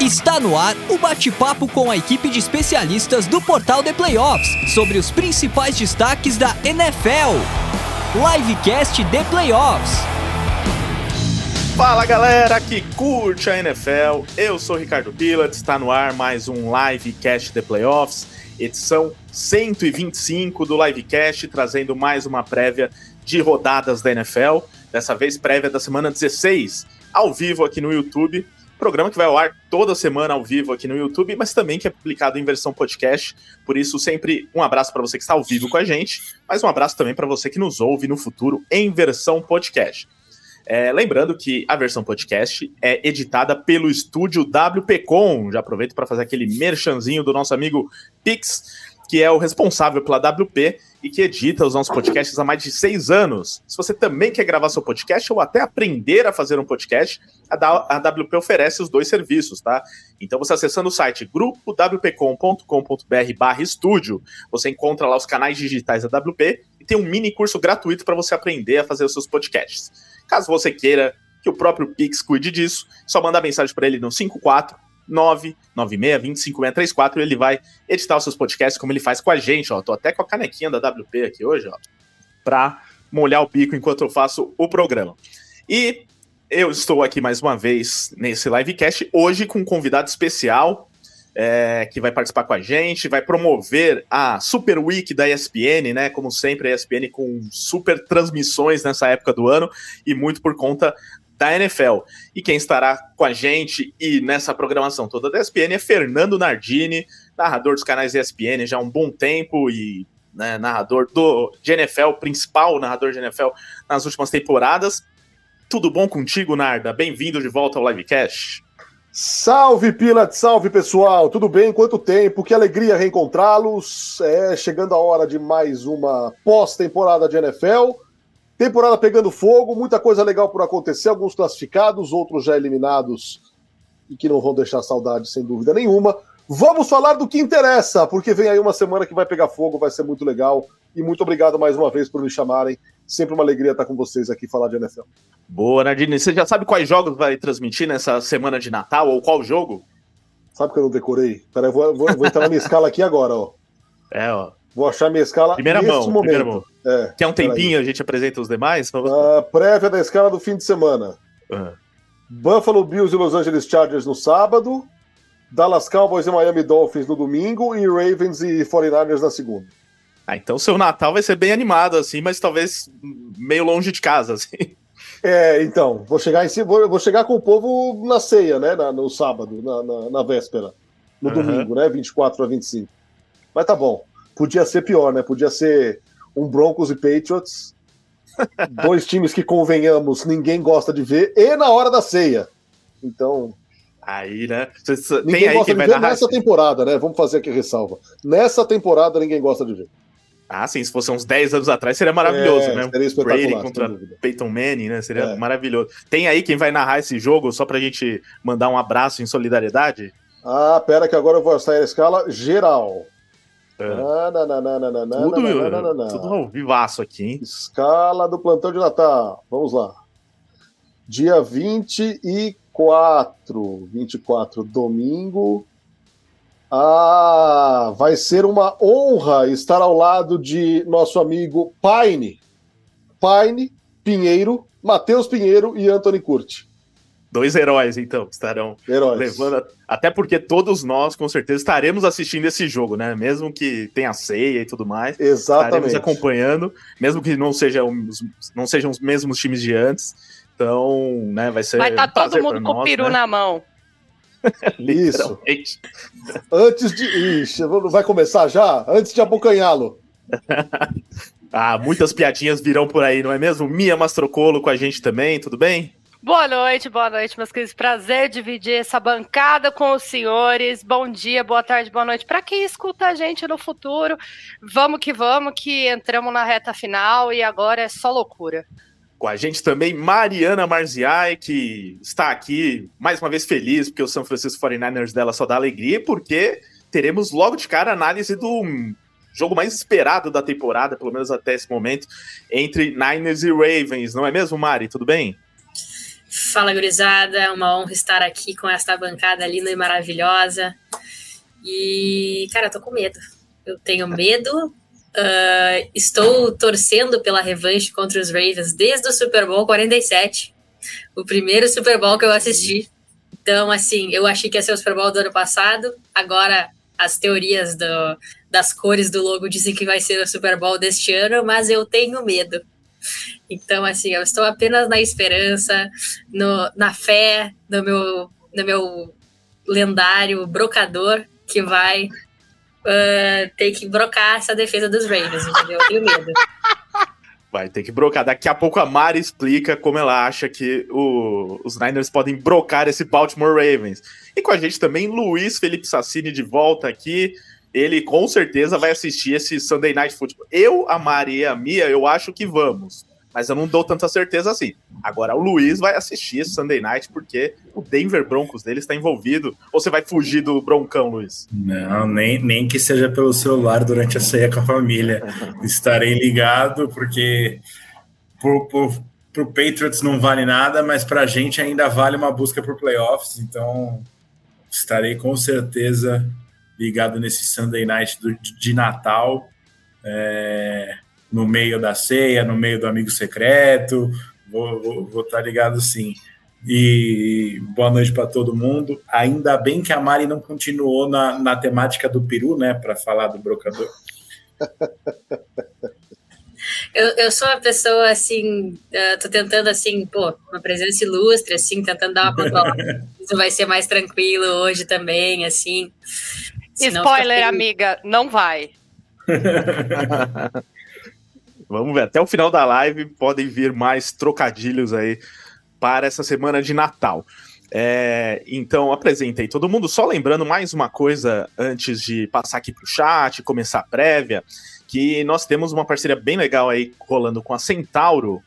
Está no ar o bate-papo com a equipe de especialistas do Portal de Playoffs sobre os principais destaques da NFL. Livecast de Playoffs. Fala galera que curte a NFL, eu sou Ricardo Pilat, está no ar mais um Livecast de Playoffs, edição 125 do Livecast, trazendo mais uma prévia de rodadas da NFL, dessa vez prévia da semana 16, ao vivo aqui no YouTube. Programa que vai ao ar toda semana ao vivo aqui no YouTube, mas também que é publicado em versão podcast. Por isso, sempre um abraço para você que está ao vivo com a gente, mas um abraço também para você que nos ouve no futuro em versão podcast. É, lembrando que a versão podcast é editada pelo estúdio WPcom. Já aproveito para fazer aquele merchanzinho do nosso amigo Pix, que é o responsável pela WP e que edita os nossos podcasts há mais de seis anos. Se você também quer gravar seu podcast ou até aprender a fazer um podcast, a WP oferece os dois serviços, tá? Então você acessando o site grupowpcom.com.br barra estúdio, você encontra lá os canais digitais da WP e tem um mini curso gratuito para você aprender a fazer os seus podcasts. Caso você queira que o próprio Pix cuide disso, só mandar mensagem para ele no 54 996-25634 e ele vai editar os seus podcasts como ele faz com a gente, ó. Tô até com a canequinha da WP aqui hoje, ó, pra molhar o bico enquanto eu faço o programa. E eu estou aqui mais uma vez nesse livecast, hoje com um convidado especial é, que vai participar com a gente, vai promover a Super Week da ESPN, né? Como sempre, a ESPN com super transmissões nessa época do ano e muito por conta da NFL. E quem estará com a gente e nessa programação toda da ESPN é Fernando Nardini, narrador dos canais ESPN já há um bom tempo e né, narrador do de NFL, principal narrador de NFL nas últimas temporadas. Tudo bom contigo, Narda? Bem-vindo de volta ao Livecast. Salve, Pilat, salve pessoal, tudo bem? Quanto tempo? Que alegria reencontrá-los. É chegando a hora de mais uma pós-temporada de NFL. Temporada pegando fogo, muita coisa legal por acontecer, alguns classificados, outros já eliminados e que não vão deixar saudade sem dúvida nenhuma. Vamos falar do que interessa, porque vem aí uma semana que vai pegar fogo, vai ser muito legal. E muito obrigado mais uma vez por me chamarem. Sempre uma alegria estar com vocês aqui falar de NFL. Boa, Nadine. Você já sabe quais jogos vai transmitir nessa semana de Natal ou qual jogo? Sabe que eu não decorei? Peraí, vou, vou, vou entrar na minha escala aqui agora, ó. É, ó. Vou achar minha escala primeira nesse mão, momento. Primeira mão. É, Quer um tempinho, a gente apresenta os demais? A prévia da escala do fim de semana. Uhum. Buffalo Bills e Los Angeles Chargers no sábado. Dallas Cowboys e Miami Dolphins no domingo. E Ravens e 49ers na segunda. Ah, então seu Natal vai ser bem animado, assim, mas talvez meio longe de casa, assim. É, então, vou chegar, em, vou, vou chegar com o povo na ceia, né? Na, no sábado, na, na, na véspera. No Uhum. domingo, né? 24 a 25. Mas tá bom. Podia ser pior, né? Podia ser um Broncos e Patriots. dois times que, convenhamos, ninguém gosta de ver. E na hora da ceia. Então, Aí, né? Ninguém Tem aí gosta quem de vai ver narrar. nessa temporada, né? Vamos fazer aqui a ressalva. Nessa temporada, ninguém gosta de ver. Ah, sim, se fosse uns 10 anos atrás, seria maravilhoso, É, né? seria Brady contra. Peyton Manning, né? Seria É. maravilhoso. Tem aí quem vai narrar esse jogo, só pra gente mandar um abraço em solidariedade? Ah, pera que agora eu vou sair a escala geral. Tudo, não, não. tudo ao vivaço aqui, hein? Escala do plantão de Natal. Vamos lá. Dia 24. 24, domingo. Ah, vai ser uma honra estar ao lado de nosso amigo Paine. Paine, Pinheiro, Matheus Pinheiro e Anthony Curti. Dois heróis, então, que estarão Heróis. levando. a- Até porque todos nós, com certeza, estaremos assistindo esse jogo, né? Mesmo que tenha ceia e tudo mais. Estaremos Exatamente. acompanhando, mesmo que não, seja os, não sejam os mesmos times de antes. Então, né, vai ser. Vai estar prazer todo mundo com o peru né? na mão. Isso. Antes de. Ixi, vai começar já? Antes de abocanhá-lo. Ah, muitas piadinhas virão por aí, não é mesmo? Mia Mastrocolo com a gente também, tudo bem? Boa noite, boa noite, meus queridos. Prazer dividir essa bancada com os senhores. Bom dia, boa tarde, boa noite. Para quem escuta a gente no futuro, vamos que vamos, que entramos na reta final e agora é só loucura. Com a gente também Mariana Marziai, que está aqui mais uma vez feliz, porque o São Francisco 49ers dela só dá alegria, porque teremos logo de cara a análise do jogo mais esperado da temporada, pelo menos até esse momento, entre Niners e Ravens, não é mesmo, Mari? Tudo bem? Fala, gurizada. É uma honra estar aqui com esta bancada linda e maravilhosa. E, cara, eu tô com medo. Eu tenho medo. Uh, estou torcendo pela revanche contra os Ravens desde o Super Bowl 47, o primeiro Super Bowl que eu assisti. Então, assim, eu achei que ia ser o Super Bowl do ano passado. Agora, as teorias do, das cores do logo dizem que vai ser o Super Bowl deste ano, mas eu tenho medo. Então, assim, eu estou apenas na esperança, no, na fé no meu, no meu lendário brocador que vai uh, ter que brocar essa defesa dos Ravens, entendeu? Eu tenho medo. Vai ter que brocar. Daqui a pouco a Mari explica como ela acha que o, os Niners podem brocar esse Baltimore Ravens. E com a gente também, Luiz Felipe Sassini de volta aqui. Ele com certeza vai assistir esse Sunday Night Football. Eu, a Mari e a Mia, eu acho que vamos mas eu não dou tanta certeza assim. Agora, o Luiz vai assistir esse Sunday Night porque o Denver Broncos dele está envolvido. Ou você vai fugir do Broncão, Luiz? Não, nem, nem que seja pelo celular durante a ceia com a família. Estarei ligado porque pro, pro, pro Patriots não vale nada, mas para a gente ainda vale uma busca por playoffs. Então, estarei com certeza ligado nesse Sunday Night do, de Natal. É, no meio da ceia, no meio do amigo secreto. Vou, estar tá ligado sim. E boa noite para todo mundo. Ainda bem que a Mari não continuou na, na temática do peru, né, para falar do brocador. Eu, eu sou uma pessoa assim, uh, tô tentando assim, pô, uma presença ilustre, assim, tentando dar uma. Isso vai ser mais tranquilo hoje também, assim. Spoiler, amiga, não vai. Vamos ver, até o final da live podem vir mais trocadilhos aí para essa semana de Natal. É, então, apresentei todo mundo. Só lembrando mais uma coisa antes de passar aqui para o chat, começar a prévia, que nós temos uma parceria bem legal aí rolando com a Centauro.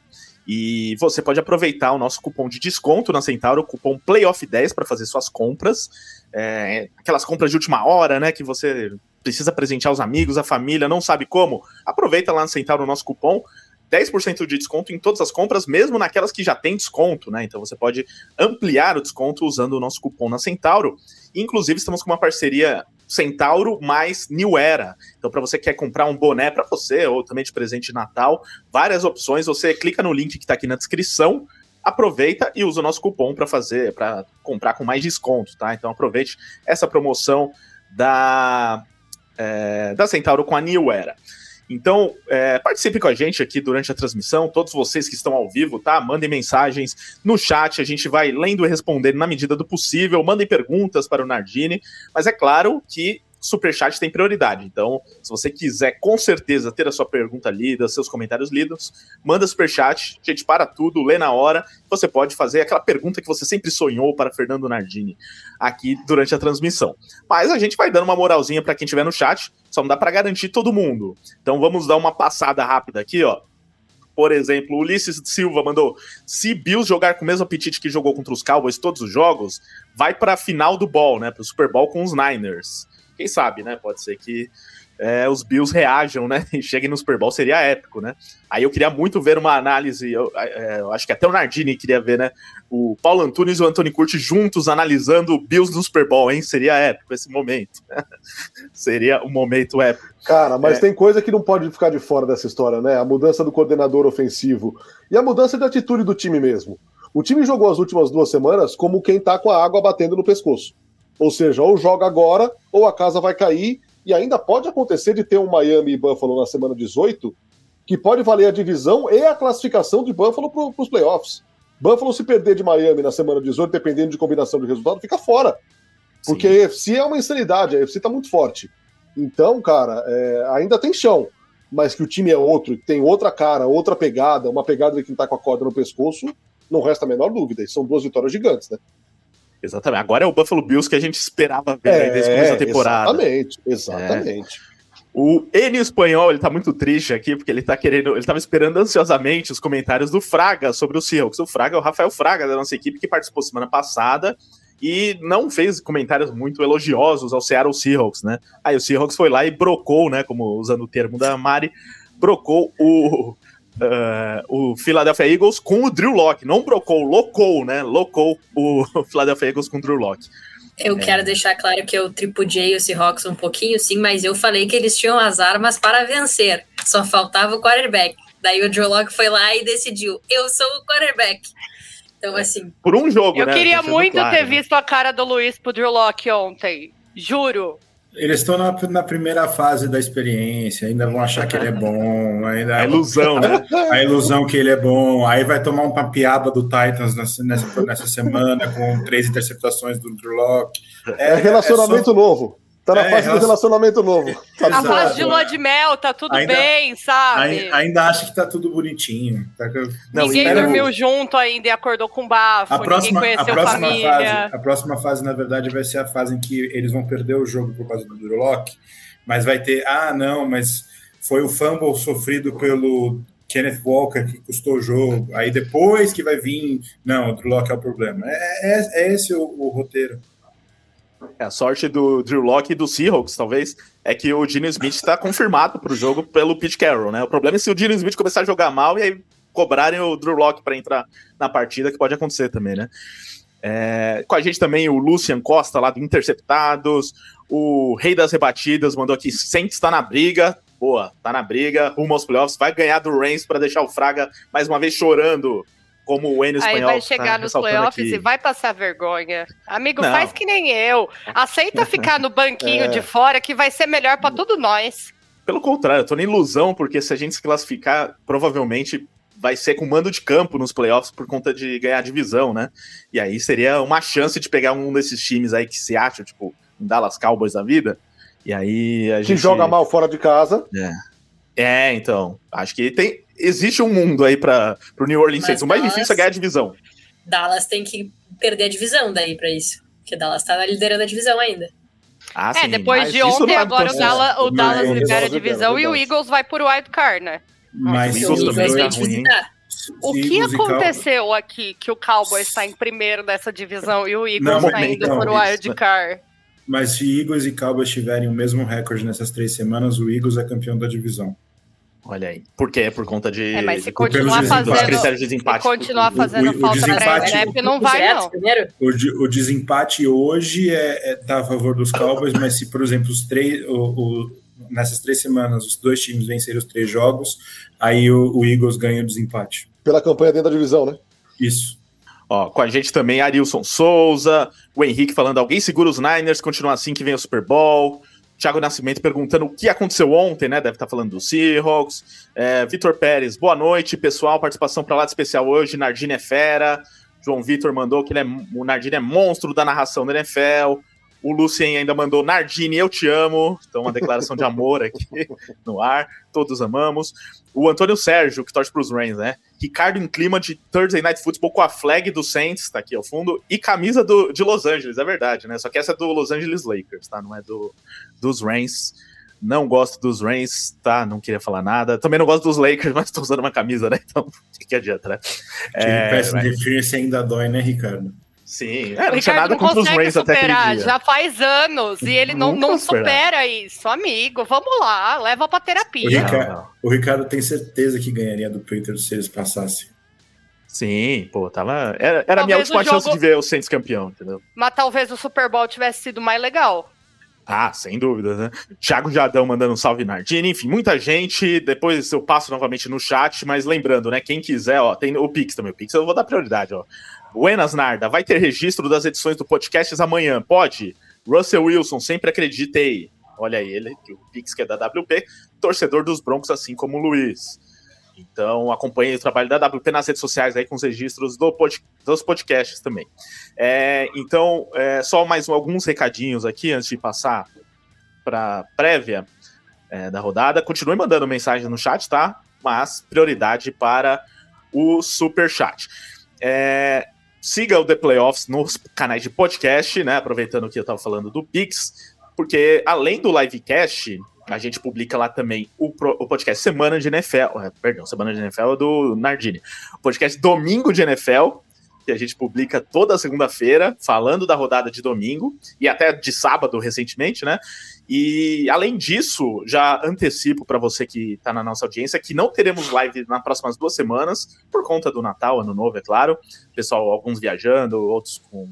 E você pode aproveitar o nosso cupom de desconto na Centauro, cupom PLAYOFF10 para fazer suas compras. É, aquelas compras de última hora, né? Que você precisa presentear os amigos, a família, não sabe como, aproveita lá no Centauro o nosso cupom. 10% de desconto em todas as compras, mesmo naquelas que já tem desconto, né? Então você pode ampliar o desconto usando o nosso cupom na Centauro. Inclusive, estamos com uma parceria Centauro mais New Era. Então, para você que quer comprar um boné para você ou também de presente de Natal, várias opções. Você clica no link que está aqui na descrição, aproveita e usa o nosso cupom para fazer, para comprar com mais desconto, tá? Então aproveite essa promoção da é, da Centauro com a New Era. Então, é, participe com a gente aqui durante a transmissão, todos vocês que estão ao vivo, tá? Mandem mensagens no chat, a gente vai lendo e respondendo na medida do possível, mandem perguntas para o Nardini, mas é claro que Superchat tem prioridade. Então, se você quiser com certeza ter a sua pergunta lida, seus comentários lidos, manda Superchat, a gente para tudo, lê na hora. Você pode fazer aquela pergunta que você sempre sonhou para Fernando Nardini aqui durante a transmissão. Mas a gente vai dando uma moralzinha para quem estiver no chat, só não dá para garantir todo mundo. Então vamos dar uma passada rápida aqui, ó. Por exemplo, Ulisses Silva mandou: se Bills jogar com o mesmo apetite que jogou contra os Cowboys todos os jogos, vai para a final do Ball, né? Para o Super Bowl com os Niners quem sabe, né? Pode ser que é, os Bills reajam, né? E cheguem no Super Bowl, seria épico, né? Aí eu queria muito ver uma análise, eu, é, eu, acho que até o Nardini queria ver, né? O Paulo Antunes e o Anthony Curti juntos analisando o Bills no Super Bowl, hein? Seria épico esse momento. Né? seria um momento épico. Cara, mas é. tem coisa que não pode ficar de fora dessa história, né? A mudança do coordenador ofensivo e a mudança de atitude do time mesmo. O time jogou as últimas duas semanas como quem tá com a água batendo no pescoço. Ou seja, ou joga agora, ou a casa vai cair, e ainda pode acontecer de ter um Miami e Buffalo na semana 18, que pode valer a divisão e a classificação de Buffalo para os playoffs. Buffalo, se perder de Miami na semana 18, dependendo de combinação de resultado, fica fora. Porque Sim. a UFC é uma insanidade, a UFC está muito forte. Então, cara, é, ainda tem chão, mas que o time é outro, que tem outra cara, outra pegada, uma pegada de quem está com a corda no pescoço, não resta a menor dúvida. E são duas vitórias gigantes, né? Exatamente. Agora é o Buffalo Bills que a gente esperava ver é, desde o começo da temporada. Exatamente, exatamente. É. O Enio Espanhol, ele tá muito triste aqui, porque ele tá querendo, ele tava esperando ansiosamente os comentários do Fraga sobre o Seahawks. O Fraga é o Rafael Fraga da nossa equipe, que participou semana passada e não fez comentários muito elogiosos ao Seattle Seahawks, né? Aí o Seahawks foi lá e brocou, né, como usando o termo da Mari, brocou o uh, o Philadelphia Eagles com o Drew Locke. Não brocou, locou, né? Locou o Philadelphia Eagles com o Drew Locke. Eu é. quero deixar claro que eu tripudiei o Seahawks um pouquinho, sim, mas eu falei que eles tinham as armas para vencer. Só faltava o quarterback. Daí o Drew Locke foi lá e decidiu: eu sou o quarterback. Então, assim. Por um jogo, eu né? queria muito claro, ter né? visto a cara do Luiz pro Drew Locke ontem. Juro. Eles estão na, na, primeira fase da experiência, ainda vão achar que ele é bom. Ainda, a ilusão, né? A ilusão que ele é bom. Aí vai tomar uma piaba do Titans nessa, nessa, nessa semana, com três interceptações do Drew Locke. É, é relacionamento é só... novo. Tá na é, fase do relacionamento novo. Tá a fase de lua de mel, tá tudo ainda, bem, sabe? Ainda, ainda acha que tá tudo bonitinho. Tá, não, ninguém dormiu junto ainda e acordou com bafo, a próxima, ninguém conheceu a próxima família. Fase, a próxima fase, na verdade, vai ser a fase em que eles vão perder o jogo por causa do Durlock, mas vai ter, ah, não, mas foi o fumble sofrido pelo Kenneth Walker que custou o jogo. Aí depois que vai vir, não, o Durlock é o problema. É, é, é esse o, o roteiro. É, a sorte do Drew Locke e do Seahawks, talvez, é que o Gene Smith está confirmado para o jogo pelo Pete Carroll, né? O problema é se o Gene Smith começar a jogar mal e aí cobrarem o Drew Locke para entrar na partida, que pode acontecer também, né? É, com a gente também o Lucian Costa, lá do Interceptados, o Rei das Rebatidas, mandou aqui, Saints está na briga, boa, tá na briga, rumo aos playoffs, vai ganhar do Reigns para deixar o Fraga mais uma vez chorando como o Enio espanhol. Aí vai chegar tá nos playoffs aqui. e vai passar vergonha. Amigo, Não. faz que nem eu. Aceita ficar no banquinho é. de fora que vai ser melhor para todos nós. Pelo contrário, eu tô na ilusão, porque se a gente se classificar, provavelmente vai ser com mando de campo nos playoffs por conta de ganhar a divisão, né? E aí seria uma chance de pegar um desses times aí que se acham, tipo, um Dallas Cowboys da vida. E aí a que gente. Que joga mal fora de casa. É. É, então. Acho que tem existe um mundo aí para o New Orleans Saints. O mais Dallas, difícil é ganhar a divisão. Dallas tem que perder a divisão daí para isso. Porque Dallas tá liderando a divisão ainda. Ah, é, sim, depois de ontem, agora o Dallas, o Dallas libera a divisão e o Eagles vai por wild card, né? Mas o Eagles também vai visitar. O que aconteceu aqui que o Cowboys está em primeiro dessa divisão e o Eagles está indo não, por wild card? Mas se Eagles e Cowboys tiverem o mesmo recorde nessas três semanas, o Eagles é campeão da divisão. Olha aí. Por quê? Por conta de. É, mas se continuar fazendo. critérios de desempate. Se continuar fazendo o, o, falta pré não vai, não. O, o desempate hoje é, é, tá a favor dos Cowboys, mas se, por exemplo, os três. O, o, nessas três semanas, os dois times vencerem os três jogos, aí o, o Eagles ganha o desempate. Pela campanha dentro da divisão, né? Isso. Ó, com a gente também Arilson Souza, o Henrique falando: alguém segura os Niners, continua assim que vem o Super Bowl. Thiago Nascimento perguntando o que aconteceu ontem, né? Deve estar falando do Seahawks. É, Vitor Pérez, boa noite, pessoal. Participação para lá de especial hoje. Nardini é fera. João Vitor mandou que ele é, o Nardini é monstro da narração da NFL. O Lucien ainda mandou Nardini, eu te amo. Então, uma declaração de amor aqui no ar. Todos amamos. O Antônio Sérgio, que torce para os Rams, né? Ricardo em clima de Thursday Night Football com a flag do Saints, tá aqui ao fundo, e camisa do, de Los Angeles, é verdade, né? Só que essa é do Los Angeles Lakers, tá? Não é do, dos Rams. Não gosto dos Rams, tá? Não queria falar nada. Também não gosto dos Lakers, mas tô usando uma camisa, né? Então, o que, adianta, né? É, Pass mas... ainda dói, né, Ricardo? Sim, é, não tinha nada não contra os Rams até aquele dia. Já faz anos e ele não, não supera isso, amigo. Vamos lá, leva pra terapia. O Ricardo, o Ricardo tem certeza que ganharia do Patriots se eles passassem. Sim, pô, tava. Era, era a minha última jogo... chance de ver o Saints campeão, entendeu? Mas talvez o Super Bowl tivesse sido mais legal. Ah, sem dúvida, né? Thiago Jadão mandando um salve Nardini, enfim, muita gente. Depois eu passo novamente no chat, mas lembrando, né? Quem quiser, ó, tem o Pix também. O Pix eu vou dar prioridade, ó. Buenas, Narda. Vai ter registro das edições do podcast amanhã? Pode? Russell Wilson, sempre acreditei. Olha ele, o Pix que é da WP, torcedor dos Broncos, assim como o Luiz. Então acompanhe o trabalho da WP nas redes sociais aí com os registros do pod, dos podcasts também. É, então, é, só mais alguns recadinhos aqui antes de passar para prévia é, da rodada. Continue mandando mensagem no chat, tá? Mas prioridade para o super chat. É, siga o The Playoffs nos canais de podcast, né? Aproveitando que eu estava falando do Pix, porque além do livecast, a gente publica lá também o, o podcast Semana de NFL. É, perdão, Semana de NFL é do Nardini. O podcast Domingo de NFL, que a gente publica toda segunda-feira, falando da rodada de domingo e até de sábado recentemente, né? E além disso, já antecipo para você que está na nossa audiência que não teremos live nas próximas duas semanas, por conta do Natal, Ano Novo, é claro. Pessoal, alguns viajando, outros com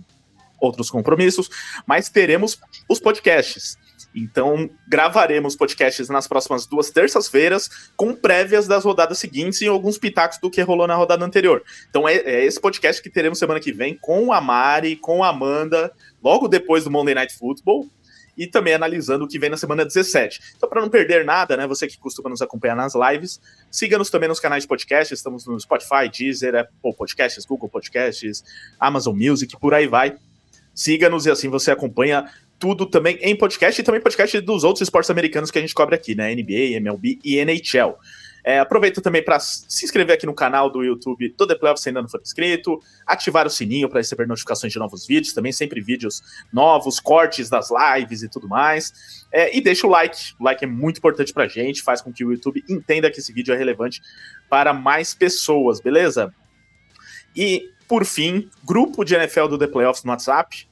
outros compromissos, mas teremos os podcasts. Então, gravaremos podcasts nas próximas duas terças-feiras, com prévias das rodadas seguintes e alguns pitacos do que rolou na rodada anterior. Então, é, é, esse podcast que teremos semana que vem com a Mari, com a Amanda, logo depois do Monday Night Football e também analisando o que vem na semana 17. Então, para não perder nada, né, você que costuma nos acompanhar nas lives, siga-nos também nos canais de podcast, estamos no Spotify, Deezer, Apple Podcasts, Google Podcasts, Amazon Music, por aí vai. Siga-nos e assim você acompanha tudo também em podcast e também podcast dos outros esportes americanos que a gente cobre aqui, né? NBA, MLB e NHL. É, aproveita também para se inscrever aqui no canal do YouTube do The Playoffs se ainda não for inscrito, ativar o sininho para receber notificações de novos vídeos, também sempre vídeos novos, cortes das lives e tudo mais. É, e deixa o like, o like é muito importante para a gente, faz com que o YouTube entenda que esse vídeo é relevante para mais pessoas, beleza? E, por fim, grupo de NFL do The Playoffs no WhatsApp.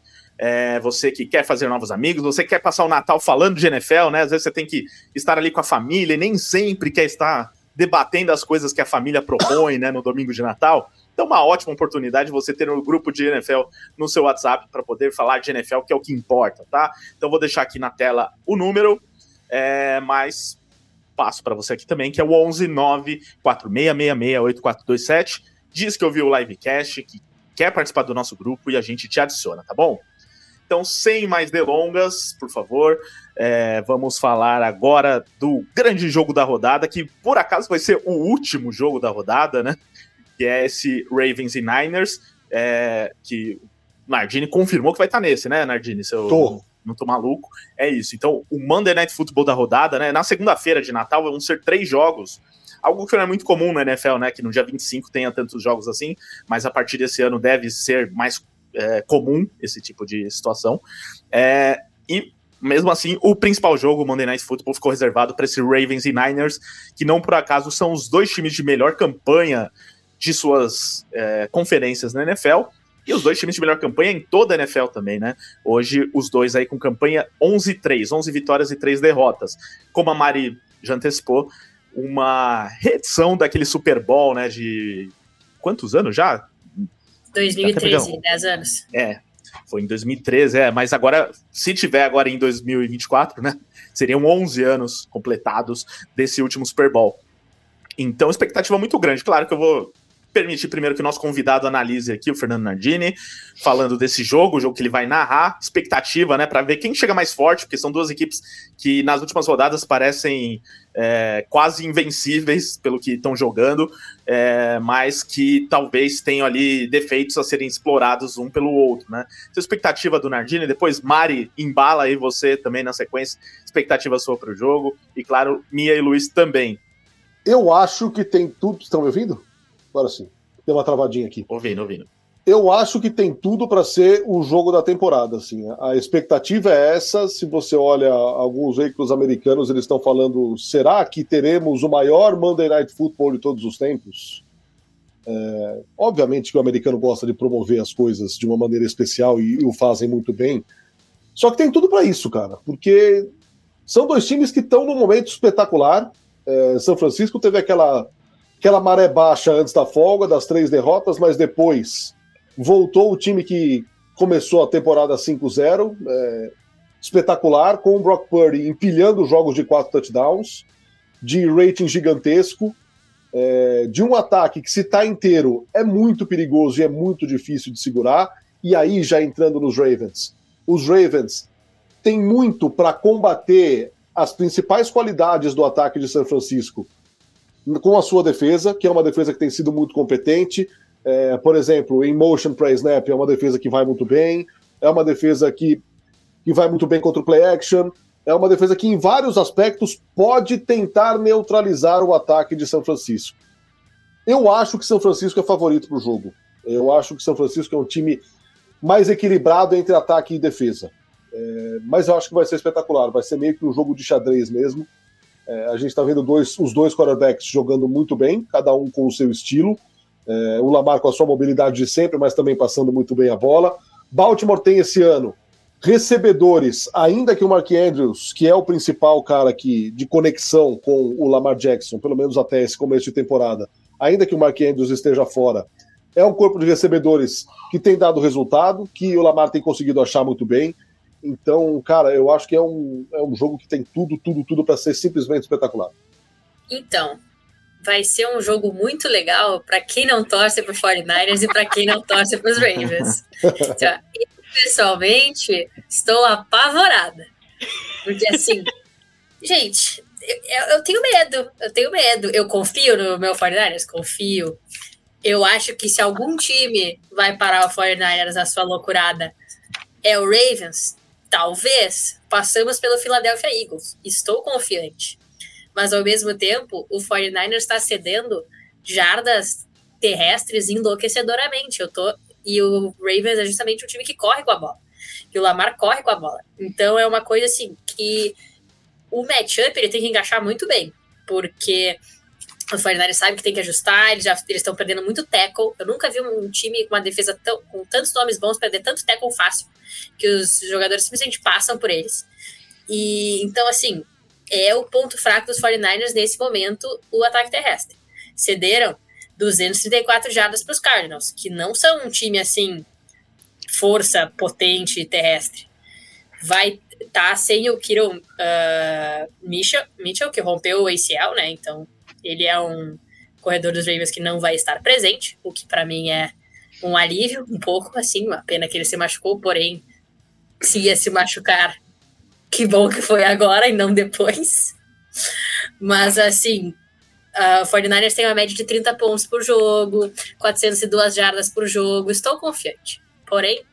É, você que quer fazer novos amigos, você quer passar o Natal falando de NFL, né? Às vezes você tem que estar ali com a família e nem sempre quer estar debatendo as coisas que a família propõe né, no domingo de Natal. Então, uma ótima oportunidade você ter um grupo de NFL no seu WhatsApp para poder falar de NFL, que é o que importa, tá? Então, vou deixar aqui na tela o número, é, mas passo para você aqui também, que é o 11 8427. Diz que ouviu o livecast, que quer participar do nosso grupo e a gente te adiciona, tá bom? Então, sem mais delongas, por favor, é, vamos falar agora do grande jogo da rodada, que por acaso vai ser o último jogo da rodada, né? Que é esse Ravens e Niners, é, que Nardini confirmou que vai estar nesse, né, Nardini? Seu, tô. Não tô maluco. É isso. Então, o Monday Night Football da rodada, né? Na segunda-feira de Natal vão ser três jogos. Algo que não é muito comum no NFL, né? Que no dia 25 tenha tantos jogos assim, mas a partir desse ano deve ser mais é, comum esse tipo de situação. É, e mesmo assim, o principal jogo, Monday Night Football, ficou reservado para esse Ravens e Niners, que não por acaso são os dois times de melhor campanha de suas é, conferências na NFL. E os dois times de melhor campanha em toda a NFL também, né? Hoje, os dois aí com campanha 11-3, 11 vitórias e 3 derrotas. Como a Mari já antecipou, uma reedição daquele Super Bowl, né? De quantos anos já? 2013, 10 anos. É, foi em 2013, é, mas agora, se tiver agora em 2024, né, seriam 11 anos completados desse último Super Bowl. Então, expectativa muito grande. Claro que eu vou permitir primeiro que o nosso convidado analise aqui, o Fernando Nardini, falando desse jogo, o jogo que ele vai narrar, expectativa, né, para ver quem chega mais forte, porque são duas equipes que nas últimas rodadas parecem é, quase invencíveis pelo que estão jogando, é, mas que talvez tenham ali defeitos a serem explorados um pelo outro, né? Expectativa do Nardini, depois Mari embala aí você também na sequência, expectativa sua para o jogo, e claro, Mia e Luiz também. Eu acho que tem tudo. Estão me ouvindo? Agora sim. Deu uma travadinha aqui. Ouvindo, ouvindo. Eu acho que tem tudo para ser o jogo da temporada. Assim. A expectativa é essa. Se você olha alguns veículos americanos, eles estão falando: será que teremos o maior Monday Night Football de todos os tempos? É, obviamente que o americano gosta de promover as coisas de uma maneira especial e, e o fazem muito bem. Só que tem tudo para isso, cara, porque são dois times que estão num momento espetacular. É, São Francisco teve aquela aquela maré baixa antes da folga, das três derrotas, mas depois voltou o time que começou a temporada 5-0, é, espetacular, com o Brock Purdy empilhando jogos de quatro touchdowns, de rating gigantesco, é, de um ataque que, se está inteiro, é muito perigoso e é muito difícil de segurar. E aí, já entrando nos Ravens, os Ravens têm muito para combater as principais qualidades do ataque de São Francisco com a sua defesa, que é uma defesa que tem sido muito competente. É, por exemplo, em motion play snap é uma defesa que vai muito bem, é uma defesa que, que vai muito bem contra o play action, é uma defesa que, em vários aspectos, pode tentar neutralizar o ataque de São Francisco. Eu acho que São Francisco é favorito para o jogo. Eu acho que São Francisco é um time mais equilibrado entre ataque e defesa. É, mas eu acho que vai ser espetacular. Vai ser meio que um jogo de xadrez mesmo. É, a gente está vendo dois, os dois quarterbacks jogando muito bem, cada um com o seu estilo. É, o Lamar com a sua mobilidade de sempre, mas também passando muito bem a bola. Baltimore tem esse ano recebedores, ainda que o Mark Andrews, que é o principal cara aqui de conexão com o Lamar Jackson, pelo menos até esse começo de temporada, ainda que o Mark Andrews esteja fora, é um corpo de recebedores que tem dado resultado, que o Lamar tem conseguido achar muito bem. Então, cara, eu acho que é um, é um jogo que tem tudo, tudo, tudo para ser simplesmente espetacular. Então, vai ser um jogo muito legal para quem não torce para 49ers e para quem não torce para os Ravens. Então, eu, pessoalmente, estou apavorada. Porque, assim, gente, eu, eu, tenho medo, eu tenho medo. Eu confio no meu 49ers? Confio. Eu acho que se algum time vai parar o 49ers na sua loucurada é o Ravens, talvez passamos pelo Philadelphia Eagles. Estou confiante. Mas ao mesmo tempo, o 49ers está cedendo jardas terrestres enlouquecedoramente. Eu tô e o Ravens é justamente um time que corre com a bola. E o Lamar corre com a bola. Então é uma coisa assim que o matchup ele tem que encaixar muito bem, porque os 49 sabem que tem que ajustar, eles já estão perdendo muito tackle. Eu nunca vi um time com uma defesa tão, com tantos nomes bons perder tanto tackle fácil, que os jogadores simplesmente passam por eles. E então, assim, é o ponto fraco dos 49ers nesse momento, o ataque terrestre. Cederam 234 jardas para os Cardinals, que não são um time assim, força potente terrestre. Vai estar tá sem o Kiro uh, Mitchell, Mitchell, que rompeu o ACL, né? Então ele é um corredor dos Ravens que não vai estar presente, o que para mim é um alívio, um pouco assim, uma pena que ele se machucou, porém, se ia se machucar, que bom que foi agora e não depois. Mas assim, Uh, o 49ers tem uma média de 30 pontos por jogo, 402 jardas por jogo. Estou confiante. Porém,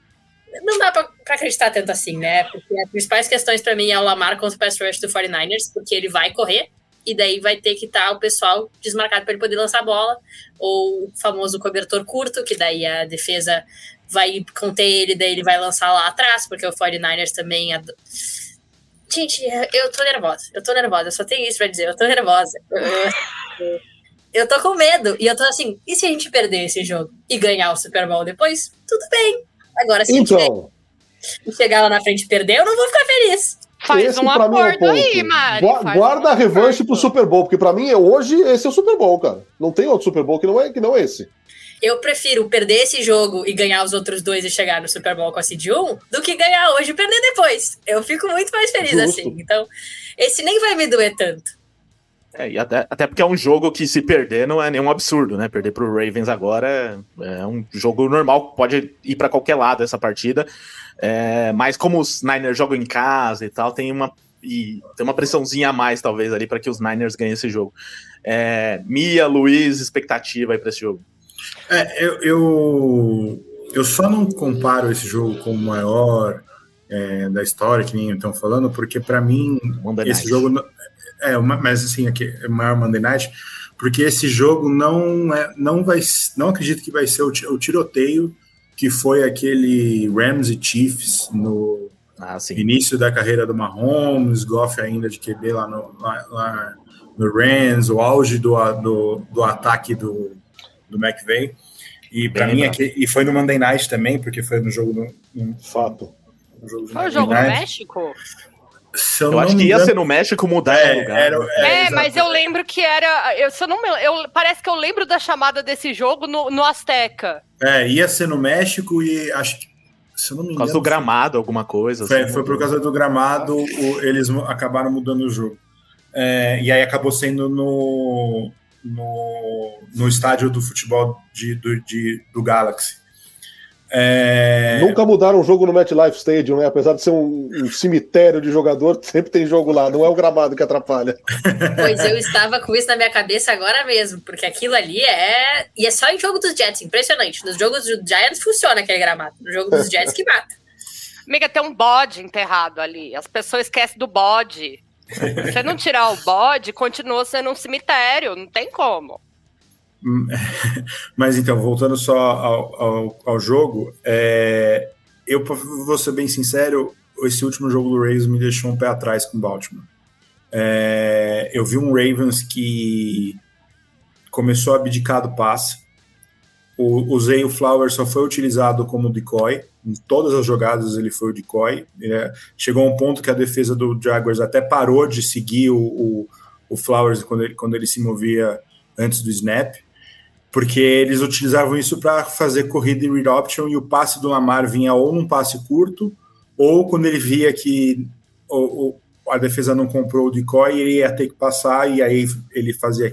não dá para acreditar tanto assim, né? Porque as principais questões para mim é o Lamar contra o pass rush do 49ers, porque ele vai correr, e daí vai ter que estar tá o pessoal desmarcado para ele poder lançar a bola, ou o famoso cobertor curto, que daí a defesa vai conter ele, daí ele vai lançar lá atrás, porque o 49ers também. Ad... Gente, eu tô nervosa, eu tô nervosa, só tenho isso pra dizer, eu tô nervosa. Eu, eu tô com medo, e eu tô assim, e se a gente perder esse jogo e ganhar o Super Bowl depois? Tudo bem. Agora, se então, a gente então. chegar lá na frente e perder, eu não vou ficar feliz. Faz esse, um é acordo é aí, Mari. Guarda um a revanche pro Super Bowl, porque para mim, hoje, esse é o Super Bowl, cara. Não tem outro Super Bowl que não é, que não é esse. Eu prefiro perder esse jogo e ganhar os outros dois e chegar no Super Bowl com a Seed 1 do que ganhar hoje e perder depois. Eu fico muito mais feliz Justo. assim. Então, esse nem vai me doer tanto. É, e até, até porque é um jogo que se perder não é nenhum absurdo, né? Perder pro Ravens agora é, é um jogo normal, pode ir para qualquer lado essa partida. É, mas como os Niners jogam em casa e tal, tem uma, e tem uma pressãozinha a mais, talvez, ali, para que os Niners ganhem esse jogo. É, Mia, Luiz, expectativa aí para esse jogo. É, eu, eu, eu, só não comparo esse jogo com o maior é, da história, que nem estão falando, porque para mim Monday esse Night. jogo. É, uma, mas assim, aqui, é o maior Monday Night, porque esse jogo não, é, não vai. Não acredito que vai ser o, o tiroteio que foi aquele Rams e Chiefs no ah, início da carreira do Mahomes, Goff ainda de QB lá no, lá, lá no Rams, o auge do, do, do ataque do, do McVay. E para mim, aqui, e foi no Monday Night também, porque foi no jogo do. No, Fato. No jogo foi o jogo no México? Eu, eu acho que ia ser no México mudar é, lugar. Era, né? é, é mas eu lembro que era. Eu, se eu não me, eu, parece que eu lembro da chamada desse jogo no, no Azteca. É, ia ser no México e acho que. Se eu não me engano, por causa do gramado, alguma coisa. Foi, assim, foi por causa do gramado, o, eles acabaram mudando o jogo. É, e aí acabou sendo no, no, no estádio do futebol de, do, de, do Galaxy. É... Nunca mudaram o jogo no MetLife Stadium, né? Apesar de ser um, um, cemitério de jogador, sempre tem jogo lá, não é o gramado que atrapalha. Pois eu estava com isso na minha cabeça agora mesmo, porque aquilo ali é. E é só em jogo dos Jets, impressionante. Nos jogos dos Giants funciona aquele gramado. No jogo dos Jets que mata. Amiga, tem um bode enterrado ali. As pessoas esquecem do bode. Se você não tirar o bode, continua sendo um cemitério, não tem como. Mas então, voltando só ao, ao, ao jogo, é, eu vou ser bem sincero, esse último jogo do Ravens me deixou um pé atrás com o Baltimore. É, eu vi um Ravens que começou a abdicar do passe, o, o Zay Flower só foi utilizado como decoy, em todas as jogadas ele foi o decoy. É, chegou a um ponto que a defesa do Jaguars até parou de seguir o, o, o Flowers quando ele, quando ele se movia antes do snap, porque eles utilizavam isso para fazer corrida em read option e o passe do Lamar vinha ou num passe curto, ou quando ele via que o, o, a defesa não comprou o decoy, ele ia ter que passar e aí ele fazia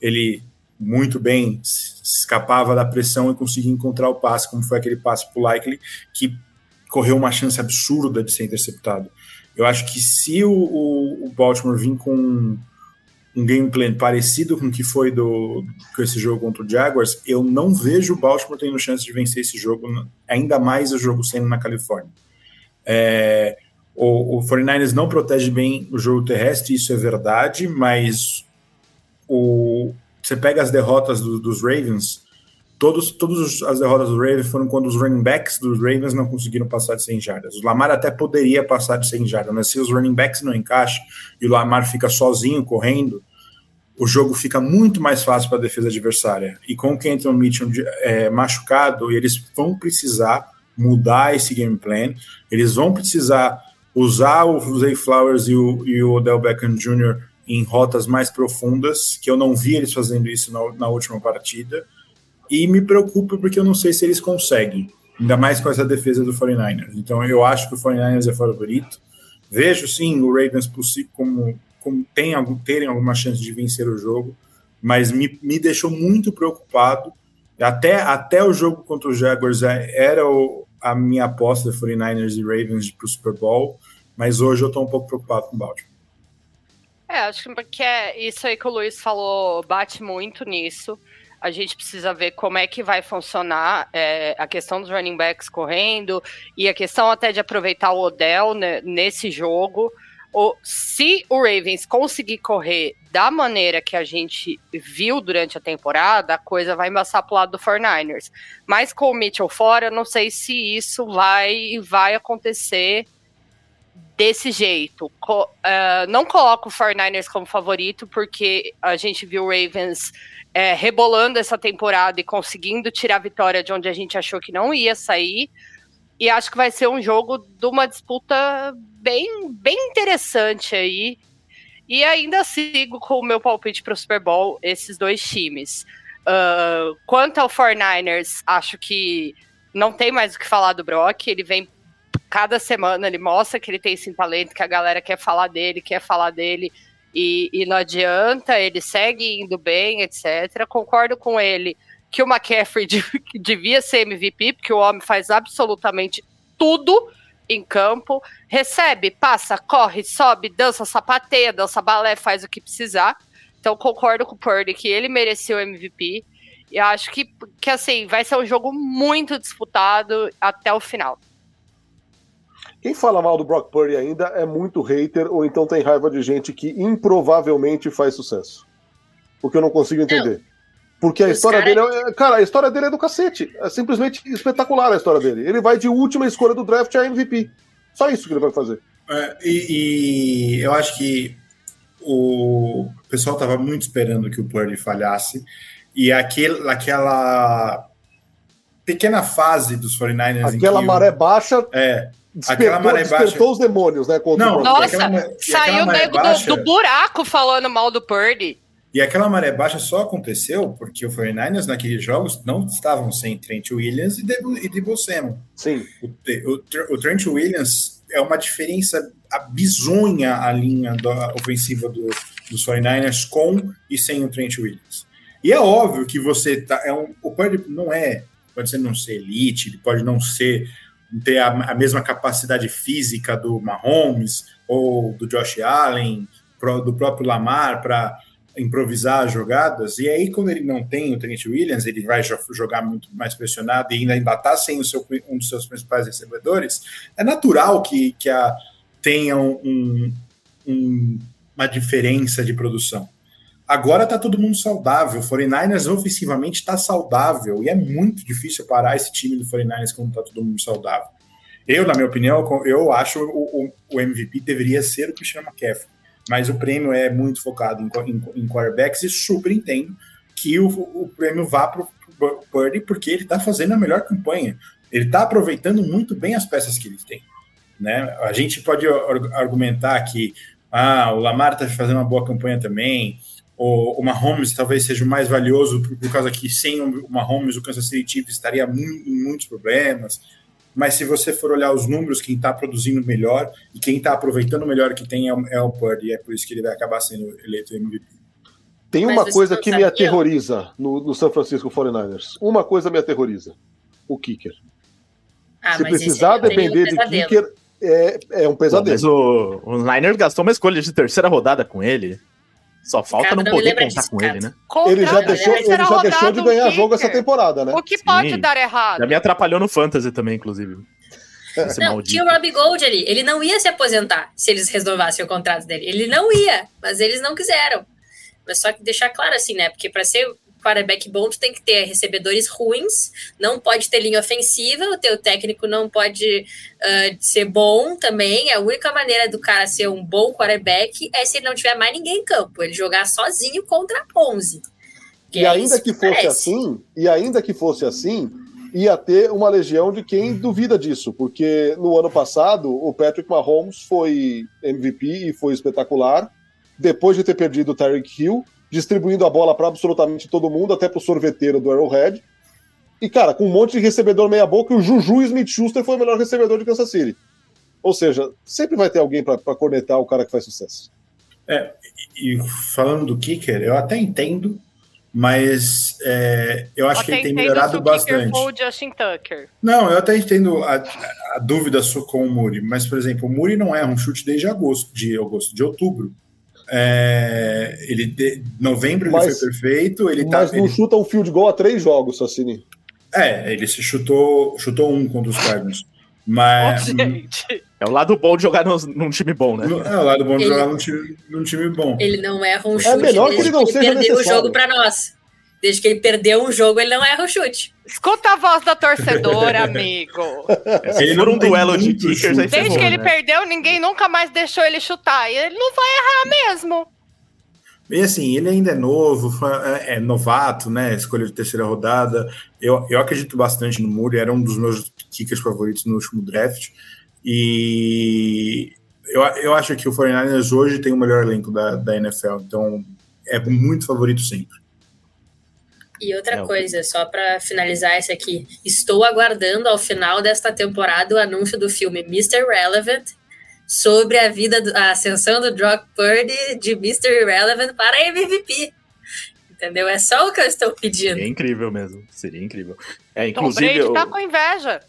ele muito bem escapava da pressão e conseguia encontrar o passe, como foi aquele passe para o Likely, que correu uma chance absurda de ser interceptado. Eu acho que se o, o Baltimore vir com um gameplay parecido com o que foi do com esse jogo contra o Jaguars, eu não vejo o Baltimore tendo chance de vencer esse jogo, ainda mais o jogo sendo na Califórnia. É, o, o 49ers não protege bem o jogo terrestre, isso é verdade, mas o, você pega as derrotas do, dos Ravens, todos, todas as derrotas dos Ravens foram quando os running backs dos Ravens não conseguiram passar de 100 jardas. O Lamar até poderia passar de 100 jardas, mas se os running backs não encaixam e o Lamar fica sozinho correndo, o jogo fica muito mais fácil para a defesa adversária. E com o Kenton Mitchell é, machucado, eles vão precisar mudar esse game plan, eles vão precisar usar o Zay Flowers e o, e o Odell Beckham Jr. em rotas mais profundas, que eu não vi eles fazendo isso na, na última partida e me preocupa porque eu não sei se eles conseguem, ainda mais com essa defesa do 49ers. Então eu acho que o 49ers é favorito. Vejo sim o Ravens como, como tem, algum, terem alguma chance de vencer o jogo, mas me, me deixou muito preocupado. Até, até o jogo contra os Jaguars é, era o, a minha aposta de 49ers e Ravens para o Super Bowl, mas hoje eu estou um pouco preocupado com o Baltimore. É, acho que é isso aí que o Luiz falou bate muito nisso a gente precisa ver como é que vai funcionar é, a questão dos running backs correndo e a questão até de aproveitar o Odell né, nesse jogo. Ou, se o Ravens conseguir correr da maneira que a gente viu durante a temporada, a coisa vai embaçar para o lado do 49ers. Mas com o Mitchell fora, eu não sei se isso vai, vai acontecer desse jeito. Co uh, não coloco o 49ers como favorito, porque a gente viu o Ravens é, rebolando essa temporada e conseguindo tirar a vitória de onde a gente achou que não ia sair. E acho que vai ser um jogo de uma disputa bem, bem interessante aí. E ainda sigo com o meu palpite para o Super Bowl, esses dois times. Uh, quanto ao 49ers, acho que não tem mais o que falar do Brock. Ele vem cada semana, ele mostra que ele tem esse talento, que a galera quer falar dele, quer falar dele e, e não adianta, ele segue indo bem, etc. Concordo com ele que o McCaffrey devia ser MVP, porque o homem faz absolutamente tudo em campo, recebe, passa, corre, sobe, dança, sapateia, dança balé, faz o que precisar. Então concordo com o Purdy que ele mereceu o MVP. E acho que, que assim, vai ser um jogo muito disputado até o final. Quem fala mal do Brock Purdy ainda é muito hater ou então tem raiva de gente que improvavelmente faz sucesso. O que eu não consigo entender. Porque a Os história cara... dele é. Cara, a história dele é do cacete. É simplesmente espetacular a história dele. Ele vai de última escolha do draft a MVP. Só isso que ele vai fazer. É, e, e, eu acho que o pessoal estava muito esperando que o Purdy falhasse. E aquele, aquela pequena fase dos 49ers. Aquela maré baixa. É, Despertou, aquela maré baixa. Despertou os demônios, né? Não, Nossa, aquela, saiu o nego baixa... do, do, buraco falando mal do Purdy. E aquela maré baixa só aconteceu porque o 49ers naqueles jogos não estavam sem Trent Williams e Debo, e Debo Samuel. Sim. O, o, o, Trent Williams é uma diferença bizonha a linha da ofensiva do, dos 49ers com e sem o Trent Williams. E é óbvio que você tá. É um, o Purdy não é. Pode ser não ser elite, ele pode não ser ter a, a, mesma capacidade física do Mahomes ou do Josh Allen, pro, do próprio Lamar para improvisar jogadas. E aí, quando ele não tem o Trent Williams, ele vai jogar muito mais pressionado e ainda está sem o seu, um dos seus principais recebedores. É natural que, que a, tenha um, um, uma diferença de produção. Agora tá todo mundo saudável. O 49ers ofensivamente está saudável. E é muito difícil parar esse time do 49ers quando tá todo mundo saudável. Eu, na minha opinião, eu acho o, o, o MVP deveria ser o Christian McCaffrey. Mas o prêmio é muito focado em, em, em quarterbacks e super entendo que o, o prêmio vá para o Purdy porque ele está fazendo a melhor campanha. Ele está aproveitando muito bem as peças que ele tem. Né? A gente pode argumentar que ah, o Lamar está fazendo uma boa campanha também, ou o Mahomes talvez seja o mais valioso por, por causa que sem o Mahomes o Kansas City Chiefs estaria em muitos problemas. Mas se você for olhar os números, quem está produzindo melhor e quem está aproveitando melhor que tem é o, é o Purdy, e é por isso que ele vai acabar sendo eleito MVP. Tem uma coisa que me aterroriza no, no São Francisco 49ers. Uma coisa me aterroriza: o kicker. Ah, Se precisar depender um de kicker, é, é um pesadelo. mas o, o Niners gastou uma escolha de terceira rodada com ele. Só falta não poder contar disso, com ele, né? ele já deixou, ele já deixou de ganhar jogo essa temporada, né? O que pode Sim. dar errado? Já me atrapalhou no Fantasy também, inclusive. não, tinha o Robbie Gold ali. Ele não ia se aposentar se eles renovassem o contrato dele. Ele não ia, mas eles não quiseram. Mas só que deixar claro assim, né? Porque para ser quarterback bom, tu tem que ter recebedores ruins, não pode ter linha ofensiva, o teu técnico não pode uh, ser bom também. A única maneira do cara ser um bom quarterback é se ele não tiver mais ninguém em campo, ele jogar sozinho contra 11. E é ainda que, que fosse assim, e ainda que fosse assim, ia ter uma legião de quem duvida disso, porque no ano passado o Patrick Mahomes foi MVP e foi espetacular, depois de ter perdido o Tyreek Hill, distribuindo a bola para absolutamente todo mundo, até para o sorveteiro do Arrowhead. E, cara, com um monte de recebedor meia-boca, o Juju Smith-Schuster foi o melhor recebedor de Kansas City. Ou seja, sempre vai ter alguém para cornetar o cara que faz sucesso. É, e falando do kicker, eu até entendo, mas é, eu acho que ele tem melhorado bastante. O Justin Tucker. Não, eu até entendo a, a, dúvida sua com o Muri, mas, por exemplo, o Muri não é um chute desde agosto, de agosto, de outubro. É, ele de, novembro mas, ele foi perfeito. Ele tá- mas tá, não ele... chuta um field goal a três jogos, Sassini. É, ele se chutou, chutou um contra os Cardinals. Mas. Oh, é o lado bom de jogar no, num time bom, né? É o lado bom de ele, jogar num time, num time bom. Ele não erra um chute. É melhor que ele não ele seja perdeu necessário. o jogo para nós. Desde que ele perdeu um jogo, ele não erra o chute. Escuta a voz da torcedora, amigo. Se for um duelo de kickers, aí Desde que ele né? perdeu, ninguém nunca mais deixou ele chutar. E ele não vai errar mesmo. E assim, ele ainda é novo, é, é novato, né? Escolha de terceira rodada. Eu, eu acredito bastante no Muri, era um dos meus kickers favoritos no último draft. E eu, eu acho que o 49ers hoje tem o melhor elenco da, da NFL, então é muito favorito sempre. E outra é, coisa, só para finalizar isso aqui, estou aguardando ao final desta temporada o anúncio do filme Mr. Relevant, sobre a vida, a ascensão do Brock Purdy de Mr. Irrelevant para MVP. Entendeu? É só o que eu estou pedindo. É incrível mesmo. Seria incrível. É, inclusive. Tom Brady tá com inveja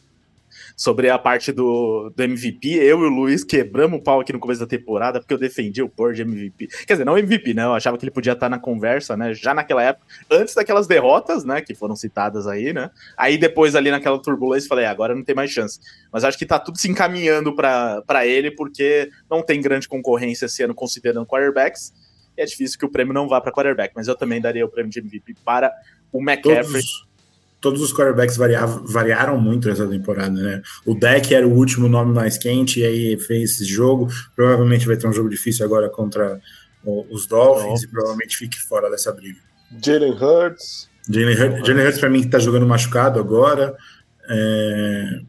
sobre a parte do, do MVP, eu e o Luiz quebramos o pau aqui no começo da temporada, porque eu defendi o Pord de MVP. Quer dizer, não MVP, né? Eu achava que ele podia estar na conversa, né? Já naquela época, antes daquelas derrotas, né? Que foram citadas aí, né? Aí depois, ali naquela turbulência, falei, ah, agora não tem mais chance. Mas acho que tá tudo se encaminhando para ele, porque não tem grande concorrência esse ano considerando quarterbacks. E é difícil que o prêmio não vá para quarterback, mas eu também daria o prêmio de MVP para o McCaffrey. Todos todos os quarterbacks variavam, variaram muito nessa temporada, né? O deck era o último nome mais quente, e aí fez esse jogo. Provavelmente vai ter um jogo difícil agora contra os Dolphins, e provavelmente fique fora dessa briga. Jalen Hurts. Jalen Hurts, Jalen Hurts para mim, tá jogando machucado agora. É...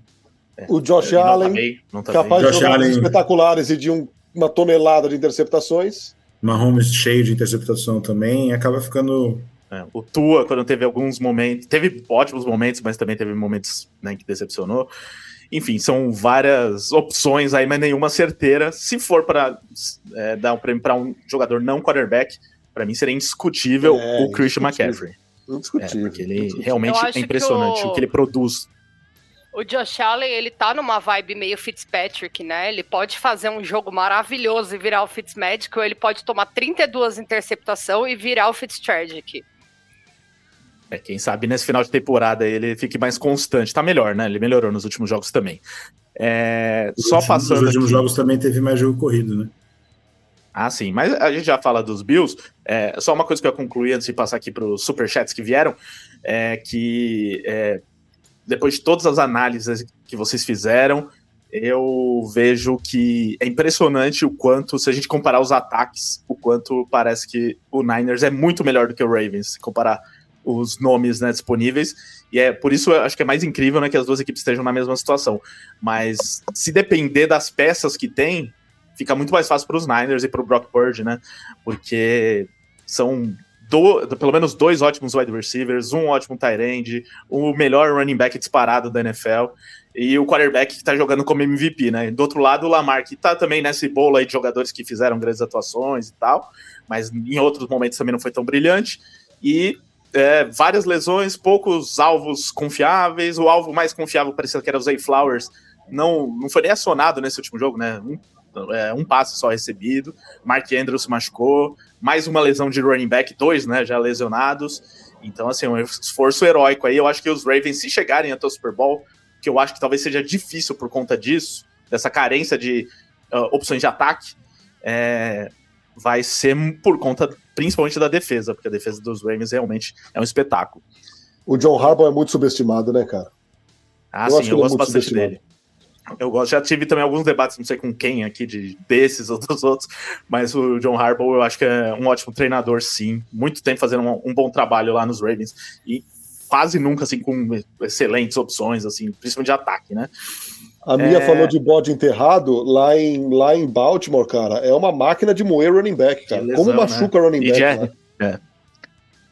O Josh Allen, não tá capaz Josh de jogar Allen, espetaculares e de um, uma tonelada de interceptações. Mahomes cheio de interceptação também, acaba ficando é, o Tua, quando teve alguns momentos, teve ótimos momentos, mas também teve momentos né, que decepcionou. Enfim, são várias opções aí, mas nenhuma certeira. Se for para é, dar um prêmio para um jogador não quarterback, para mim seria indiscutível é, o Christian McCaffrey. Indiscutível. É, porque ele indiscutível. realmente é impressionante que o... o... que ele produz. O Josh Allen, ele tá numa vibe meio Fitzpatrick, né? Ele pode fazer um jogo maravilhoso e virar o Fitzmagic, ou ele pode tomar 32 interceptação e virar o Fitztragic. É, quem sabe nesse final de temporada ele fique mais constante. Tá melhor, né? Ele melhorou nos últimos jogos também. É, só últimos, passando. Nos últimos aqui... jogos também teve mais jogo corrido, né? Ah, sim, mas a gente já fala dos Bills. É, só uma coisa que eu concluí antes de passar aqui para os superchats que vieram: é que é, depois de todas as análises que vocês fizeram, eu vejo que é impressionante o quanto, se a gente comparar os ataques, o quanto parece que o Niners é muito melhor do que o Ravens, se comparar os nomes né, disponíveis. E é por isso acho que é mais incrível né, que as duas equipes estejam na mesma situação. Mas se depender das peças que tem, fica muito mais fácil para os Niners e para o Brock Purdy, né? Porque são do, pelo menos dois ótimos wide receivers, um ótimo tight end, o melhor running back disparado da NFL e o quarterback que está jogando como MVP, né? Do outro lado, o Lamar, que está também nesse bolo aí de jogadores que fizeram grandes atuações e tal, mas em outros momentos também não foi tão brilhante. E é, várias lesões, poucos alvos confiáveis. O alvo mais confiável parecia que era o Zay Flowers, não, não foi nem acionado nesse último jogo, né? Um, é, um passe só recebido. Mark Andrews se machucou, mais uma lesão de running back, dois, né? Já lesionados. Então, assim, um esforço heróico aí. Eu acho que os Ravens, se chegarem até o Super Bowl, que eu acho que talvez seja difícil por conta disso, dessa carência de uh, opções de ataque, é, vai ser por conta principalmente da defesa, porque a defesa dos Ravens realmente é um espetáculo. O John Harbaugh é muito subestimado, né, cara? Ah, eu sim, eu é gosto é bastante dele. Eu gosto, já tive também alguns debates, não sei com quem aqui, de desses ou dos outros, mas o John Harbaugh eu acho que é um ótimo treinador, sim. Muito tempo fazendo um, um bom trabalho lá nos Ravens e quase nunca assim com excelentes opções, assim, principalmente de ataque, né? A minha é... falou de bode enterrado lá em, lá em Baltimore, cara. É uma máquina de moer running back, cara. Lesão, Como machuca né? running back? E, é, é.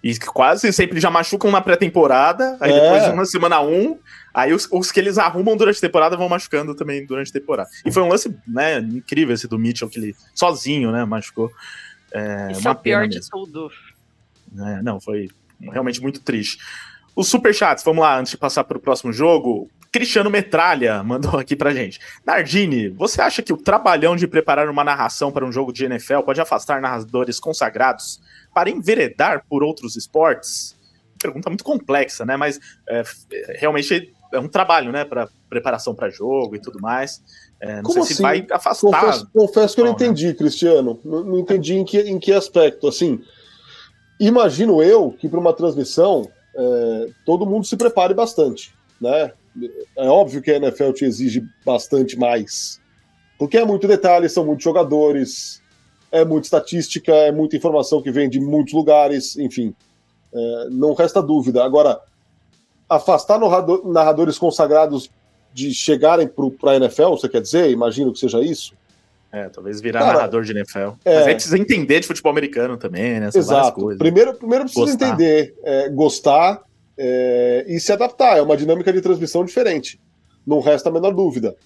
e quase sempre já machucam na pré-temporada, aí é. depois de uma semana um, aí os, os, que eles arrumam durante a temporada vão machucando também durante a temporada. E foi um lance né, incrível esse do Mitchell, que ele sozinho né, machucou. É, Isso é o pior mesmo. de tudo. É, não, foi realmente muito triste. Os superchats, vamos lá, antes de passar para o próximo jogo. Cristiano Metralha mandou aqui pra gente. Nardini, você acha que o trabalhão de preparar uma narração para um jogo de NFL pode afastar narradores consagrados para enveredar por outros esportes? Pergunta muito complexa, né? Mas é, realmente é um trabalho, né? Para preparação para jogo e tudo mais. É, não Como sei assim? se vai afastar. Confesso, confesso que eu não né? entendi, Cristiano. Não, não entendi em que, em que aspecto. Assim, imagino eu que para uma transmissão é, todo mundo se prepare bastante, né? É óbvio que a NFL te exige bastante mais, porque é muito detalhe, são muitos jogadores, é muita estatística, é muita informação que vem de muitos lugares, enfim, é, não resta dúvida. Agora, afastar narradores consagrados de chegarem para a NFL, você quer dizer? Imagino que seja isso. É, talvez virar Cara, narrador de NFL. É... Mas aí precisa entender de futebol americano também, né? São Exato. Primeiro, primeiro precisa gostar. entender, é, gostar é, e se adaptar. É uma dinâmica de transmissão diferente. Não resta a menor dúvida.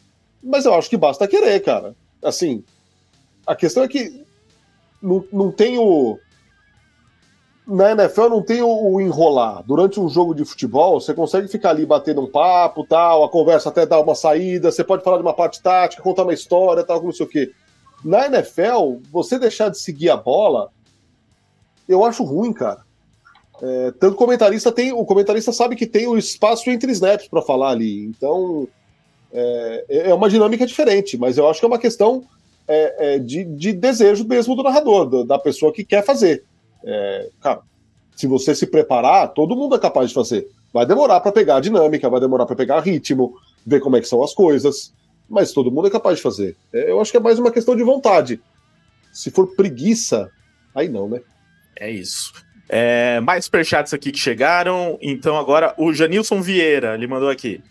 Mas eu acho que basta querer, cara. Assim, a questão é que não, não tem o. Na NFL não tem o, o, enrolar. Durante um jogo de futebol, você consegue ficar ali batendo um papo, tal, a conversa até dar uma saída, você pode falar de uma parte tática, contar uma história, tal, não sei o quê. Na NFL, você deixar de seguir a bola, eu acho ruim, cara. É, tanto comentarista tem, o comentarista sabe que tem o espaço entre snaps para falar ali. Então é, é, uma dinâmica diferente, mas eu acho que é uma questão é, é de, de, desejo mesmo do narrador, do, da pessoa que quer fazer. É, cara, se você se preparar, todo mundo é capaz de fazer. Vai demorar para pegar a dinâmica, vai demorar para pegar ritmo, ver como é que são as coisas, mas todo mundo é capaz de fazer. É, eu acho que é mais uma questão de vontade. Se for preguiça, aí não, né? É isso. É, mais superchats aqui que chegaram. Então, agora o Janilson Vieira, ele mandou aqui.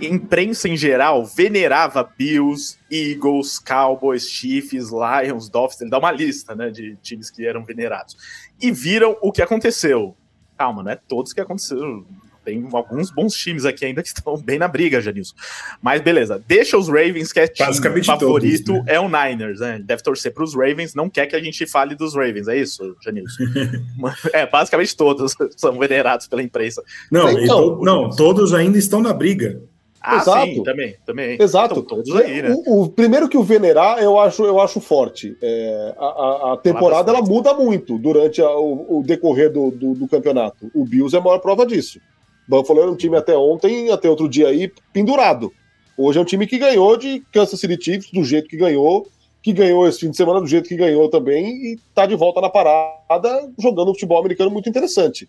Imprensa em geral venerava Bills, Eagles, Cowboys, Chiefs, Lions, Dolphins. Ele dá uma lista né, de times que eram venerados. E viram o que aconteceu. Calma, não é todos que aconteceram tem alguns bons times aqui ainda que estão bem na briga, Janilson. Mas beleza, deixa os Ravens que é time favorito todos, né? é o Niners, né? Deve torcer para os Ravens, não quer que a gente fale dos Ravens, é isso, Janilson? é, basicamente todos são venerados pela imprensa. Não, então, to não, todos ainda estão na briga. Ah, Exato. sim, também, também. Exato. Então, todos aí, né? O, o, primeiro que o venerar, eu acho, eu acho forte. É, a, a, temporada ela muda muito durante a, o, o, decorrer do, do, do, campeonato. O Bills é a maior prova disso. Buffalo era um time até ontem, até outro dia aí, pendurado. Hoje é um time que ganhou de Kansas City Chiefs do jeito que ganhou, que ganhou esse fim de semana do jeito que ganhou também e tá de volta na parada jogando um futebol americano muito interessante.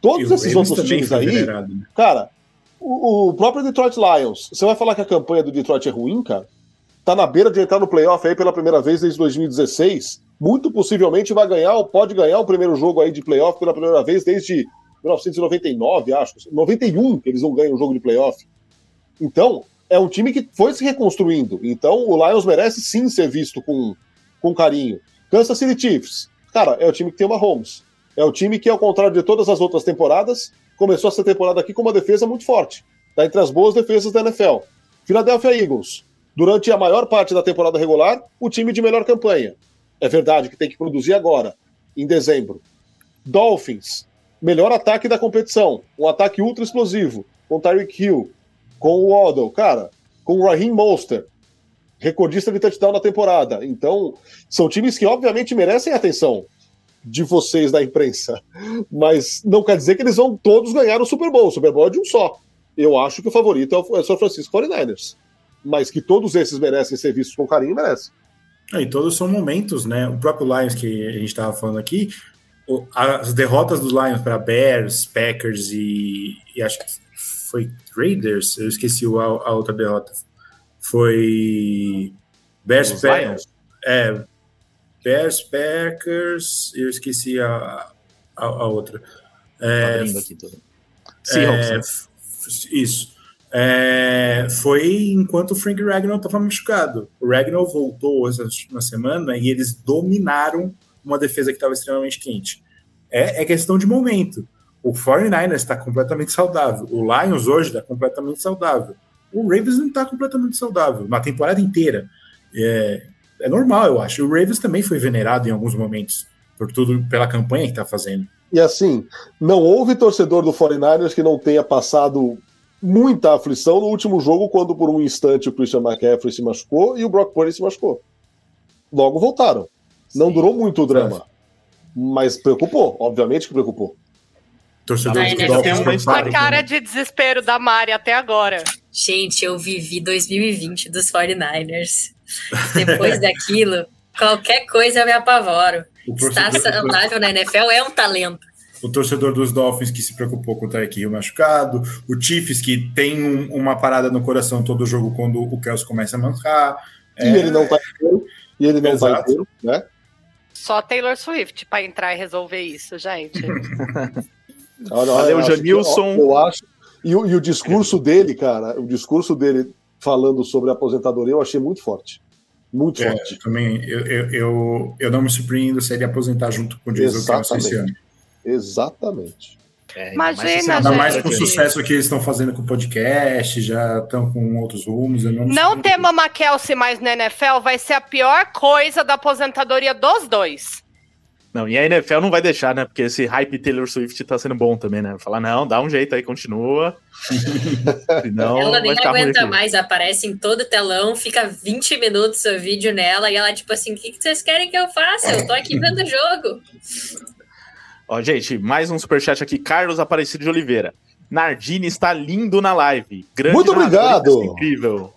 Todos esses outros times aí, venerado, né? cara, o, o, próprio Detroit Lions, você vai falar que a campanha do Detroit é ruim, cara? Tá na beira de entrar no playoff aí pela primeira vez desde 2016. Muito possivelmente vai ganhar ou pode ganhar o primeiro jogo aí de playoff pela primeira vez desde 1999, acho, 91 que eles não ganham um jogo de playoff. Então, é um time que foi se reconstruindo. Então, o Lions merece sim ser visto com, com carinho. Kansas City Chiefs, cara, é o time que tem uma Holmes. É o time que, ao contrário de todas as outras temporadas, começou essa temporada aqui com uma defesa muito forte. Está entre as boas defesas da NFL. Philadelphia Eagles, durante a maior parte da temporada regular, o time de melhor campanha. É verdade que tem que produzir agora, em dezembro. Dolphins, melhor ataque da competição. Um ataque ultra explosivo, com Tyreek Hill, com o Waddle, cara, com o Raheem Monster, recordista de touchdown na temporada. Então, são times que obviamente merecem atenção de vocês da imprensa, mas não quer dizer que eles vão todos ganhar o Super Bowl. O Super Bowl é de um só. Eu acho que o favorito é o São Francisco 49ers. Mas que todos esses merecem ser vistos com carinho, merece. É, e todos são momentos, né? O próprio Lions que a gente estava falando aqui, as derrotas dos Lions para Bears, Packers e, e, acho que foi Raiders, eu esqueci a, a outra derrota. Foi Bears, Packers. É, Bears, Packers, eu esqueci a, a, a outra. É, aqui Seahawks, é, né? Isso. É, foi enquanto o Frank Ragnall estava machucado. O Ragnall voltou essa última semana e eles dominaram uma defesa que estava extremamente quente. É, é, questão de momento. O 49ers está completamente saudável. O Lions hoje está completamente saudável. O Ravens não está completamente saudável. Na temporada inteira. É, é normal, eu acho. O Ravens também foi venerado em alguns momentos por tudo, pela campanha que está fazendo. E assim, não houve torcedor do 49ers que não tenha passado muita aflição no último jogo, quando por um instante o Christian McCaffrey se machucou e o Brock Purdy se machucou. Logo voltaram. Não Sim. durou muito o drama. Mas preocupou, obviamente que preocupou. Torcedor do A cara de desespero da Mari até agora. Gente, eu vivi 2020 dos 49ers. Depois daquilo, qualquer coisa eu me apavoro. Estar saudável na NFL é um talento. O torcedor dos Dolphins que se preocupou com o Tyreek Hill machucado, o Chiefs que tem um, uma parada no coração todo jogo quando o Kelsey começa a mancar. E é... ele não tá inteiro, e ele não tá Exato. tá inteiro, né? Só Taylor Swift para entrar e resolver isso, gente. Valeu, Janilson. Eu, eu acho. E o, e o discurso dele, cara, o discurso dele falando sobre a aposentadoria, eu achei muito forte. Muito é, forte. Também, eu, eu, eu, eu, não me surpreendo se ele aposentar junto com o Jason Kelsey esse ano. Exatamente. É, Imagina, ainda mais com o sucesso que eles estão fazendo com o podcast, já estão com outros rumos. não não ter Mama Kelsey mais na NFL vai ser a pior coisa da aposentadoria dos dois. Não, e a NFL não vai deixar, né? Porque esse hype Taylor Swift tá sendo bom também, né? Falar, não, dá um jeito aí, continua. Senão, ela nem aguenta mais, aparece em todo telão, fica 20 minutos o vídeo nela e ela, tipo assim, o que, que vocês querem que eu faça? Eu tô aqui vendo o jogo. Ó, gente, mais um superchat aqui. Carlos Aparecido de Oliveira. Nardini está lindo na live. Grande muito obrigado. Incrível.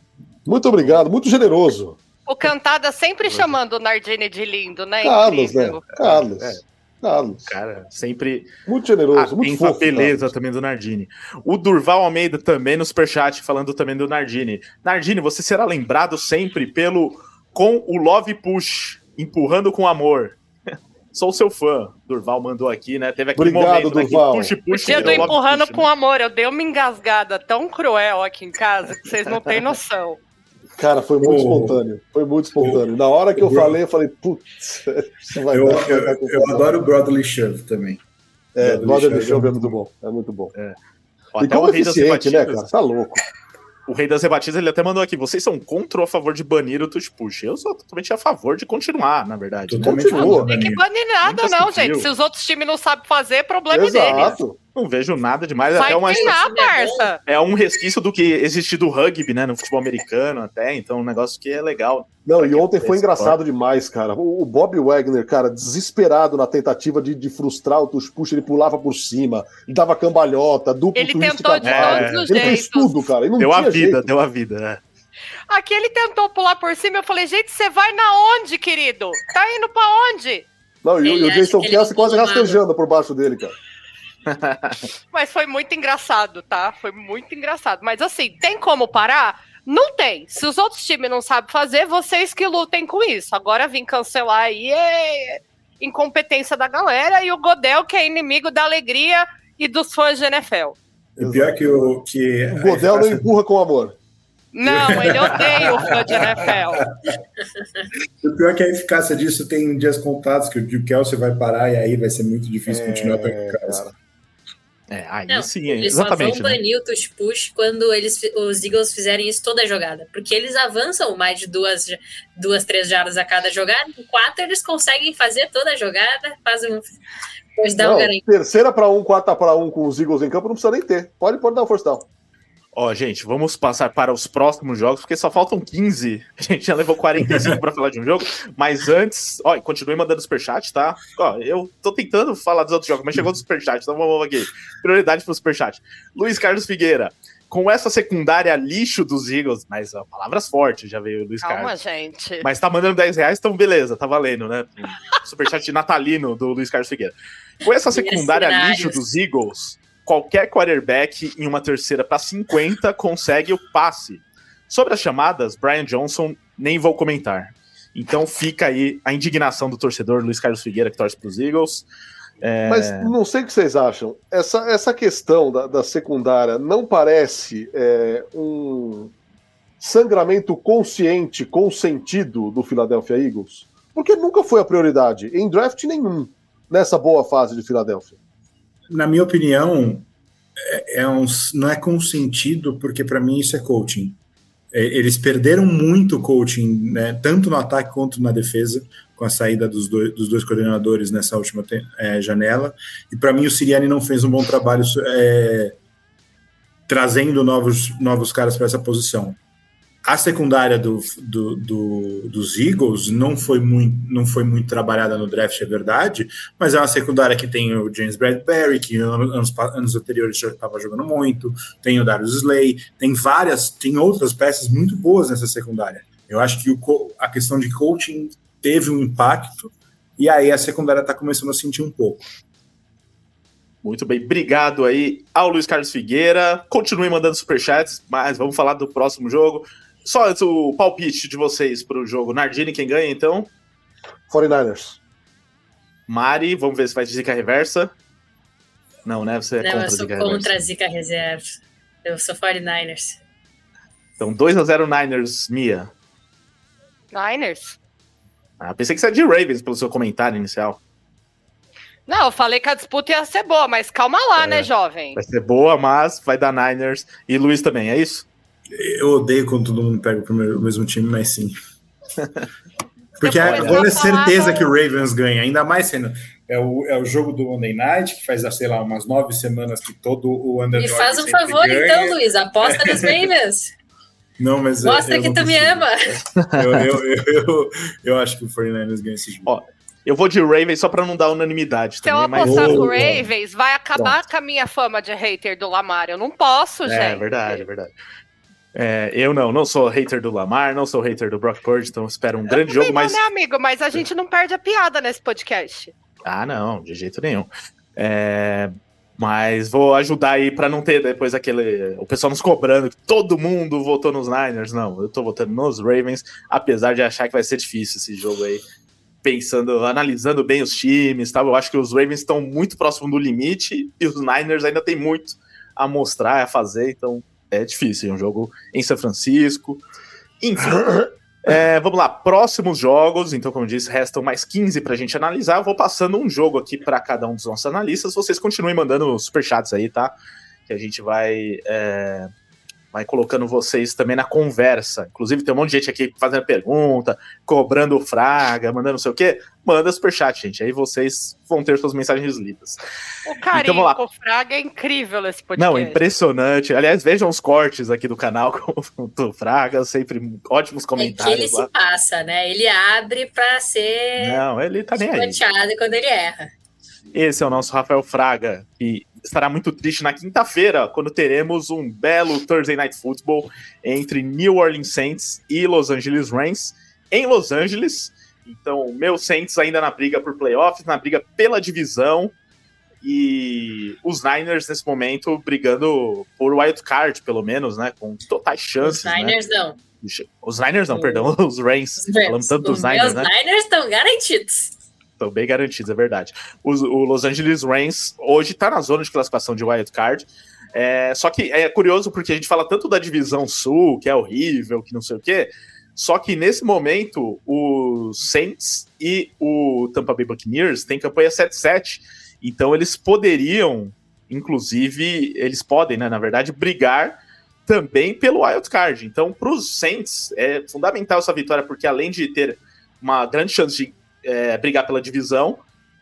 Muito obrigado, muito generoso. O Cantada sempre chamando o Nardini de lindo, né? Carlos, né? Incrível. né? Carlos. É. Carlos. Cara, sempre. Muito generoso, muito fofo. a beleza Carlos. também do Nardini. O Durval Almeida também no superchat falando também do Nardini. Nardini, você será lembrado sempre pelo com o Love Push, empurrando com amor. Sou seu fã. Durval mandou aqui, né? Teve aquele Obrigado, momento Durval. Né, push, push, o dia do empurrando push, com né? amor. Eu dei uma engasgada tão cruel aqui em casa que vocês não têm noção. Cara, foi muito oh, espontâneo. Foi muito espontâneo. Na hora que eu falei, eu falei, putz, vai eu, dar, eu, eu adoro o Brotherly Shove também. É, Brotherly Shove é muito bom. É muito bom. É. E como é eficiente, né, cara? Tá louco o Rei das Rebatidas ele até mandou aqui: vocês são contra ou a favor de banir o Tush Push? Eu sou totalmente a favor de continuar, na verdade. Totalmente Não tem que banir nada, não, gente. Se os outros times não sabem fazer, problema Exato. deles. Não vejo nada demais. Vai até uma treinar, parça. É um resquício do que existe do rugby, né? No futebol americano até. Então, um negócio que é legal. Não, e ontem foi engraçado demais, cara. O, Bob Wagner, cara, desesperado na tentativa de, de frustrar o Tush Push, ele pulava por cima, ele dava cambalhota, duplo Ele tentou de é. todos os Ele fez tudo, cara. deu a vida, jeito. deu a vida, né? Aqui ele tentou pular por cima, eu falei, gente, você vai na onde, querido? Tá indo pra onde? Não, e, e o Jason Kelsey quase rastejando por baixo dele, cara. Mas foi muito engraçado, tá? Foi muito engraçado. Mas assim, tem como parar? Não tem. Se os outros times não sabem fazer, vocês que lutem com isso. Agora vim cancelar aí é incompetência da galera e o Godel, que é inimigo da alegria e dos fãs de NFL. O pior que o. Que o Godel não empurra com amor. Não, ele odeia o fã de NFL. O pior é que a eficácia disso tem dias contados que o Kelsey vai parar e aí vai ser muito difícil é, continuar pegando casa. É, aí não, sim, eles exatamente. Eles só vão né? banir o touch push quando eles, os Eagles fizerem isso toda a jogada. Porque eles avançam mais de duas, duas três jardas a cada jogada. Em quatro, eles conseguem fazer toda a jogada, fazem um. Depois dá não, um terceira para um, quarta para um com os Eagles em campo, não precisa nem ter. Pode, pode dar um force down. Ó, gente, vamos passar para os próximos jogos, porque só faltam 15. A gente já levou 45 para falar de um jogo. Mas antes, ó, continue mandando superchat, tá? Ó, eu tô tentando falar dos outros jogos, mas chegou do superchat, então vamos aqui. Prioridade pro superchat. Luiz Carlos Figueira. Com essa secundária lixo dos Eagles, mas ó, palavras fortes, já veio o Luiz Calma, Carlos. gente. Mas tá mandando 10 reais, então beleza, tá valendo, né? Superchat natalino do Luiz Carlos Figueira. Com essa secundária lixo dos Eagles, qualquer quarterback em uma terceira para 50 consegue o passe. Sobre as chamadas, Brian Johnson nem vou comentar. Então fica aí a indignação do torcedor Luiz Carlos Figueira, que torce para os Eagles. É... Mas não sei o que vocês acham. Essa, essa questão da, da secundária não parece é, um sangramento consciente, consentido do Philadelphia Eagles? Porque nunca foi a prioridade, em draft nenhum, nessa boa fase de Filadélfia na minha opinião, é, é um, não é consentido, porque para mim isso é coaching. É, eles perderam muito coaching, né, tanto no ataque quanto na defesa, com a saída dos dois, dos dois coordenadores nessa última é, janela. E para mim o Siriani não fez um bom trabalho é, trazendo novos, novos caras para essa posição a secundária do, do, do, dos Eagles não foi, muito, não foi muito trabalhada no draft, é verdade, mas é uma secundária que tem o James Bradbury, que anos, anos anteriores já estava jogando muito, tem o Darius Slay, tem várias, tem outras peças muito boas nessa secundária. Eu acho que o, a questão de coaching teve um impacto, e aí a secundária está começando a sentir um pouco. Muito bem, obrigado aí ao Luiz Carlos Figueira. Continue mandando superchats, mas vamos falar do próximo jogo. Só o palpite de vocês para o jogo. Nardini, quem ganha, então? 49ers. Mari, vamos ver se vai de zica reversa. Não, né? Você é Não, contra eu sou zica contra reversa. a zica reserva. Eu sou 49ers. Então, 2x0 Niners, Mia. Niners? Ah, pensei que você é de Ravens pelo seu comentário inicial. Não, eu falei que a disputa ia ser boa, mas calma lá, É. né, jovem? Vai ser boa, mas vai dar Niners. E Luiz também, é isso? Eu odeio quando todo mundo pega o meu- o mesmo time, mas sim. Porque Depois agora é falar certeza do- que o Ravens ganha, ainda mais sendo. É o, é o jogo do Monday Night, que faz, sei lá, umas nove semanas que todo o Me underdog faz um favor, ganha. então, Luiz. Aposta nos Ravens. Não, mas Mostra eu que não tu me ama. Eu, eu, eu, eu, eu acho que o 49ers ganha esse jogo. Ó, Eu vou de Ravens só pra não dar unanimidade Se eu também, mas. apostar Ô, com o ô. Ravens, vai acabar com a minha fama de hater do Lamar. Eu não posso, gente. É verdade, é verdade. É, eu não, não sou hater do Lamar, não sou hater do Brock Purdy, então espero um grande Também jogo, não, mas. né, amigo? Mas a gente não perde a piada nesse podcast. Ah, não, de jeito nenhum. É, mas vou ajudar aí pra não ter depois aquele. O pessoal nos cobrando que todo mundo votou nos Niners. Não, eu tô votando nos Ravens, apesar de achar que vai ser difícil esse jogo aí. Pensando, analisando bem os times, tá? eu acho que os Ravens estão muito próximo do limite e os Niners ainda tem muito a mostrar, a fazer, então é difícil. É um jogo em São Francisco. Enfim. É, vamos lá, próximos jogos. Então, como disse, restam mais 15 para a gente analisar. Eu vou passando um jogo aqui para cada um dos nossos analistas. Vocês continuem mandando superchats aí, tá? Que a gente vai, é, vai colocando vocês também na conversa. Inclusive, tem um monte de gente aqui fazendo pergunta, cobrando fraga, mandando não sei o quê. Manda superchat, gente. Aí vocês vão ter suas mensagens lidas. O carinho Então, vamos lá. com o Fraga é incrível nesse podcast. Não, impressionante. Aliás, vejam os cortes aqui do canal com o Fraga, sempre ótimos É que ele comentários lá. se passa, né? Ele abre pra ser Não, ele tá nem aí. quando ele erra. Esse é o nosso Rafael Fraga, que estará muito triste na quinta-feira, quando teremos um belo Thursday Night Football entre New Orleans Saints e Los Angeles Rams em Los Angeles. Então, meu Saints ainda na briga por playoffs, na briga pela divisão. E os Niners, nesse momento, brigando por wild card, pelo menos, né? Com totais chances. Os Niners né? não. Os Niners não, O- perdão, os Rams. Os Falando Rams. tanto dos Os Niners, meus né? Niners estão garantidos. Estão bem garantidos, é verdade. O, o Los Angeles Rams hoje está na zona de classificação de wild card. É, só que é curioso porque a gente fala tanto da divisão sul, que é horrível, que não sei o quê. Só que nesse momento, o Saints e o Tampa Bay Buccaneers têm campanha 7-7. Então eles poderiam, inclusive, eles podem, né, na verdade, brigar também pelo wild card. Então, para os Saints, é fundamental essa vitória, porque além de ter uma grande chance de é, brigar pela divisão,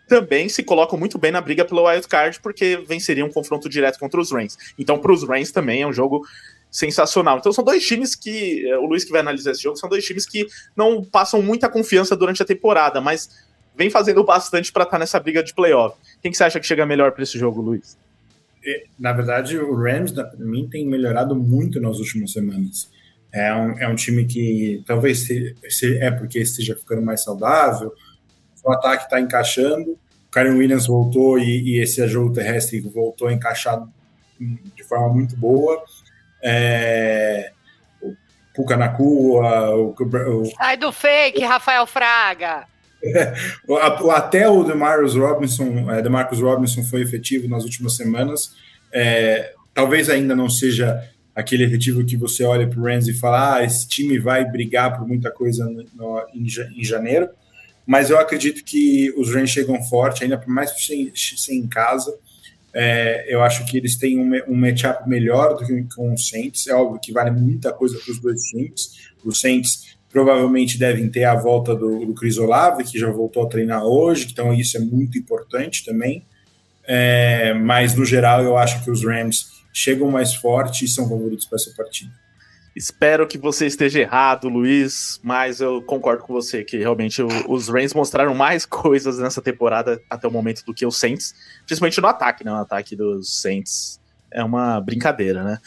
também se colocam muito bem na briga pelo wild card, porque venceriam um confronto direto contra os Rams. Então, para os Rams também é um jogo sensacional. Então, são dois times que, é, o Luiz que vai analisar esse jogo, são dois times que não passam muita confiança durante a temporada, mas vem fazendo bastante para estar tá nessa briga de playoff. Quem que você acha que chega melhor para esse jogo, Luiz? É, na verdade, o Rams, para mim, tem melhorado muito nas últimas semanas. É um, é um time que talvez se, se é porque esteja ficando mais saudável, o ataque está encaixando, o Karen Williams voltou e, e, esse jogo terrestre voltou a encaixar de forma muito boa. É, o Puka Nakua, o, o, Sai do fake, Rafael Fraga! Até o DeMarcus Robinson, é, DeMarcus Robinson foi efetivo nas últimas semanas. É, talvez ainda não seja aquele efetivo que você olha para o Rams e fala: ah, esse time vai brigar por muita coisa no, no, em, em, janeiro. Mas eu acredito que os Rams chegam forte, ainda por mais que sem em casa. É, eu acho que eles têm um, um matchup melhor do que com o Saints. É óbvio que vale muita coisa para os dois times. O Saints provavelmente devem ter a volta do, do Chris Olave, que já voltou a treinar hoje, então isso é muito importante também. É, mas no geral eu acho que os Rams chegam mais fortes e são favoritos para essa partida. Espero que você esteja errado, Luiz, mas eu concordo com você que realmente os Rams mostraram mais coisas nessa temporada até o momento do que os Saints, principalmente no ataque, né? O ataque dos Saints é uma brincadeira, né?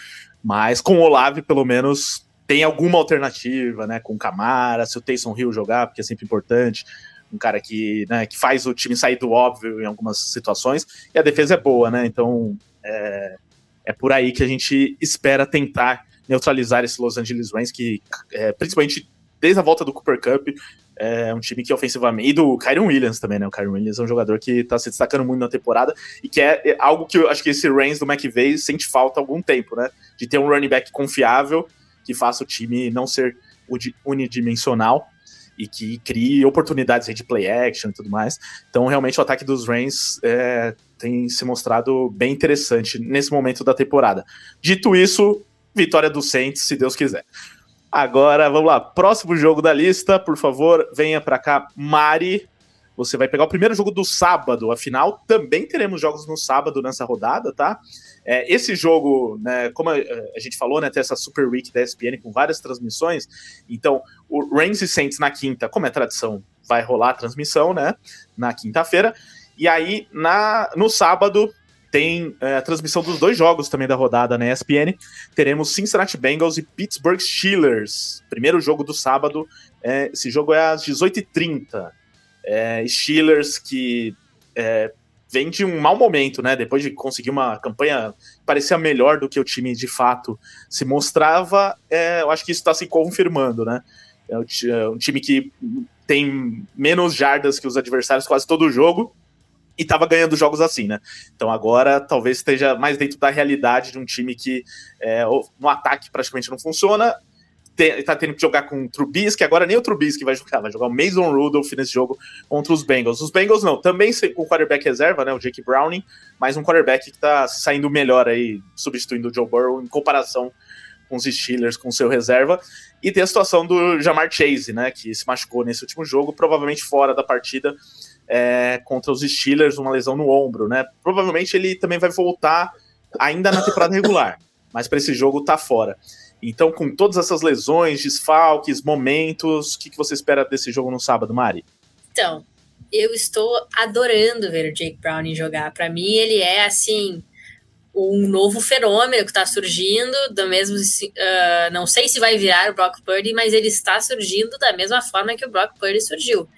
Mas com o Olave, pelo menos, tem alguma alternativa, né? Com o Camara, se o Taysom Hill jogar, porque é sempre importante. Um cara que, né, que faz o time sair do óbvio em algumas situações, e a defesa é boa, né? Então é, é por aí que a gente espera tentar neutralizar esse Los Angeles Rams, que é, principalmente desde a volta do Cooper Cup, é um time que ofensivamente. E do Kyron Williams também, né? O Kyron Williams é um jogador que tá se destacando muito na temporada e que é, é algo que eu acho que esse Rams do McVay sente falta há algum tempo, né? De ter um running back confiável que faça o time não ser unidimensional e que crie oportunidades de play action e tudo mais. Então, realmente, o ataque dos Rams é, tem se mostrado bem interessante nesse momento da temporada. Dito isso, vitória do Saints, se Deus quiser. Agora, vamos lá. Próximo jogo da lista, por favor, venha para cá, Mari. Você vai pegar o primeiro jogo do sábado. Afinal, também teremos jogos no sábado nessa rodada, tá? É, esse jogo, né, como a, a, gente falou, né, tem essa Super Week da ESPN com várias transmissões. Então, o Rams e Saints na quinta, como é tradição, vai rolar a transmissão, né, na quinta-feira. E aí, na, no sábado, tem é, a transmissão dos dois jogos também da rodada na ESPN. Teremos Cincinnati Bengals e Pittsburgh Steelers. Primeiro jogo do sábado. É, esse jogo é às 18h30. É, Steelers que é, vem de um mau momento, né? Depois de conseguir uma campanha que parecia melhor do que o time de fato se mostrava, é, eu acho que isso está se confirmando, né? É é um time que tem menos jardas que os adversários quase todo o jogo e estava ganhando jogos assim, né? Então agora talvez esteja mais dentro da realidade de um time que é, no ataque praticamente não funciona tá tendo que jogar com o Trubisky, agora nem o Trubisky vai jogar, vai jogar o Mason Rudolph nesse jogo contra os Bengals. Os Bengals não, também com o quarterback reserva, né, o Jake Browning, mas um quarterback que tá saindo melhor aí, substituindo o Joe Burrow em comparação com os Steelers, com seu reserva. E tem a situação do Jamar Chase, né, que se machucou nesse último jogo, provavelmente fora da partida é, contra os Steelers, uma lesão no ombro, né. Provavelmente ele também vai voltar ainda na temporada regular, mas para esse jogo tá fora. Então, com todas essas lesões, desfalques, momentos, o que, que você espera desse jogo no sábado, Mari? Então, eu estou adorando ver o Jake Browning jogar. Para mim, ele é assim um novo fenômeno que está surgindo, do mesmo, uh, não sei se vai virar o Brock Purdy, mas ele está surgindo da mesma forma que o Brock Purdy surgiu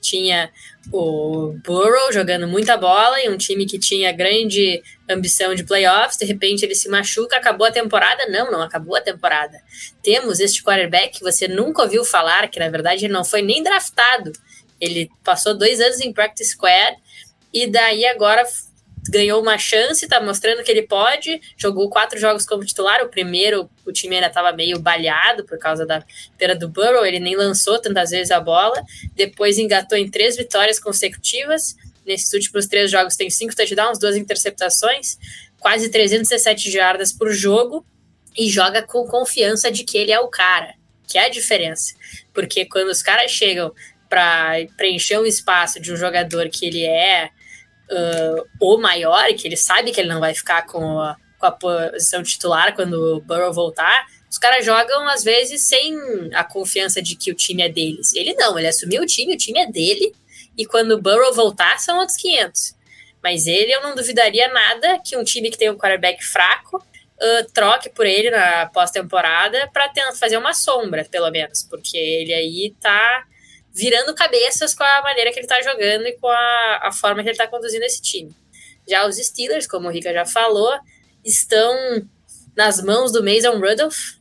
tinha o Burrow jogando muita bola e um time que tinha grande ambição de playoffs, de repente ele se machuca, acabou a temporada? Não, não acabou a temporada. Temos este quarterback que você nunca ouviu falar, que na verdade ele não foi nem draftado, Ele passou dois anos em practice squad e daí agora ganhou uma chance, está mostrando que ele pode. Jogou quatro jogos como titular. O primeiro, o time ainda estava meio baleado por causa da perda do Burrow, ele nem lançou tantas vezes a bola. Depois engatou em três vitórias consecutivas. Nesses últimos três jogos tem cinco touchdowns, duas interceptações, quase 317 jardas por jogo e joga com confiança de que ele é o cara, que é a diferença. Porque quando os caras chegam para preencher um espaço de um jogador que ele é uh, o maior, que ele sabe que ele não vai ficar com a, com a posição titular quando o Burrow voltar, os caras jogam às vezes sem a confiança de que o time é deles. Ele não, ele assumiu o time, o time é dele, e quando o Burrow voltar são outros 500. Mas ele, eu não duvidaria nada que um time que tem um quarterback fraco uh, troque por ele na pós-temporada para fazer uma sombra, pelo menos, porque ele aí tá virando cabeças com a maneira que ele tá jogando e com a, a forma que ele tá conduzindo esse time. Já os Steelers, como o Rica já falou, estão nas mãos do Mason Rudolph.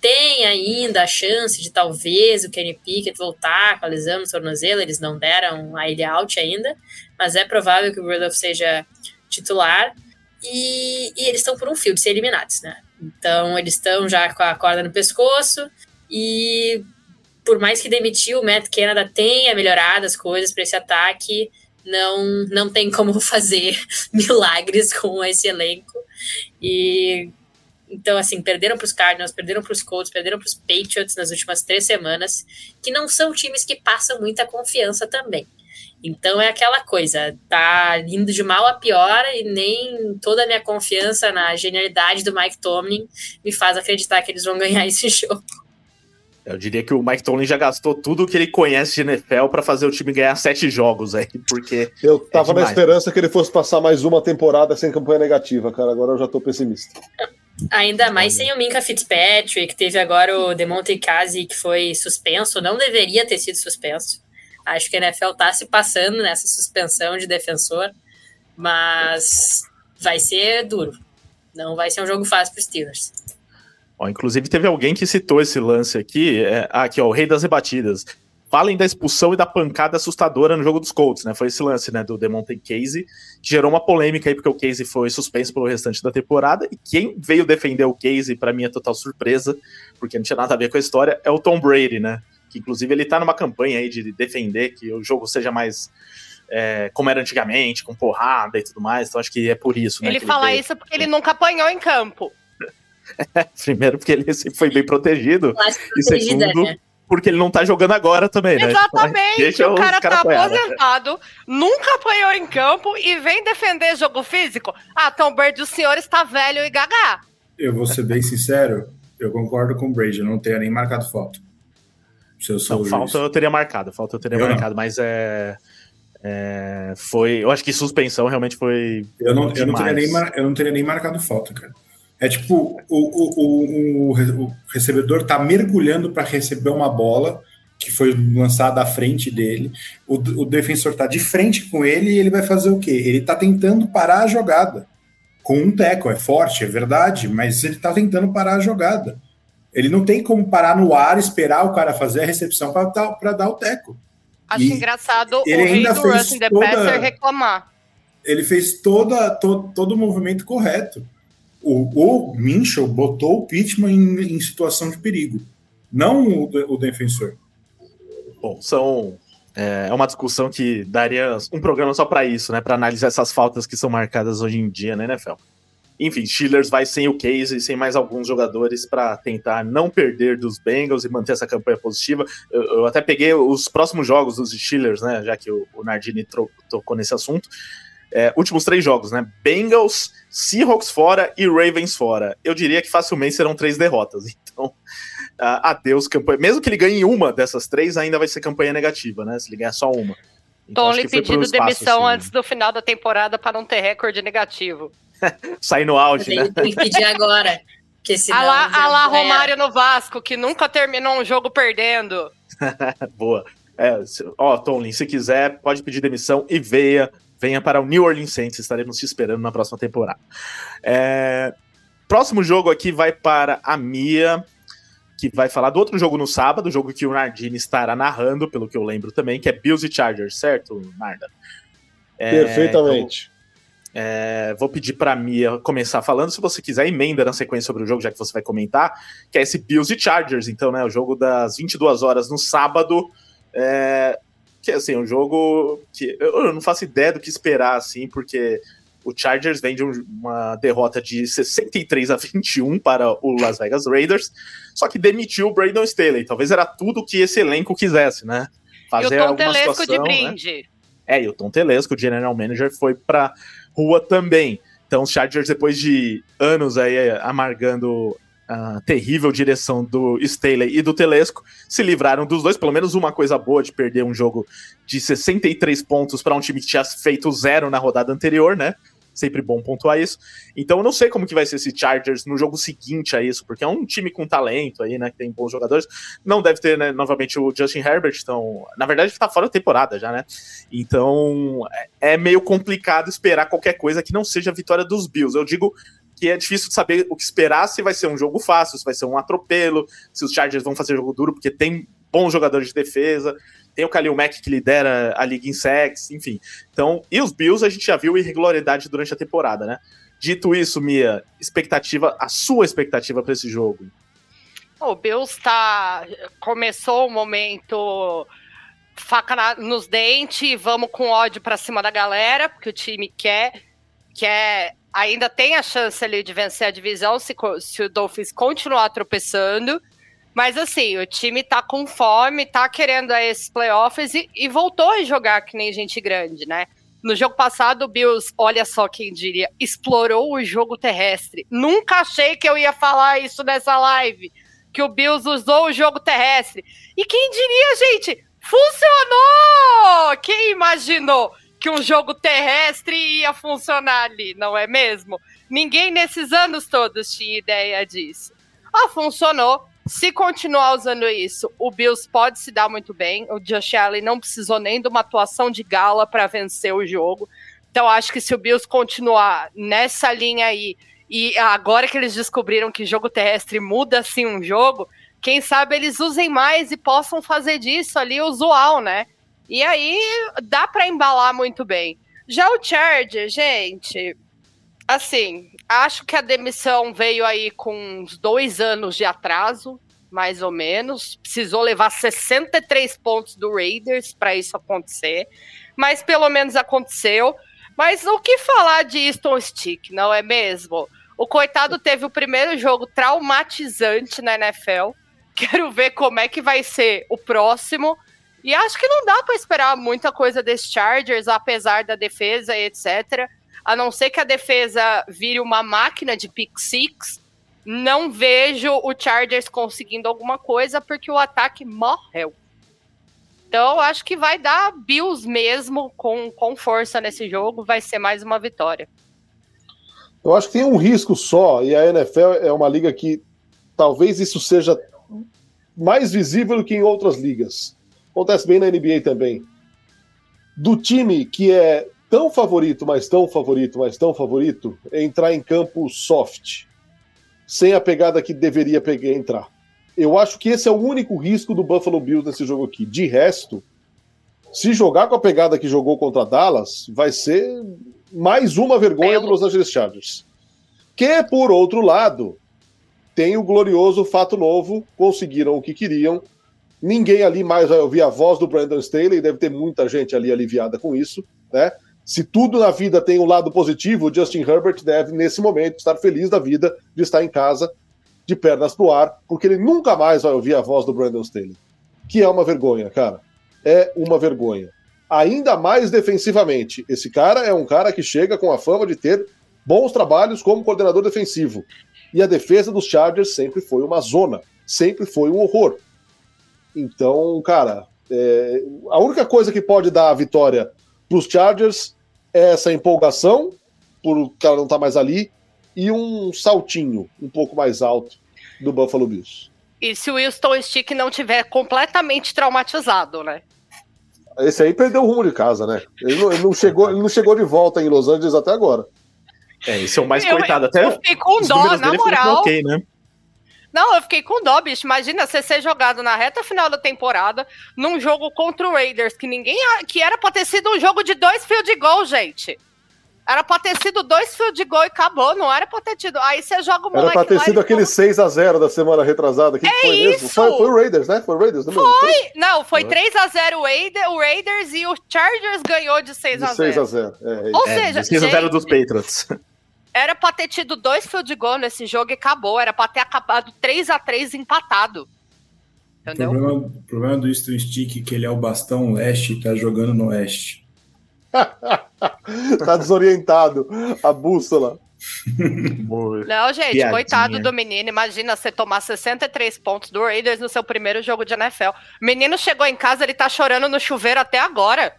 Tem ainda a chance de talvez o Kenny Pickett voltar com a lesão no tornozelo, eles não deram a ele out ainda, mas é provável que o Rudolph seja titular. E, e eles estão por um fio de ser eliminados, né? Então eles estão já com a corda no pescoço e por mais que demitiu, o Matt Canada tenha melhorado as coisas para esse ataque, não, não tem como fazer milagres com esse elenco. E então, assim, perderam para os Cardinals, perderam para os Colts, perderam para os Patriots nas últimas três semanas, que não são times que passam muita confiança também. Então é aquela coisa, tá indo de mal a pior e nem toda a minha confiança na genialidade do Mike Tomlin me faz acreditar que eles vão ganhar esse jogo. Eu diria que o Mike Tomlin já gastou tudo que ele conhece de NFL para fazer o time ganhar sete jogos aí, porque. Eu tava é na esperança que ele fosse passar mais uma temporada sem campanha negativa, cara. Agora eu já tô pessimista. Ainda mais sem o Minka Fitzpatrick, teve agora o Demonte Kazi que foi suspenso, não deveria ter sido suspenso. Acho que a NFL tá se passando nessa suspensão de defensor, mas vai ser duro. Não vai ser um jogo fácil para os Steelers. Ó, inclusive, teve alguém que citou esse lance aqui. É, aqui, ó, o rei das rebatidas. Falem da expulsão e da pancada assustadora no jogo dos Colts, né? Foi esse lance, né, do Demonte Casey, que gerou uma polêmica aí, porque o Casey foi suspenso pelo restante da temporada. E quem veio defender o Casey, para mim, é total surpresa, porque não tinha nada a ver com a história, é o Tom Brady, né? Que inclusive ele tá numa campanha aí de defender que o jogo seja mais é, como era antigamente, com porrada e tudo mais. Então acho que é por isso. Né, ele fala ele isso porque ele nunca apanhou em campo. Primeiro, porque ele sempre foi bem protegido. E segundo, né? porque ele não tá jogando agora também, né? Exatamente. Deixa o cara tá aposentado, nunca apanhou em campo e vem defender jogo físico. Ah, Tom Brady, o senhor está velho e gaga. Eu vou ser bem sincero, eu concordo com o Brady, eu não teria nem marcado foto. Se eu sou não, falta eu teria marcado, falta eu teria eu marcado, não. mas é, é, foi, eu acho que suspensão realmente foi. Eu não, eu não, teria nem, eu não teria nem marcado foto, cara. É tipo, o, o, o, o recebedor tá mergulhando para receber uma bola que foi lançada à frente dele. O, o defensor tá de frente com ele e ele vai fazer o quê? Ele tá tentando parar a jogada. Com um teco, é forte, é verdade, mas ele tá tentando parar a jogada. Ele não tem como parar no ar, esperar o cara fazer a recepção para dar, dar o teco. Acho e engraçado ele o ainda fez Russell the toda, Passer reclamar. Ele fez toda, todo, todo o movimento correto o, o Minchel botou o Pittman em, em situação de perigo, não o, o defensor. Bom, são é, é uma discussão que daria um programa só para isso, né? Para analisar essas faltas que são marcadas hoje em dia na NFL. Enfim, Steelers vai sem o Case e sem mais alguns jogadores para tentar não perder dos Bengals e manter essa campanha positiva. Eu, eu, até peguei os próximos jogos dos Steelers, né? Já que o, o Nardini tocou nesse assunto. É, últimos três jogos, né? Bengals, Seahawks fora e Ravens fora. Eu diria que facilmente serão três derrotas. Então, uh, adeus, campanha. Mesmo que ele ganhe uma dessas três, ainda vai ser campanha negativa, né? Se ele ganhar só uma. Então, Tony pedindo demissão assim, antes do final da temporada para não ter recorde negativo. Sair no auge, né? Tem que pedir agora. Que senão, a lá, a lá Romário no Vasco, que nunca terminou um jogo perdendo. Boa. É, ó, Tony, se quiser, pode pedir demissão e veia venha para o New Orleans Saints, estaremos te esperando na próxima temporada. É... Próximo jogo aqui vai para a Mia. que vai falar do outro jogo no sábado, o jogo que o Nardini estará narrando, pelo que eu lembro também, que é Bills e Chargers, certo, Narda? É, Perfeitamente. Então, é, vou pedir para Mia começar falando, se você quiser, emenda na sequência sobre o jogo, já que você vai comentar, que é esse Bills e Chargers, então, né, o jogo das 22 horas no sábado, é, que assim, um jogo que eu não faço ideia do que esperar, assim, porque o Chargers vem de uma derrota de 63 a 21 para o Las Vegas Raiders, só que demitiu o Brandon Staley. Talvez era tudo que esse elenco quisesse, né? Fazer e o Tom Telesco situação, de né? brinde. Né? É, e o Tom Telesco, o general manager, foi para rua também. Então, os Chargers, depois de anos aí amargando a terrível direção do Staley e do Telesco, se livraram dos dois. Pelo menos uma coisa boa de perder um jogo de 63 pontos para um time que tinha feito zero na rodada anterior, né? sempre bom pontuar isso. Então eu não sei como que vai ser esse Chargers no jogo seguinte a isso, porque é um time com talento aí, né, que tem bons jogadores. Não deve ter, né, novamente o Justin Herbert, então, na verdade tá fora da temporada já, né? Então é, é meio complicado esperar qualquer coisa que não seja a vitória dos Bills. Eu digo que é difícil de saber o que esperar, se vai ser um jogo fácil, se vai ser um atropelo, se os Chargers vão fazer jogo duro, porque tem bons jogadores de defesa tem o Khalil Mack que lidera a liga em sacks, enfim. Então, e os Bills a gente já viu irregularidade durante a temporada, né? Dito isso, Mia, expectativa, a sua expectativa para esse jogo? O Bills tá começou o momento faca na, nos dentes, vamos com ódio para cima da galera, porque o time quer quer ainda tem a chance ali de vencer a divisão se, se o Dolphins continuar tropeçando. Mas assim, o time tá com fome, tá querendo esses playoffs e, e, voltou a jogar que nem gente grande, né? No jogo passado, o Bills, olha só quem diria, explorou o jogo terrestre. Nunca achei que eu ia falar isso nessa live, que o Bills usou o jogo terrestre. E quem diria, gente, funcionou! Quem imaginou que um jogo terrestre ia funcionar ali, não é mesmo? Ninguém nesses anos todos tinha ideia disso. Ah, funcionou. Se continuar usando isso, o Bills pode se dar muito bem. O Josh Allen não precisou nem de uma atuação de gala para vencer o jogo. Então, acho que se o Bills continuar nessa linha aí, e agora que eles descobriram que jogo terrestre muda assim um jogo, quem sabe eles usem mais e possam fazer disso ali usual, né? E aí dá para embalar muito bem. Já o Charger, gente, assim, acho que a demissão veio aí com uns dois anos de atraso, mais ou menos. Precisou levar 63 pontos do Raiders para isso acontecer, mas pelo menos aconteceu. Mas o que falar de Easton Stick, não é mesmo? O coitado teve o primeiro jogo traumatizante na NFL. Quero ver como é que vai ser o próximo. E acho que não dá para esperar muita coisa desses Chargers, apesar da defesa e etc a não ser que a defesa vire uma máquina de pick six, não vejo o Chargers conseguindo alguma coisa porque o ataque morreu. Então, acho que vai dar Bills mesmo com, com força nesse jogo, vai ser mais uma vitória. Eu acho que tem um risco só, e a NFL é uma liga que talvez isso seja mais visível do que em outras ligas. Acontece bem na NBA também. Do time que é tão favorito, mas tão favorito, mas tão favorito, é entrar em campo soft, sem a pegada que deveria pegar entrar. Eu acho que esse é o único risco do Buffalo Bills nesse jogo aqui. De resto, se jogar com a pegada que jogou contra Dallas, vai ser mais uma vergonha do Los Angeles Chargers. Que, por outro lado, tem o glorioso fato novo, conseguiram o que queriam. Ninguém ali mais vai ouvir a voz do Brandon Staley, deve ter muita gente ali aliviada com isso, né? Se tudo na vida tem um lado positivo, o Justin Herbert deve, nesse momento, estar feliz da vida de estar em casa, de pernas pro ar, porque ele nunca mais vai ouvir a voz do Brandon Staley. Que é uma vergonha, cara. É uma vergonha. Ainda mais defensivamente. Esse cara é um cara que chega com a fama de ter bons trabalhos como coordenador defensivo. E a defesa dos Chargers sempre foi uma zona, sempre foi um horror. Então, cara, é... a única coisa que pode dar a vitória para os Chargers essa empolgação por o cara não estar tá mais ali e um saltinho um pouco mais alto do Buffalo Bills. E se o Wilson Stick não tiver completamente traumatizado, né? Esse aí perdeu o rumo de casa, né? Ele não, ele não chegou, ele não chegou de volta em Los Angeles até agora. É, esse é o mais eu, coitado. Até eu fico com dó, na moral. Okay, né? Não, eu fiquei com dó, bicho. Imagina você ser jogado na reta final da temporada, num jogo contra o Raiders, que ninguém. que era pra ter sido um jogo de dois field goal, gente. Era pra ter sido dois field goal e acabou, não era pra ter tido. Aí você joga o moleque Era pra ter sido aquele 6x0 da semana retrasada. Que é foi isso! Mesmo? Foi, foi, o Raiders, né? Foi o Raiders, não Foi! Não, foi 3x0 o Raiders e o Chargers ganhou de 6x0. 6x0. É, é, Ou é, seja, 6x0 dos Patriots. Era pra ter tido dois field goal nesse jogo e acabou. Era pra ter acabado 3 a 3 empatado. Entendeu? O problema, o problema do Easton Stick é que ele é o bastão leste e tá jogando no oeste. tá desorientado. A bússola. Não, gente, Piadinha. coitado do menino. Imagina você tomar 63 pontos do Raiders no seu primeiro jogo de NFL. O menino chegou em casa, ele tá chorando no chuveiro até agora.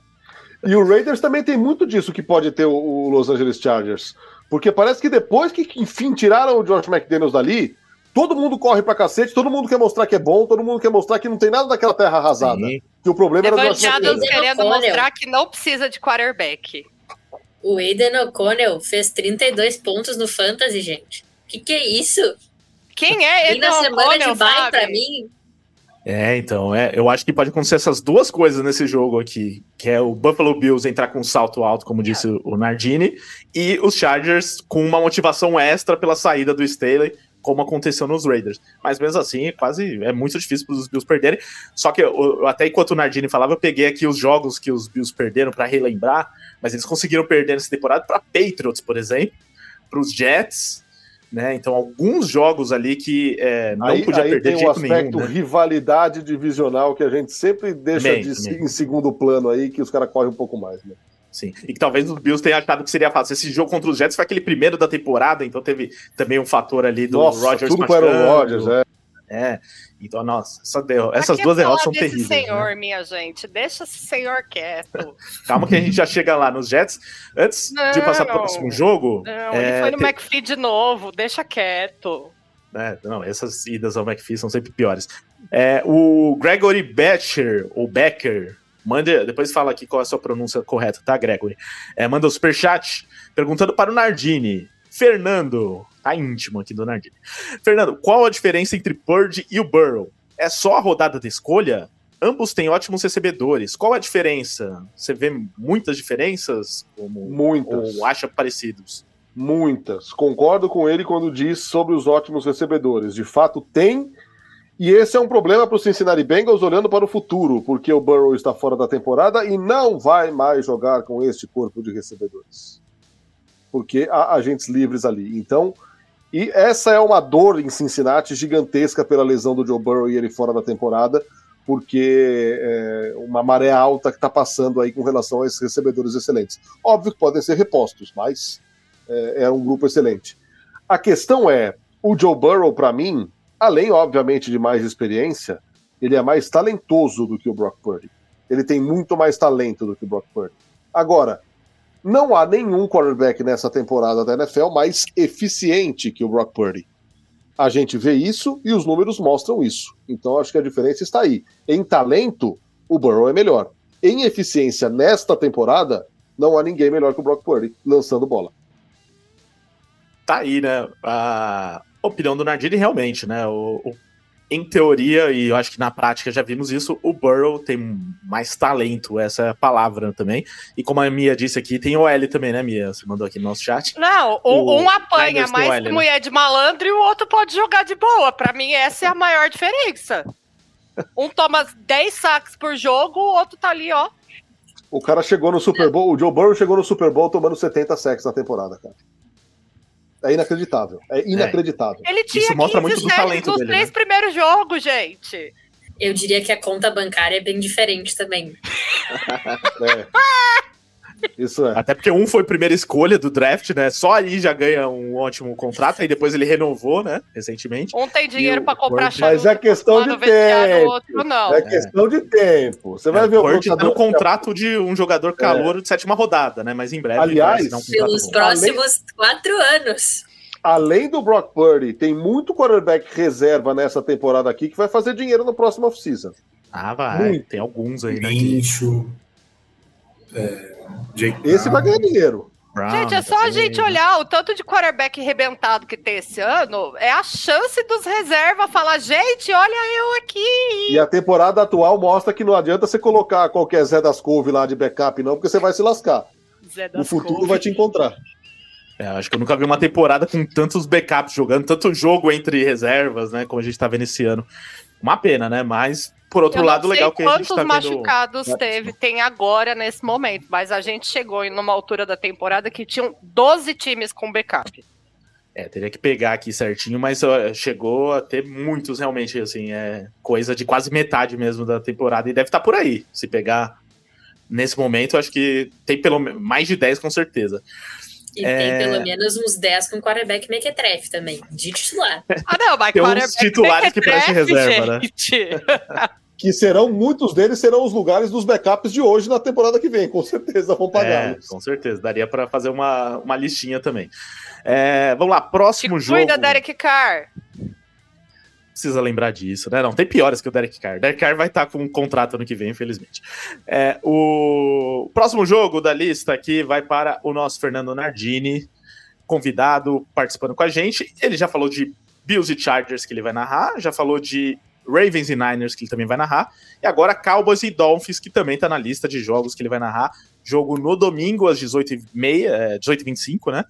E o Raiders também tem muito disso que pode ter o Los Angeles Chargers. Porque parece que depois que, enfim, tiraram o George McDaniels dali, todo mundo corre pra cacete, todo mundo quer mostrar que é bom, todo mundo quer mostrar que não tem nada daquela terra arrasada. Sim. Que o problema era o George McDaniels. querendo mostrar que não precisa de quarterback. O Aiden O'Connell fez 32 pontos no Fantasy, gente. Que que é isso? Quem é ele? na semana de bye pra mim. É, então, é, eu acho que pode acontecer essas duas coisas nesse jogo aqui, que é o Buffalo Bills entrar com um salto alto, como disse o Nardini, e os Chargers com uma motivação extra pela saída do Staley, como aconteceu nos Raiders. Mas mesmo assim, quase é muito difícil para os Bills perderem. Só que eu, até enquanto o Nardini falava, eu peguei aqui os jogos que os Bills perderam para relembrar, mas eles conseguiram perder nessa temporada para Patriots, por exemplo, para os Jets, né? Então, alguns jogos ali que é, não aí, podia aí perder tem de jeito o aspecto nenhum, né? rivalidade divisional que a gente sempre deixa de, em segundo plano aí, que os caras correm um pouco mais, né? Sim. E que talvez os Bills tenham achado que seria fácil. Esse jogo contra os Jets foi aquele primeiro da temporada, então teve também um fator ali do Nossa, Rogers tudo com o Rogers, é. É. Então, nossa, essa derro essas duas derrotas são terríveis. senhor, né? minha gente. Deixa esse senhor quieto. Calma que a gente já chega lá nos Jets. Antes não, de passar para o próximo jogo. Não, é, ele foi no tem... McPhee de novo, deixa quieto. É, não, essas idas ao McPhee são sempre piores. É, o Gregory Becher, ou Becker, manda, depois fala aqui qual é a sua pronúncia correta, tá, Gregory? É, manda o um superchat perguntando para o Nardini. Fernando, tá íntimo aqui do Nardini. Fernando, qual a diferença entre Purdy e o Burrow? É só a rodada de escolha? Ambos têm ótimos recebedores. Qual a diferença? Você vê muitas diferenças? Como, muitas. Ou acha parecidos? Muitas. Concordo com ele quando diz sobre os ótimos recebedores. De fato, tem. E esse é um problema para o Cincinnati Bengals olhando para o futuro, porque o Burrow está fora da temporada e não vai mais jogar com este corpo de recebedores. Porque há agentes livres ali. Então, e essa é uma dor em Cincinnati gigantesca pela lesão do Joe Burrow e ele fora da temporada, porque é uma maré alta que está passando aí com relação a esses recebedores excelentes. Óbvio que podem ser repostos, mas é, é um grupo excelente. A questão é, o Joe Burrow, para mim, além, obviamente, de mais experiência, ele é mais talentoso do que o Brock Purdy. Ele tem muito mais talento do que o Brock Purdy. Agora, não há nenhum quarterback nessa temporada da NFL mais eficiente que o Brock Purdy. A gente vê isso e os números mostram isso. Então acho que a diferença está aí. Em talento, o Burrow é melhor. Em eficiência nesta temporada, não há ninguém melhor que o Brock Purdy lançando bola. Tá aí, né? A opinião do Nardini realmente, né? O, o em teoria, e eu acho que na prática já vimos isso, o Burrow tem mais talento, essa é a palavra também. E como a Mia disse aqui, tem o L também, né, Mia? Você mandou aqui no nosso chat. Não, o, um apanha mais L, né? mulher né? de malandro e o outro pode jogar de boa. Para mim, essa é a maior diferença. Um toma 10 saques por jogo, o outro tá ali, ó. O cara chegou no Super Bowl, o Joe Burrow chegou no Super Bowl tomando 70 sacks na temporada, cara. É inacreditável. É inacreditável. Ele tinha Isso mostra muito do talento nos dele, três né? primeiros jogos, gente. Eu diria que a conta bancária é bem diferente também. é. Isso é. Até porque um foi primeira escolha do draft, né? Só ali já ganha um ótimo contrato, aí depois ele renovou, né? Recentemente. Um tem dinheiro para comprar charuto. Mas é questão de tempo. Outro, não. É questão de tempo. Você vai é, ver o Bird tá contrato de um jogador calor é. de sétima rodada, né? Mas em breve. Aliás, um pelos próximos além... quatro anos. Além do Brock Purdy, tem muito quarterback reserva nessa temporada aqui que vai fazer dinheiro no próximo off-season. Ah, vai. Muito. Tem alguns aí, né? Mincho. É, Jake Esse vai ganhar dinheiro. Brown. Gente, é só a gente olhar o tanto de quarterback arrebentado que tem esse ano. É a chance dos reservas falar, gente, olha eu aqui. E a temporada atual mostra que não adianta você colocar qualquer Zé das Couve lá de backup, não, porque você vai se lascar. Zé O das futuro Couve. vai te encontrar. É, acho que eu nunca vi uma temporada com tantos backups jogando, tanto jogo entre reservas, né? Como a gente tá vendo esse ano. Uma pena, né? Mas, por outro Eu lado, legal que a gente quantos tá vendo. machucados teve, tem agora nesse momento, mas a gente chegou em numa altura da temporada que tinham 12 times com backup. É, teria que pegar aqui certinho, mas ó, chegou a ter muitos realmente, assim, é coisa de quase metade mesmo da temporada e deve estar por aí. Se pegar nesse momento, acho que tem pelo mais de 10 com certeza. E É. tem pelo menos uns 10 com quarterback mequetrefe também, de titular. Ah, não, mas Tem uns quarterback titulares que mequetrefe, reserva, né? gente. Que serão, muitos deles serão os lugares dos backups de hoje na temporada que vem, com certeza vão É, pagá-los. com certeza, daria pra fazer uma, uma listinha também. É, vamos lá, próximo jogo. Cuida, Derek Carr. Precisa lembrar disso, né? Não, tem piores que o Derek Carr. Derek Carr vai estar com um contrato ano que vem, infelizmente. É, o próximo jogo da lista aqui vai para o nosso Fernando Nardini, convidado, participando com a gente. Ele já falou de Bills e Chargers que ele vai narrar, já falou de Ravens e Niners que ele também vai narrar, e agora Cowboys e Dolphins que também está na lista de jogos que ele vai narrar. Jogo no domingo às 18h30, é, 18h25, né?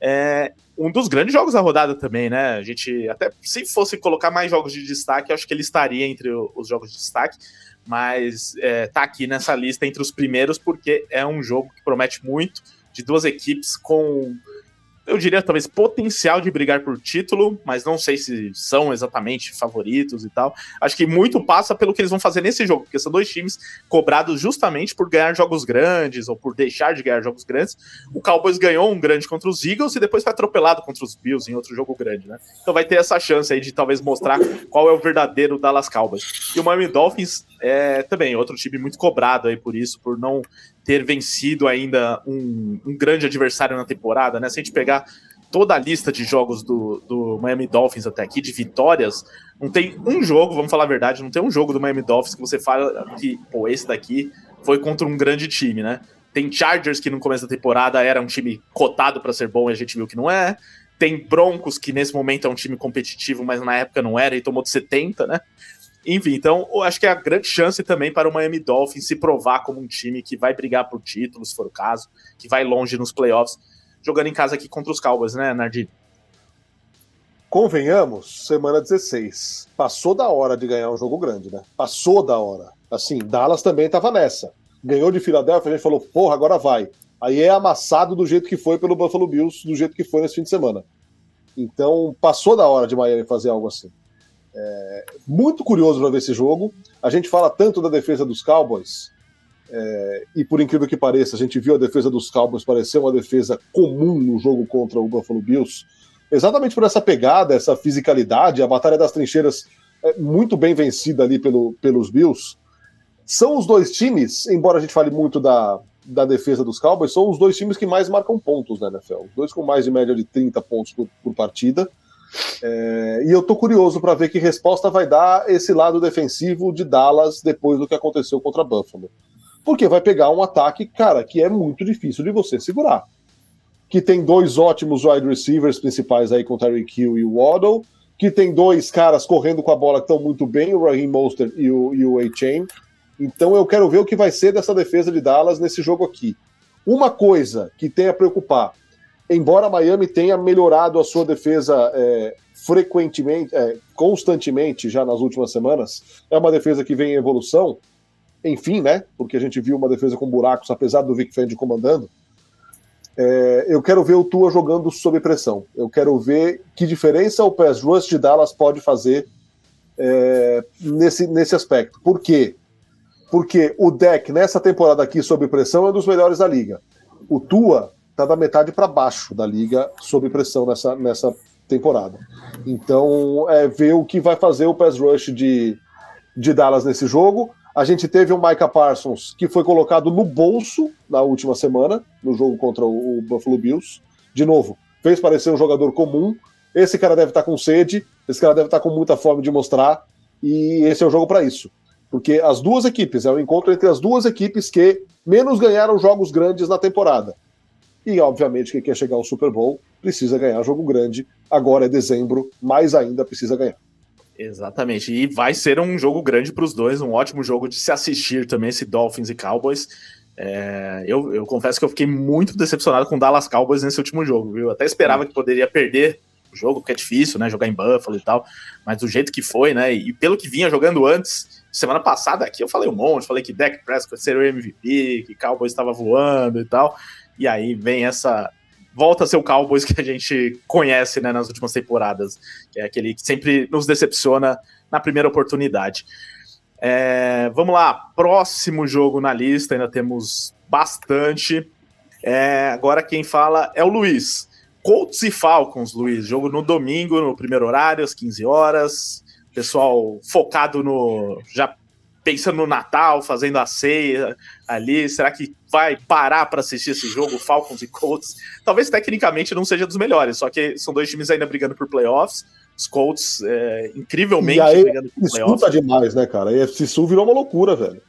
É, um dos grandes jogos da rodada também, né? A gente, até se fosse colocar mais jogos de destaque, acho que ele estaria entre os jogos de destaque, mas é, tá aqui nessa lista entre os primeiros, porque é um jogo que promete muito, de duas equipes com, eu diria, talvez potencial de brigar por título, mas não sei se são exatamente favoritos e tal. Acho que muito passa pelo que eles vão fazer nesse jogo, porque são dois times cobrados justamente por ganhar jogos grandes ou por deixar de ganhar jogos grandes. O Cowboys ganhou um grande contra os Eagles e depois foi atropelado contra os Bills em outro jogo grande, né? Então vai ter essa chance aí de talvez mostrar qual é o verdadeiro Dallas Cowboys. E o Miami Dolphins é também outro time muito cobrado aí por isso, por não ter vencido ainda um, um grande adversário na temporada, né? Se a gente pegar toda a lista de jogos do, do Miami Dolphins até aqui, de vitórias, não tem um jogo, vamos falar a verdade, não tem um jogo do Miami Dolphins que você fala que, pô, esse daqui foi contra um grande time, né? Tem Chargers que no começo da temporada era um time cotado para ser bom e a gente viu que não é. Tem Broncos que nesse momento é um time competitivo, mas na época não era e tomou de 70, né? Enfim, então acho que é a grande chance também para o Miami Dolphins se provar como um time que vai brigar por títulos, se for o caso, que vai longe nos playoffs, jogando em casa aqui contra os Cowboys, né, Nardi? Convenhamos, semana 16. Passou da hora de ganhar um jogo grande, né? Passou da hora. Assim, Dallas também tava nessa. Ganhou de Filadélfia, a gente falou, porra, agora vai. Aí é amassado do jeito que foi pelo Buffalo Bills, do jeito que foi nesse fim de semana. Então, passou da hora de Miami fazer algo assim. É, muito curioso para ver esse jogo. A gente fala tanto da defesa dos Cowboys, é, e por incrível que pareça, a gente viu a defesa dos Cowboys parecer uma defesa comum no jogo contra o Buffalo Bills, exatamente por essa pegada, essa fisicalidade, a batalha das trincheiras é muito bem vencida ali pelo, pelos Bills. São os dois times, embora a gente fale muito da, da defesa dos Cowboys, são os dois times que mais marcam pontos na NFL. Os dois com mais de média de 30 pontos por, por partida. É, e eu tô curioso para ver que resposta vai dar esse lado defensivo de Dallas depois do que aconteceu contra Buffalo. Porque vai pegar um ataque, cara, que é muito difícil de você segurar. Que tem dois ótimos wide receivers principais aí com o Tyreek Hill e o Waddle, que tem dois caras correndo com a bola que estão muito bem, o Raheem Mostert e o, e o A-Chain. Então eu quero ver o que vai ser dessa defesa de Dallas nesse jogo aqui. Uma coisa que tem a preocupar, embora Miami tenha melhorado a sua defesa é, frequentemente, é, constantemente já nas últimas semanas, é uma defesa que vem em evolução, enfim, né? Porque a gente viu uma defesa com buracos, apesar do Vic Fendi comandando. É, eu quero ver o Tua jogando sob pressão. Eu quero ver que diferença o pass rush de Dallas pode fazer é, nesse, nesse aspecto. Por quê? Porque o deck nessa temporada aqui sob pressão é um dos melhores da liga. O Tua tá da metade para baixo da liga sob pressão nessa, nessa temporada. Então, é ver o que vai fazer o pass rush de, de Dallas nesse jogo. A gente teve o Micah Parsons, que foi colocado no bolso na última semana, no jogo contra o, Buffalo Bills. De novo, fez parecer um jogador comum. Esse cara deve estar com sede, esse cara deve estar com muita fome de mostrar, e esse é o jogo para isso. Porque as duas equipes, é o encontro entre as duas equipes que menos ganharam jogos grandes na temporada. E, obviamente, quem quer chegar ao Super Bowl precisa ganhar jogo grande. Agora é dezembro, mais ainda precisa ganhar. Exatamente. E vai ser um jogo grande para os dois, um ótimo jogo de se assistir também, esse Dolphins e Cowboys. É, eu, eu, confesso que eu fiquei muito decepcionado com o Dallas Cowboys nesse último jogo, viu? Eu até esperava que poderia perder o jogo, porque é difícil, né? Jogar em Buffalo e tal. Mas do jeito que foi, né? E pelo que vinha jogando antes, semana passada aqui eu falei um monte, falei que Dak Prescott seria o MVP, que Cowboys estava voando e tal. E aí vem essa. Volta a ser o Cowboys que a gente conhece né, nas últimas temporadas, que é aquele que sempre nos decepciona na primeira oportunidade. É, vamos lá, próximo jogo na lista, ainda temos bastante. É, agora quem fala é o Luiz. Colts e Falcons, Luiz. Jogo no domingo, no primeiro horário, às 15 horas. Pessoal focado no. Já pensando no Natal, fazendo a ceia ali. Será que vai parar para assistir esse jogo, Falcons e Colts? Talvez tecnicamente não seja dos melhores, só que são dois times ainda brigando por playoffs. Os Colts, é, incrivelmente, e aí, brigando por playoffs. demais, né, cara? A EFC Sul virou uma loucura, velho.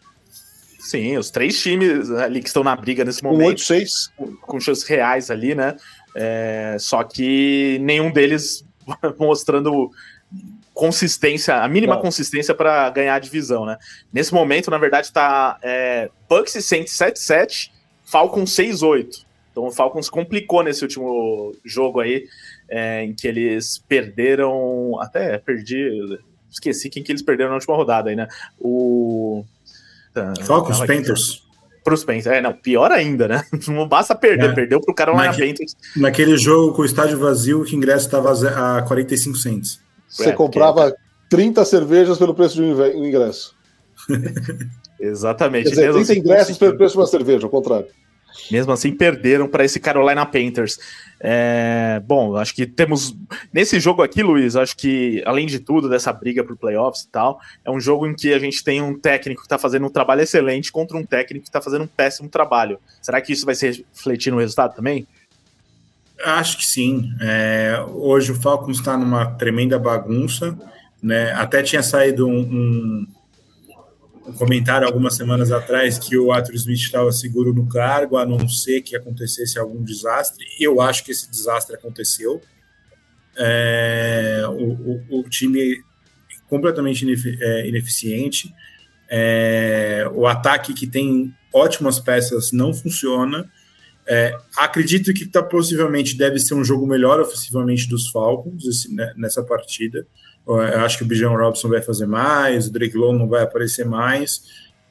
Sim, os três times ali que estão na briga nesse momento. Com 8-6. Com, com chances reais ali, né? É, só que nenhum deles mostrando consistência, a mínima Não. consistência para ganhar a divisão, né? Nesse momento, na verdade, tá é, Bucks e Saints 7-7, Falcons 6-8. Então o Falcons complicou nesse último jogo aí, é, em que eles perderam. Até perdi. Esqueci quem que eles perderam na última rodada aí, né? O. Falcons, Panthers para os Panthers. É, não, pior ainda, né? Não basta perder, é. perdeu para o Carolina Naque, Panthers. Naquele jogo com o estádio vazio, que o ingresso estava a 45 cents. Você comprava porque... 30 cervejas pelo preço de um ingresso. Exatamente. Quer dizer, 30 assim, ingressos pelo preço de uma cerveja, ao contrário. Mesmo assim, perderam para esse Carolina Panthers. É, bom, acho que temos. Nesse jogo aqui, Luiz, acho que, além de tudo, dessa briga por playoffs e tal, é um jogo em que a gente tem um técnico que está fazendo um trabalho excelente contra um técnico que está fazendo um péssimo trabalho. Será que isso vai se refletir no resultado também? Acho que sim. É, hoje o Falcons está numa tremenda bagunça. Né? Até tinha saído um, um um comentário algumas semanas atrás que o Arthur Smith estava seguro no cargo, a não ser que acontecesse algum desastre. Eu acho que esse desastre aconteceu. É, o, o, o, time completamente é, ineficiente. É, o ataque que tem ótimas peças não funciona. É, acredito que tá, possivelmente deve ser um jogo melhor ofensivamente dos Falcons esse, né, nessa partida. Eu acho que o Bijan Robson vai fazer mais, o Drake Lowe não vai aparecer mais.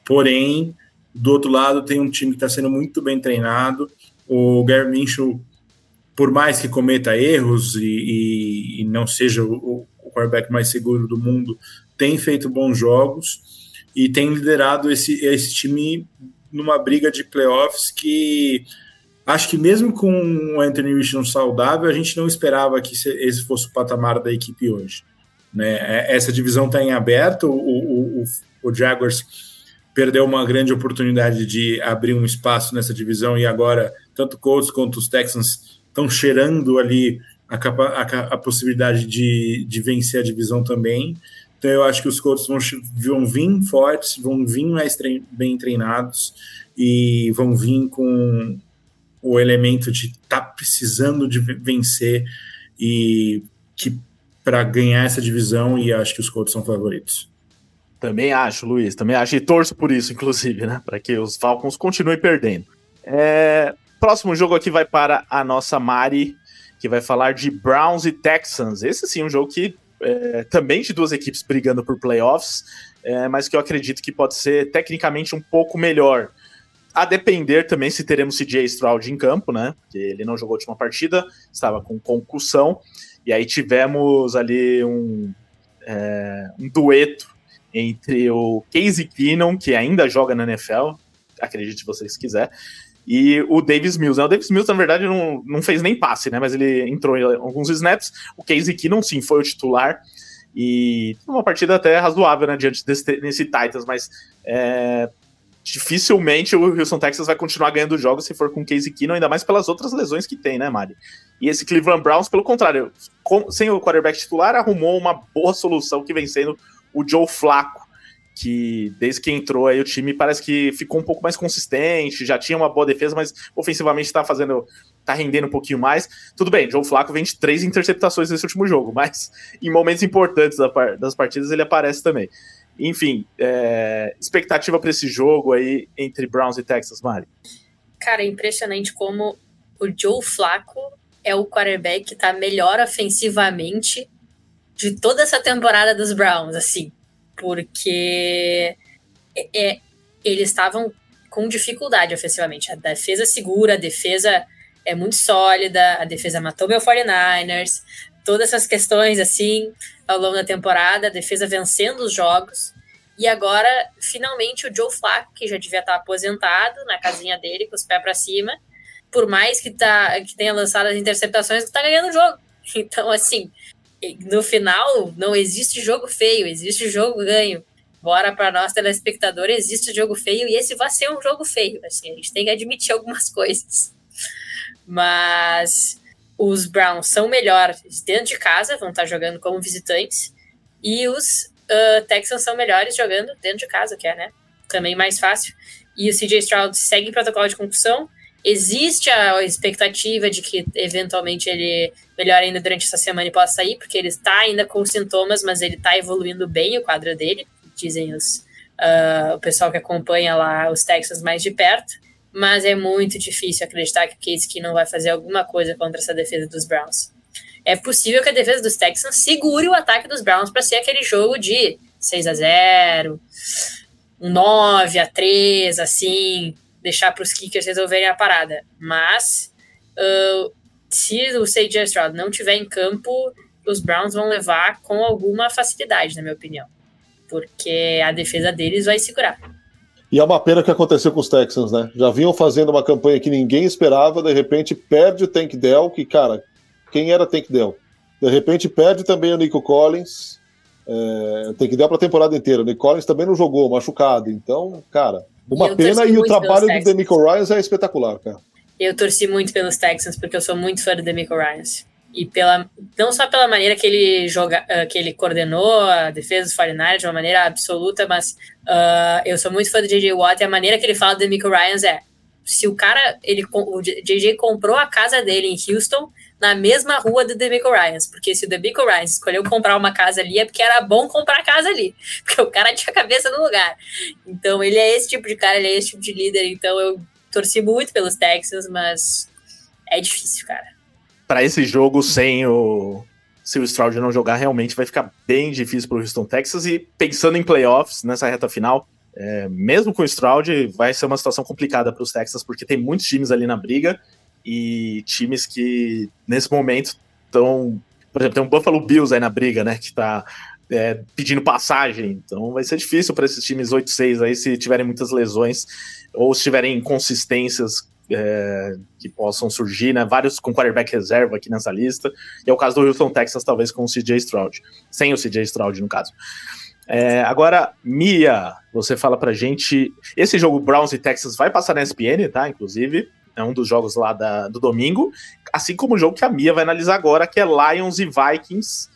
Porém, do outro lado, tem um time que está sendo muito bem treinado. O Gary Minshew, por mais que cometa erros e, e, e não seja o, o quarterback mais seguro do mundo, tem feito bons jogos e tem liderado esse, esse time numa briga de playoffs que acho que mesmo com o Anthony Richardson saudável, a gente não esperava que esse fosse o patamar da equipe hoje. Né? É, essa divisão está em aberto, o, o, o, Jaguars perdeu uma grande oportunidade de abrir um espaço nessa divisão e agora tanto Colts quanto os Texans estão cheirando ali a, a, a possibilidade de, de vencer a divisão também. Então eu acho que os Colts vão, vão vir fortes, vão vir mais trein, bem treinados e vão vir com o elemento de estar tá precisando de vencer e que para ganhar essa divisão e acho que os Colts são favoritos. Também acho, Luiz, também acho e torço por isso, inclusive, né? Para que os Falcons continuem perdendo. É... Próximo jogo aqui vai para a nossa Mari, que vai falar de Browns e Texans. Esse sim, um jogo que é, também de duas equipes brigando por playoffs, é, mas que eu acredito que pode ser tecnicamente um pouco melhor. A depender também se teremos CJ Stroud em campo, né? Porque ele não jogou a última partida, estava com concussão. E aí tivemos ali um, é, um dueto entre o Casey Keenum, que ainda joga na NFL, acredite se vocês quiser, e o Davis Mills. O Davis Mills, na verdade, não, não fez nem passe, né? Mas ele entrou em alguns snaps. O Casey Keenum, sim, foi o titular. E uma partida até razoável, né? Diante desse, desse Titans, mas é, dificilmente o Houston Texas vai continuar ganhando jogos se for com Casey Keenum, ainda mais pelas outras lesões que tem, né, Mari? E esse Cleveland Browns, pelo contrário, com, sem o quarterback titular, arrumou uma boa solução que vem sendo o Joe Flacco, que desde que entrou aí o time parece que ficou um pouco mais consistente, já tinha uma boa defesa, mas ofensivamente está fazendo tá rendendo um pouquinho mais. Tudo bem, Joe Flacco vem de três interceptações nesse último jogo, mas em momentos importantes das partidas ele aparece também. Enfim, é, expectativa para esse jogo aí entre Browns e Texas, Mari? Cara, é impressionante como o Joe Flacco é o quarterback que tá melhor ofensivamente de toda essa temporada dos Browns, assim, porque é, é eles estavam com dificuldade ofensivamente. A defesa segura, a defesa é muito sólida, a defesa matou meu 49ers, todas essas questões assim ao longo da temporada, a defesa vencendo os jogos. E agora, finalmente, o Joe Flacco, que já devia estar aposentado na casinha dele, com os pés para cima, por mais que, tá, que tenha lançado as interceptações, está ganhando o jogo. Então, assim, no final, não existe jogo feio, existe jogo ganho. Bora para nós, telespectador, existe jogo feio e esse vai ser um jogo feio. Assim, a gente tem que admitir algumas coisas. Mas os Browns são melhores dentro de casa, vão estar jogando como visitantes, e os uh, Texans são melhores jogando dentro de casa, que é, né? Também mais fácil. E o CJ Stroud segue protocolo de concussão. Existe a expectativa de que eventualmente ele melhore ainda durante essa semana e possa sair, porque ele está ainda com sintomas, mas ele está evoluindo bem o quadro dele, dizem os, uh, o pessoal que acompanha lá os Texans mais de perto mas é muito difícil acreditar que o que não vai fazer alguma coisa contra essa defesa dos Browns. É possível que a defesa dos Texans segure o ataque dos Browns para ser aquele jogo de 6 a 0 um 9 a 3 assim, deixar para os kickers resolverem a parada. Mas uh, se o CJ Stroud não tiver em campo, os Browns vão levar com alguma facilidade, na minha opinião. Porque a defesa deles vai segurar. E é uma pena que aconteceu com os Texans, né? Já vinham fazendo uma campanha que ninguém esperava, de repente perde o Tank Dell, que, cara, quem era Tank Dell? De repente perde também o Nico Collins. É, Tank Dell para a temporada inteira. O Nico Collins também não jogou, machucado. Então, cara, uma pena e o trabalho do Demico Ryans é espetacular, cara. Eu torci muito pelos Texans, porque eu sou muito fã do Demico Ryans e pela não só pela maneira que ele joga, uh, que ele coordenou a defesa dos 49 de uma maneira absoluta, mas uh, eu sou muito fã do JJ Watt e a maneira que ele fala do Demico Ryans é se o cara, ele, o JJ comprou a casa dele em Houston na mesma rua do Demico Ryans, porque se o Demico Ryans escolheu comprar uma casa ali é porque era bom comprar a casa ali, porque o cara tinha a cabeça no lugar. Então ele é esse tipo de cara, ele é esse tipo de líder, então eu torci muito pelos Texans, mas é difícil, cara para esse jogo sem o se o Stroud não jogar, realmente vai ficar bem difícil para o Houston Texas. E pensando em playoffs nessa reta final, é, mesmo com o Stroud, vai ser uma situação complicada para os Texas, porque tem muitos times ali na briga e times que nesse momento estão. Por exemplo, tem um Buffalo Bills aí na briga, né? Que está é, pedindo passagem. Então vai ser difícil para esses times 8-6 aí se tiverem muitas lesões ou se tiverem inconsistências é, que possam surgir, né? Vários com quarterback reserva aqui nessa lista. E é o caso do Houston Texas, talvez com o CJ Stroud. Sem o CJ Stroud, no caso. É, agora, Mia, você fala pra gente. Esse jogo Browns e Texas vai passar na ESPN, tá? Inclusive, é um dos jogos lá da, do domingo. Assim como o jogo que a Mia vai analisar agora, que é Lions e Vikings.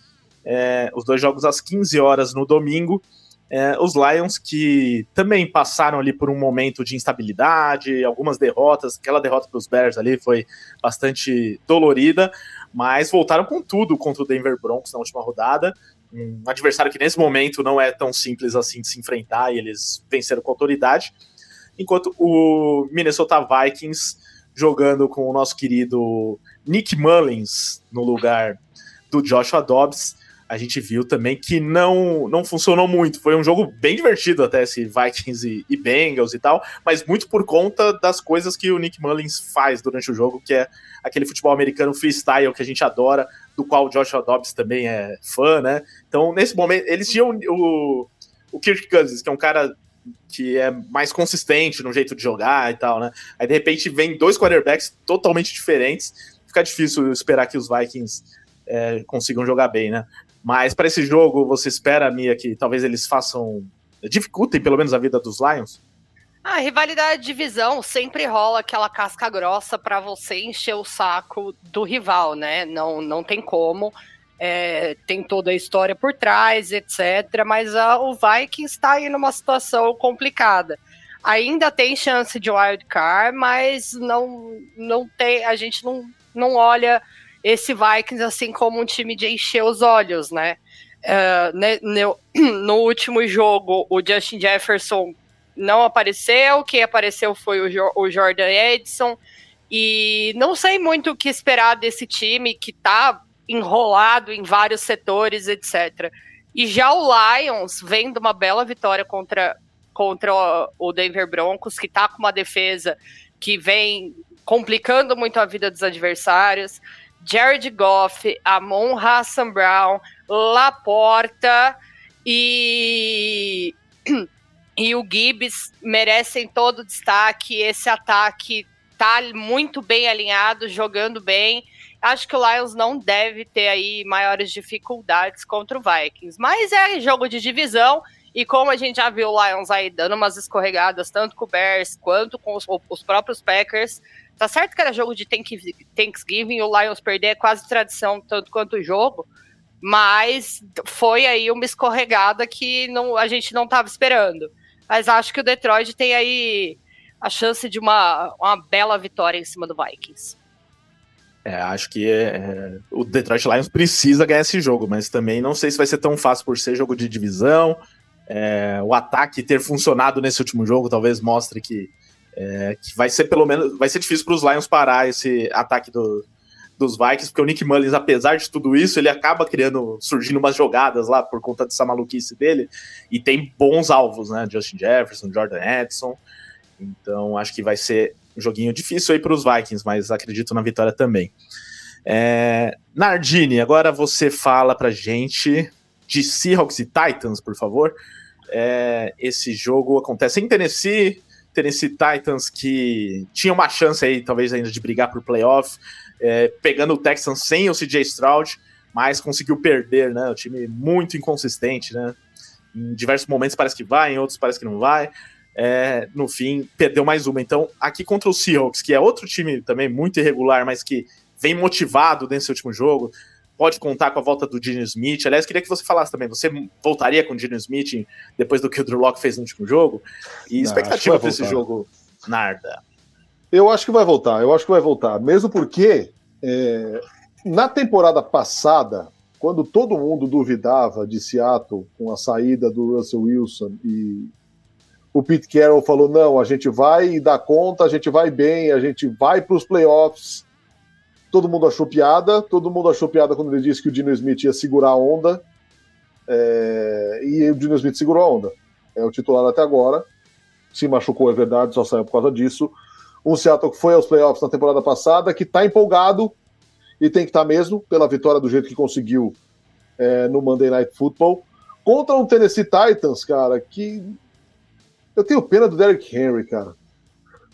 É, os dois jogos às 15 horas no domingo. É, os Lions que também passaram ali por um momento de instabilidade, algumas derrotas, aquela derrota para os Bears ali foi bastante dolorida, mas voltaram com tudo contra o Denver Broncos na última rodada. Um adversário que nesse momento não é tão simples assim de se enfrentar e eles venceram com autoridade. Enquanto o Minnesota Vikings jogando com o nosso querido Nick Mullins no lugar do Joshua Dobbs a gente viu também que não, não funcionou muito. Foi um jogo bem divertido até esse Vikings e, e, Bengals e tal, mas muito por conta das coisas que o Nick Mullins faz durante o jogo, que é aquele futebol americano freestyle que a gente adora, do qual o Joshua Dobbs também é fã, né? Então, nesse momento, eles tinham o, o Kirk Cousins, que é um cara que é mais consistente no jeito de jogar e tal, né? Aí, de repente, vem dois quarterbacks totalmente diferentes, fica difícil esperar que os Vikings é, consigam jogar bem, né? Mas para esse jogo, você espera, Mia, que talvez eles façam. dificultem pelo menos a vida dos Lions? A rivalidade de divisão sempre rola aquela casca grossa para você encher o saco do rival, né? Não, não tem como. É, tem toda a história por trás, etc. Mas a, o Vikings está aí numa situação complicada. ainda tem chance de wild card, mas não, não tem, a gente não, não olha esse Vikings assim como um time de encher os olhos, né? Uh, no, no, último jogo, o Justin Jefferson não apareceu, quem apareceu foi o, jo o Jordan Edson, e não sei muito o que esperar desse time que tá enrolado em vários setores, etc. E já o Lions vem de uma bela vitória contra, contra o Denver Broncos, que tá com uma defesa que vem complicando muito a vida dos adversários. Jared Goff, Amon Hassan Brown, Laporta e, e o Gibbs merecem todo o destaque. Esse ataque tá muito bem alinhado, jogando bem. Acho que o Lions não deve ter aí maiores dificuldades contra o Vikings. Mas é jogo de divisão. E como a gente já viu o Lions aí dando umas escorregadas, tanto com o Bears quanto com os, os próprios Packers, Tá certo que era jogo de Thanksgiving, o Lions perder é quase tradição, tanto quanto o jogo, mas foi aí uma escorregada que não, a gente não estava esperando. Mas acho que o Detroit tem aí a chance de uma, uma bela vitória em cima do Vikings. É, acho que é, é, o Detroit Lions precisa ganhar esse jogo, mas também não sei se vai ser tão fácil por ser jogo de divisão. É, o ataque ter funcionado nesse último jogo talvez mostre que é, que vai ser pelo menos vai ser difícil para os Lions parar esse ataque do, dos Vikings, porque o Nick Mullins, apesar de tudo isso, ele acaba criando, surgindo umas jogadas lá por conta dessa maluquice dele, e tem bons alvos, né? Justin Jefferson, Jordan Edson. Então acho que vai ser um joguinho difícil aí para os Vikings, mas acredito na vitória também. É, Nardini, agora você fala pra gente de Seahawks e Titans, por favor. É, esse jogo acontece em Tennessee, Tennessee Titans que tinha uma chance aí, talvez ainda de brigar por playoff, é, pegando o Texans sem o CJ Stroud, mas conseguiu perder, né? O time muito inconsistente, né? Em diversos momentos parece que vai, em outros parece que não vai. É, no fim, perdeu mais uma. Então, aqui contra o Seahawks, que é outro time também muito irregular, mas que vem motivado nesse último jogo, pode contar com a volta do Dino Smith. Aliás, queria que você falasse também, você voltaria com o Dino Smith depois do que o Drew Locke fez no último jogo? E expectativa para esse jogo, Narda? Eu acho que vai voltar, eu acho que vai voltar. Mesmo porque é, na temporada passada, quando todo mundo duvidava de Seattle com a saída do Russell Wilson e o Pete Carroll falou: não, a gente vai dar conta, a gente vai bem, a gente vai para os playoffs Todo mundo achou piada, todo mundo achou piada quando ele disse que o Dino Smith ia segurar a onda. É, e o Dino Smith segurou a onda. É o titular até agora. Se machucou, é verdade, só saiu por causa disso. Um Seattle que foi aos playoffs na temporada passada, que está empolgado e tem que estar tá mesmo, pela vitória do jeito que conseguiu é, no Monday Night Football. Contra um Tennessee Titans, cara, que. Eu tenho pena do Derrick Henry, cara.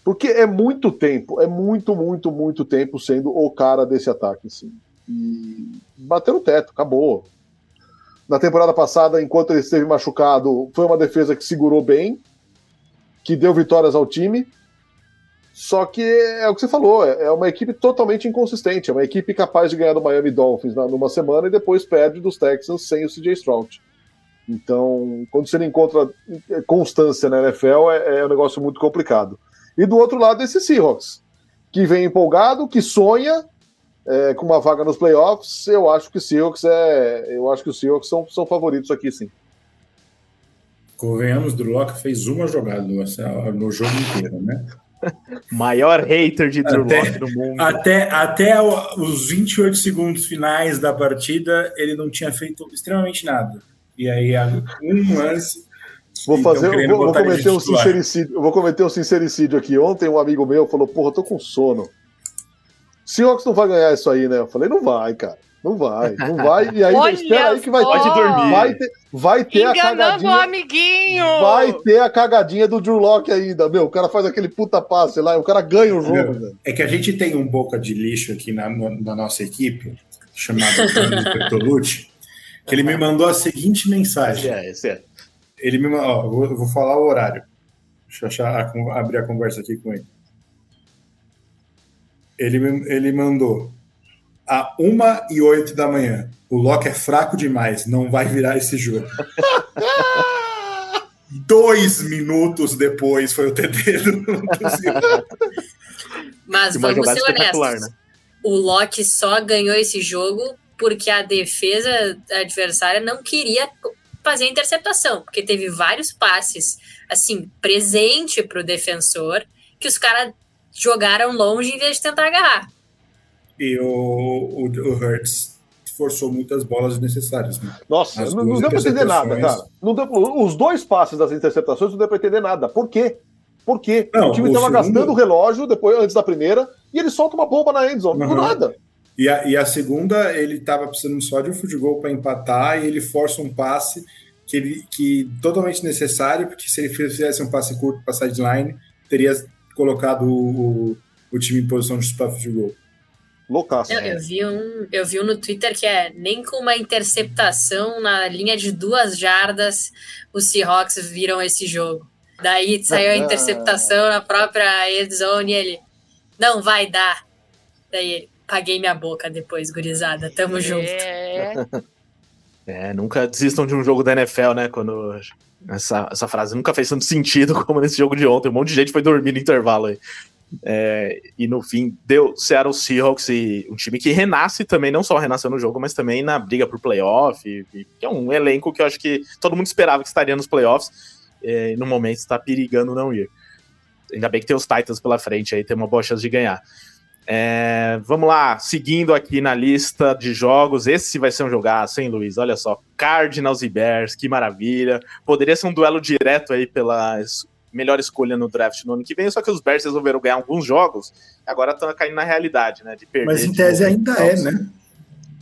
Porque é muito tempo, é muito, muito, muito tempo sendo o cara desse ataque, assim. E bateu no teto, acabou. Na temporada passada, enquanto ele esteve machucado, foi uma defesa que segurou bem, que deu vitórias ao time. Só que é o que você falou, é, é uma equipe totalmente inconsistente, é uma equipe capaz de ganhar do Miami Dolphins numa semana e depois perde dos Texans sem o CJ Stroud. Então, quando você não encontra constância na NFL, é, é um negócio muito complicado. E do outro lado, esse Seahawks, que vem empolgado, que sonha é, com uma vaga nos playoffs. Eu acho que o Seahawks é. Eu acho que os Seahawks são, são favoritos aqui, sim. Convenhamos, Drew Locke fez uma jogada no, no jogo inteiro, né? Maior hater de Drew até, Locke do mundo. Até, até os 28 segundos finais da partida, ele não tinha feito extremamente nada. E aí, um lance, Vou fazer, vou, vou cometer um sincericídio, vou cometer um sincericídio aqui. Ontem um amigo meu falou: "Porra, tô com sono. Seahawks não vai ganhar isso aí, né?" Eu falei: "Não vai, cara. Não vai, não vai. E aí Olha espera aí que vai pode dormir. Vai ter, vai ter a cagadinha. o amiguinho. Vai ter a cagadinha do Drew Locke ainda, meu. O cara faz aquele puta passe lá, o cara ganha o jogo, velho. É que a gente tem um boca de lixo aqui na, na nossa equipe, chamado Bertolucci, que ele me mandou a seguinte mensagem. É, esse é. Ele me ó, eu vou, eu vou falar o horário. Deixa eu achar, abrir a conversa aqui com ele. Ele, ele mandou a uma e oito da manhã. O Loki é fraco demais, não vai virar esse jogo. dois minutos depois foi o TD do, Mas vamos ser honestos. Né? O Loki só ganhou esse jogo porque a defesa adversária não queria fazer a interceptação, porque teve vários passes, assim, presente para o defensor, que os caras jogaram longe em vez de tentar agarrar. E o, o, o Hurts forçou muitas bolas necessárias. Né? Nossa, não, não deu para entender nada, cara. Não deu, os dois passes das interceptações não deu para entender nada. Por quê? Por quê? Não, o time estava segundo... gastando o relógio depois, antes da primeira e ele solta uma bomba na endzone. Uhum. Do nada. E a, e a segunda, ele estava precisando só de um futebol para empatar e ele força um passe que, ele, que totalmente necessário, porque se ele fizesse um passe curto para sideline, teria colocado o, o, time em posição de disputar field goal. Loucaço. Eu, eu, vi um, eu vi um no Twitter que é nem com uma interceptação na linha de duas jardas os Seahawks viram esse jogo. Daí saiu a interceptação na própria end zone e ele não vai dar. Daí ele paguei minha boca depois, gurizada. Tamo é. junto. É, nunca desistam de um jogo da NFL, né? Quando essa, essa frase nunca fez tanto sentido como nesse jogo de ontem. Um monte de gente foi dormir no intervalo aí. É, e no fim, deu Seattle Seahawks e um time que renasce também, não só renasceu no jogo, mas também na briga por playoff. E, e, é um elenco que eu acho que todo mundo esperava que estaria nos playoffs. É, e no momento está perigando não ir. Ainda bem que tem os Titans pela frente aí, tem uma boa chance de ganhar. É, vamos lá, seguindo aqui na lista de jogos, esse vai ser um jogaço, hein, Luiz? Olha só, Cardinals e Bears, que maravilha. Poderia ser um duelo direto aí pela melhor escolha no draft no ano que vem, só que os Bears resolveram ganhar alguns jogos, agora estão caindo na realidade, né? De perder. Mas em tese ainda é, né?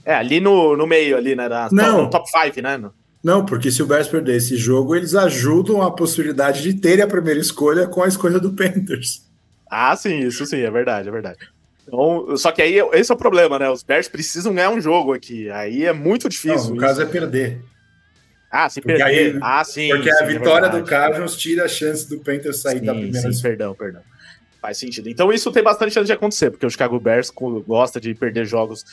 É, ali no, no meio, ali, né? Na, Não. No top 5, né? Não, porque se o Bears perder esse jogo, eles ajudam a possibilidade de terem a primeira escolha com a escolha do Panthers. Ah, sim, isso sim, é verdade, é verdade. Então, só que aí esse é o problema, né? Os Bears precisam ganhar um jogo aqui. Aí é muito difícil. Não, o caso é perder. Ah, se porque perder. Aí, ah, sim. Porque sim, a é vitória é do Cardinals tira a chance do Panthers sair sim, da primeira. Sim, perdão, perdão. Faz sentido. Então isso tem bastante chance de acontecer, porque o Chicago Bears gosta de perder jogos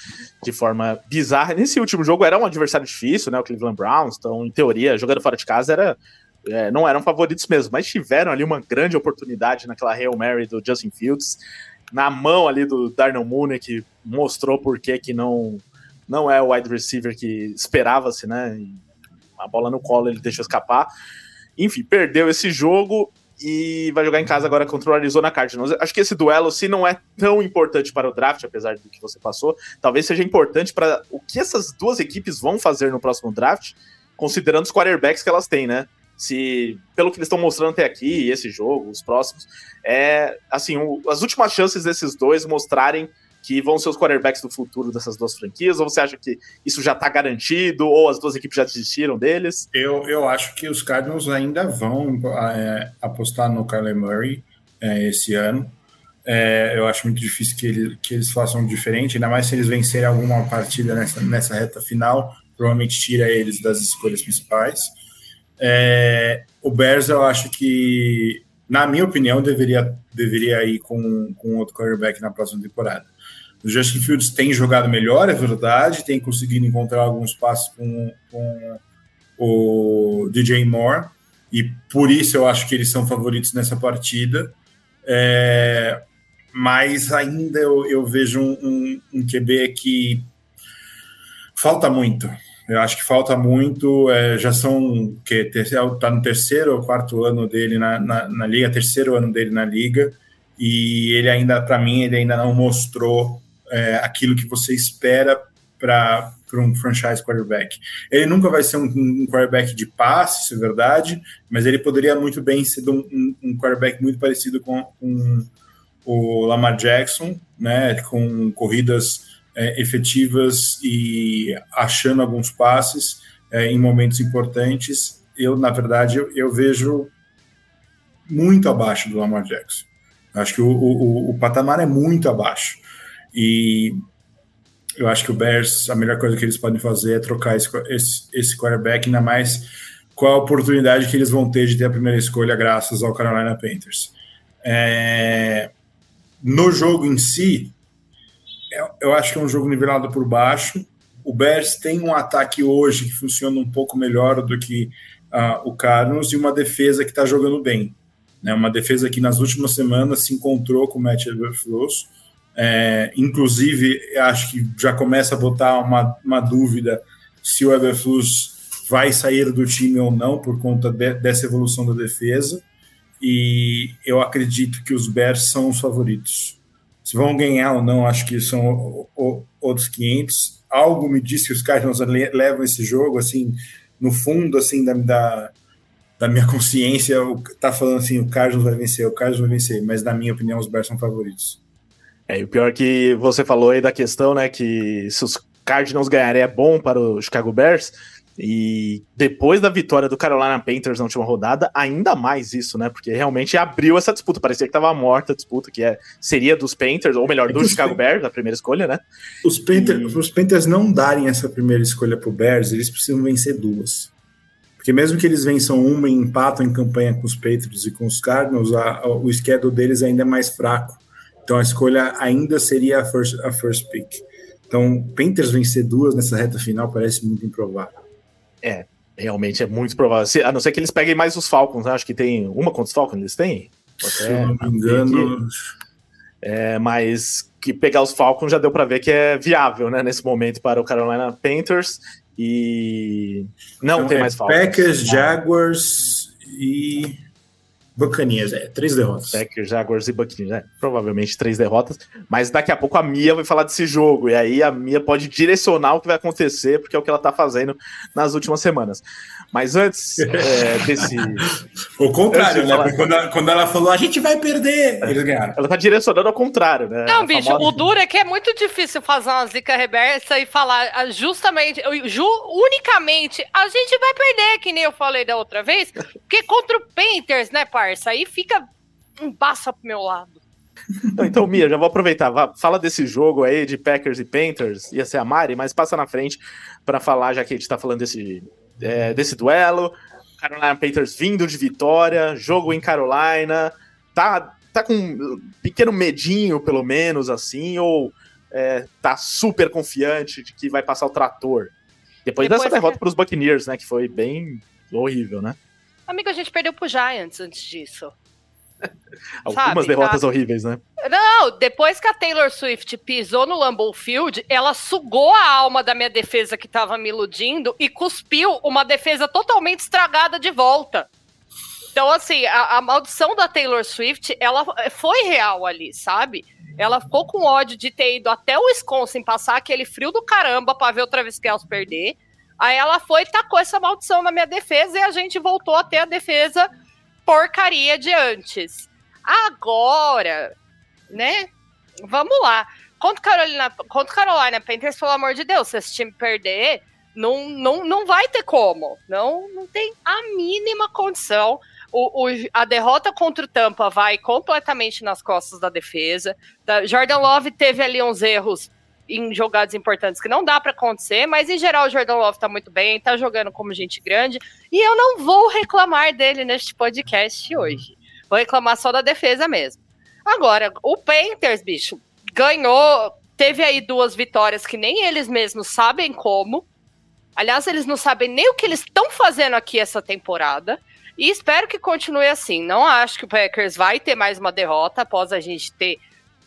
de forma bizarra. Nesse último jogo era um adversário difícil, né? O Cleveland Browns. Então, em teoria, jogando fora de casa era é, não eram favoritos mesmo, mas tiveram ali uma grande oportunidade naquela Hail Mary do Justin Fields na mão ali do Darnell Mooney, que mostrou por que que não, não é o wide receiver que esperava-se, né? A bola no colo ele deixou escapar. Enfim, perdeu esse jogo e vai jogar em casa agora contra o Arizona Cardinals. Acho que esse duelo, se não é tão importante para o draft, apesar do que você passou, talvez seja importante para o que essas duas equipes vão fazer no próximo draft, considerando os quarterbacks que elas têm, né? Se, pelo que eles estão mostrando até aqui, esse jogo, os próximos, é assim, o, as últimas chances desses dois mostrarem que vão ser os quarterbacks do futuro dessas duas franquias, ou você acha que isso já está garantido, ou as duas equipes já desistiram deles? Eu, eu acho que os Cardinals ainda vão é, apostar no Kyler Murray é, esse ano. É, eu acho muito difícil que, ele, que eles façam diferente, ainda mais se eles vencerem alguma partida nessa, nessa reta final, provavelmente tira eles das escolhas principais. É, o Bears, eu acho que, na minha opinião, deveria, deveria ir com, com outro quarterback na próxima temporada. O Justin Fields tem jogado melhor, é verdade, tem conseguido encontrar alguns passos com, com o DJ Moore, e por isso eu acho que eles são favoritos nessa partida. É, mas ainda eu, eu vejo um, um, um QB que falta muito. Eu acho que falta muito. É, já são que está no terceiro ou quarto ano dele na, na, na, liga, terceiro ano dele na liga, e ele ainda, para mim, ele ainda não mostrou é, aquilo que você espera para um franchise quarterback. Ele nunca vai ser um, um, quarterback de passe, isso é verdade, mas ele poderia muito bem ser um, um quarterback muito parecido com, com o Lamar Jackson, né, com corridas é, efetivas e achando alguns passes é, em momentos importantes, eu, na verdade, eu, eu, vejo muito abaixo do Lamar Jackson. Acho que o, o, o, patamar é muito abaixo. E eu acho que o Bears, a melhor coisa que eles podem fazer é trocar esse, esse, esse quarterback, ainda mais com a oportunidade que eles vão ter de ter a primeira escolha graças ao Carolina Panthers. É, no jogo em si, eu acho que é um jogo nivelado por baixo. O Bears tem um ataque hoje que funciona um pouco melhor do que uh, o Cardinals e uma defesa que está jogando bem. Né? Uma defesa que nas últimas semanas se encontrou com o Matt Eberflus. É, inclusive, acho que já começa a botar uma, uma dúvida se o Eberflus vai sair do time ou não por conta de, dessa evolução da defesa. E eu acredito que os Bears são os favoritos. Se vão ganhar ou não, acho que são outros 500. Algo me diz que os Cardinals levam esse jogo, assim, no fundo, assim, da, da, da minha consciência, tá falando assim, o Cardinals vai vencer, o Cardinals vai vencer, mas na minha opinião, os Bears são favoritos. É, e o pior é que você falou aí da questão, né, que se os Cardinals ganharem é bom para o Chicago Bears, e depois da vitória do Carolina Panthers na última rodada, ainda mais isso, né? Porque realmente abriu essa disputa. Parecia que estava morta a disputa, que é, seria dos Panthers, ou melhor, do Chicago Bears, a primeira escolha, né? Os Panthers, e... os Panthers não darem essa primeira escolha para o Bears, eles precisam vencer duas. Porque mesmo que eles vençam uma e empatam em campanha com os Patriots e com os Cardinals, a, a, o schedule deles ainda é mais fraco. Então a escolha ainda seria a first, a first pick. Então, Panthers vencer duas nessa reta final parece muito improvável. É, realmente é muito provável. Se, a não ser que eles peguem mais os Falcons, né? acho que tem uma contra os Falcons, eles têm? Se eu não me engano. É, mas que pegar os Falcons já deu para ver que é viável, né, nesse momento para o Carolina Panthers e não então, tem é mais Falcons. Packers, Jaguars e Buccaneers, é, três derrotas. Packers, Jaguars e Buccaneers, é, provavelmente três derrotas, mas daqui a pouco a Mia vai falar desse jogo, e aí a Mia pode direcionar o que vai acontecer, porque é o que ela tá fazendo nas últimas semanas. Mas antes é, desse. o contrário, né? Falar... Quando, ela, quando, ela, falou, a gente vai perder, eles ganharam. Ela tá direcionando ao contrário, né? Não, a bicho, famosa... o duro é que é muito difícil fazer uma zica reversa e falar ah, justamente, ju, unicamente, a gente vai perder, que nem eu falei da outra vez, porque contra o Painters, né, parça? Aí fica um baça pro meu lado. Então, Mia, já vou aproveitar. Fala desse jogo aí de Packers e Panthers. Ia ser a Mari, mas passa na frente para falar, já que a gente tá falando desse é, desse duelo. Carolina Panthers vindo de vitória, jogo em Carolina. Tá, tá com um pequeno medinho, pelo menos, assim, ou é, tá super confiante de que vai passar o trator? Depois, Depois dessa derrota para os Buccaneers, né? Que foi bem horrível, né? Amigo, a gente perdeu pro Giants antes disso. Algumas Sabe, derrotas tá... horríveis, né? Não, depois que a Taylor Swift pisou no Lambeau Field, ela sugou a alma da minha defesa que tava me iludindo e cuspiu uma defesa totalmente estragada de volta. Então, assim, a, a maldição da Taylor Swift, ela foi real ali, sabe? Ela ficou com ódio de ter ido até o Wisconsin passar aquele frio do caramba pra ver o Travis Kelce perder. Aí ela foi e tacou essa maldição na minha defesa e a gente voltou a ter a defesa porcaria de antes. Agora, né? Vamos lá. Contra Carolina, contra Carolina Panthers, pelo amor de Deus, se esse time perder, não, não, não vai ter como. Não, não tem a mínima condição. O, o, a derrota contra o Tampa vai completamente nas costas da defesa. Da, Jordan Love teve ali uns erros em jogadas importantes que não dá para acontecer, mas em geral o Jordan Love tá muito bem, tá jogando como gente grande, e eu não vou reclamar dele neste podcast hoje. Vou reclamar só da defesa mesmo. Agora, o Panthers, bicho, ganhou, teve aí duas vitórias que nem eles mesmos sabem como. Aliás, eles não sabem nem o que eles estão fazendo aqui essa temporada. E espero que continue assim. Não acho que o Packers vai ter mais uma derrota após a gente ter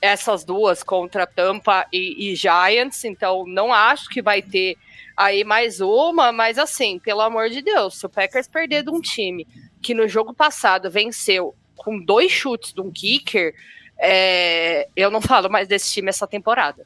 essas duas contra Tampa e, e, Giants, então não acho que vai ter aí mais uma, mas assim, pelo amor de Deus, se o Packers perder de um time que no jogo passado venceu com dois chutes de um kicker, é, eu não falo mais desse time essa temporada.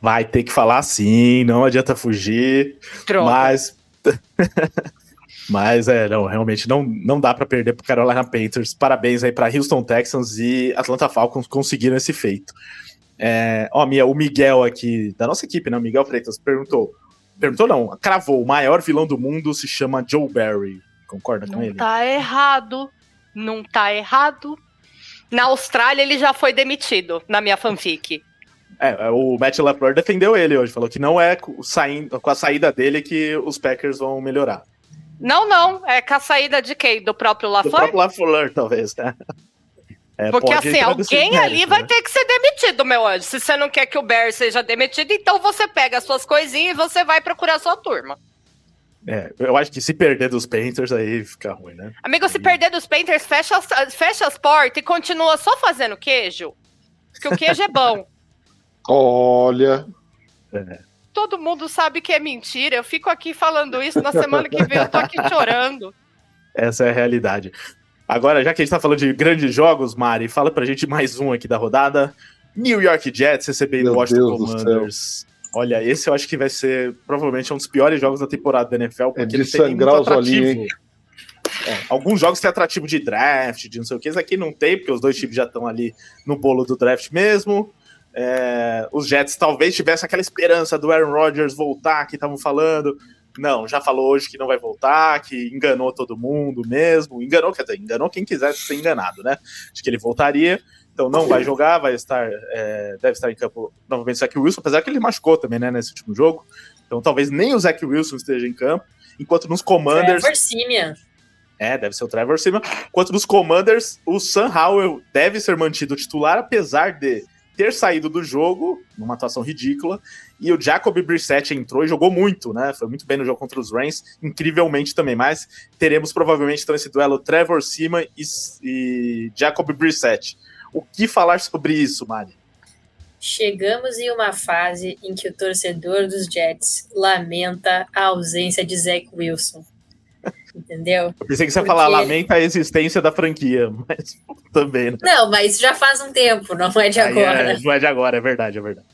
Vai ter que falar sim, não adianta fugir, Troca. mas Mas é, não, realmente não, não dá para perder pro Carolina Panthers. Parabéns aí para Houston Texans e Atlanta Falcons conseguiram esse feito. É, ó, minha, o Miguel aqui, da nossa equipe, né? O Miguel Freitas perguntou. Perguntou não, cravou. O maior vilão do mundo se chama Joe Barry. Concorda não com ele? Não tá errado. Não tá errado. Na Austrália ele já foi demitido, na minha fanfic. É, o Matt LaFleur defendeu ele hoje, falou que não é saindo, com a saída dele que os Packers vão melhorar. Não, não. É com a saída de quem? Do próprio LaFleur? Do próprio LaFleur, talvez, né? É, Porque assim, alguém ali mérito, vai né? ter que ser demitido, meu anjo. Se você não quer que o Bear seja demitido, então você pega as suas coisinhas e você vai procurar a sua turma. É, eu acho que se perder dos Panthers aí fica ruim, né? Amigo, se perder dos Panthers, fecha as, fecha as portas e continua só fazendo queijo. Porque o queijo é bom. Olha. É. Todo mundo sabe que é mentira. Eu fico aqui falando isso. Na semana que vem eu tô aqui chorando. Essa é a realidade. Agora, já que a gente tá falando de grandes jogos, Mari, fala pra gente mais um aqui da rodada. New York Jets recebendo Meu Washington Deus Commanders. Olha, esse eu acho que vai ser provavelmente um dos piores jogos da temporada da NFL, porque É de ele tem muito sangrar os atrativo. olhinhos, hein? É, alguns jogos têm atrativo de draft, de não sei o que, esse aqui não tem, porque os dois times já estão ali no bolo do draft mesmo. É, os Jets talvez tivessem aquela esperança do Aaron Rodgers voltar, que estavam falando. Não, já falou hoje que não vai voltar, que enganou todo mundo mesmo. Enganou, quer dizer, enganou quem quisesse ser enganado, né? De que ele voltaria. Então não vai jogar, vai estar, é, deve estar em campo novamente o Zach Wilson, apesar que ele machucou também, né, nesse último jogo. Então talvez nem o Zach Wilson esteja em campo. Enquanto nos Commanders. Trevor Simeon. É, deve ser o Trevor Simeon. Enquanto nos Commanders, o Sam Howell deve ser mantido titular, apesar de ter saído do jogo, numa atuação ridícula, e o Jacob Brissett entrou e jogou muito, né? Foi muito bem no jogo contra os Rams, incrivelmente também, mas teremos provavelmente então esse duelo Trevor Simeon e, e Jacob Brissett. O que falar sobre isso, Mari? Chegamos em uma fase em que o torcedor dos Jets lamenta a ausência de Zach Wilson. Entendeu? Eu pensei que você ia Porque- falar, lamenta a existência da franquia, mas também, né? Não, mas já faz um tempo, não é de Aí agora. É, não é de agora, é verdade, é verdade.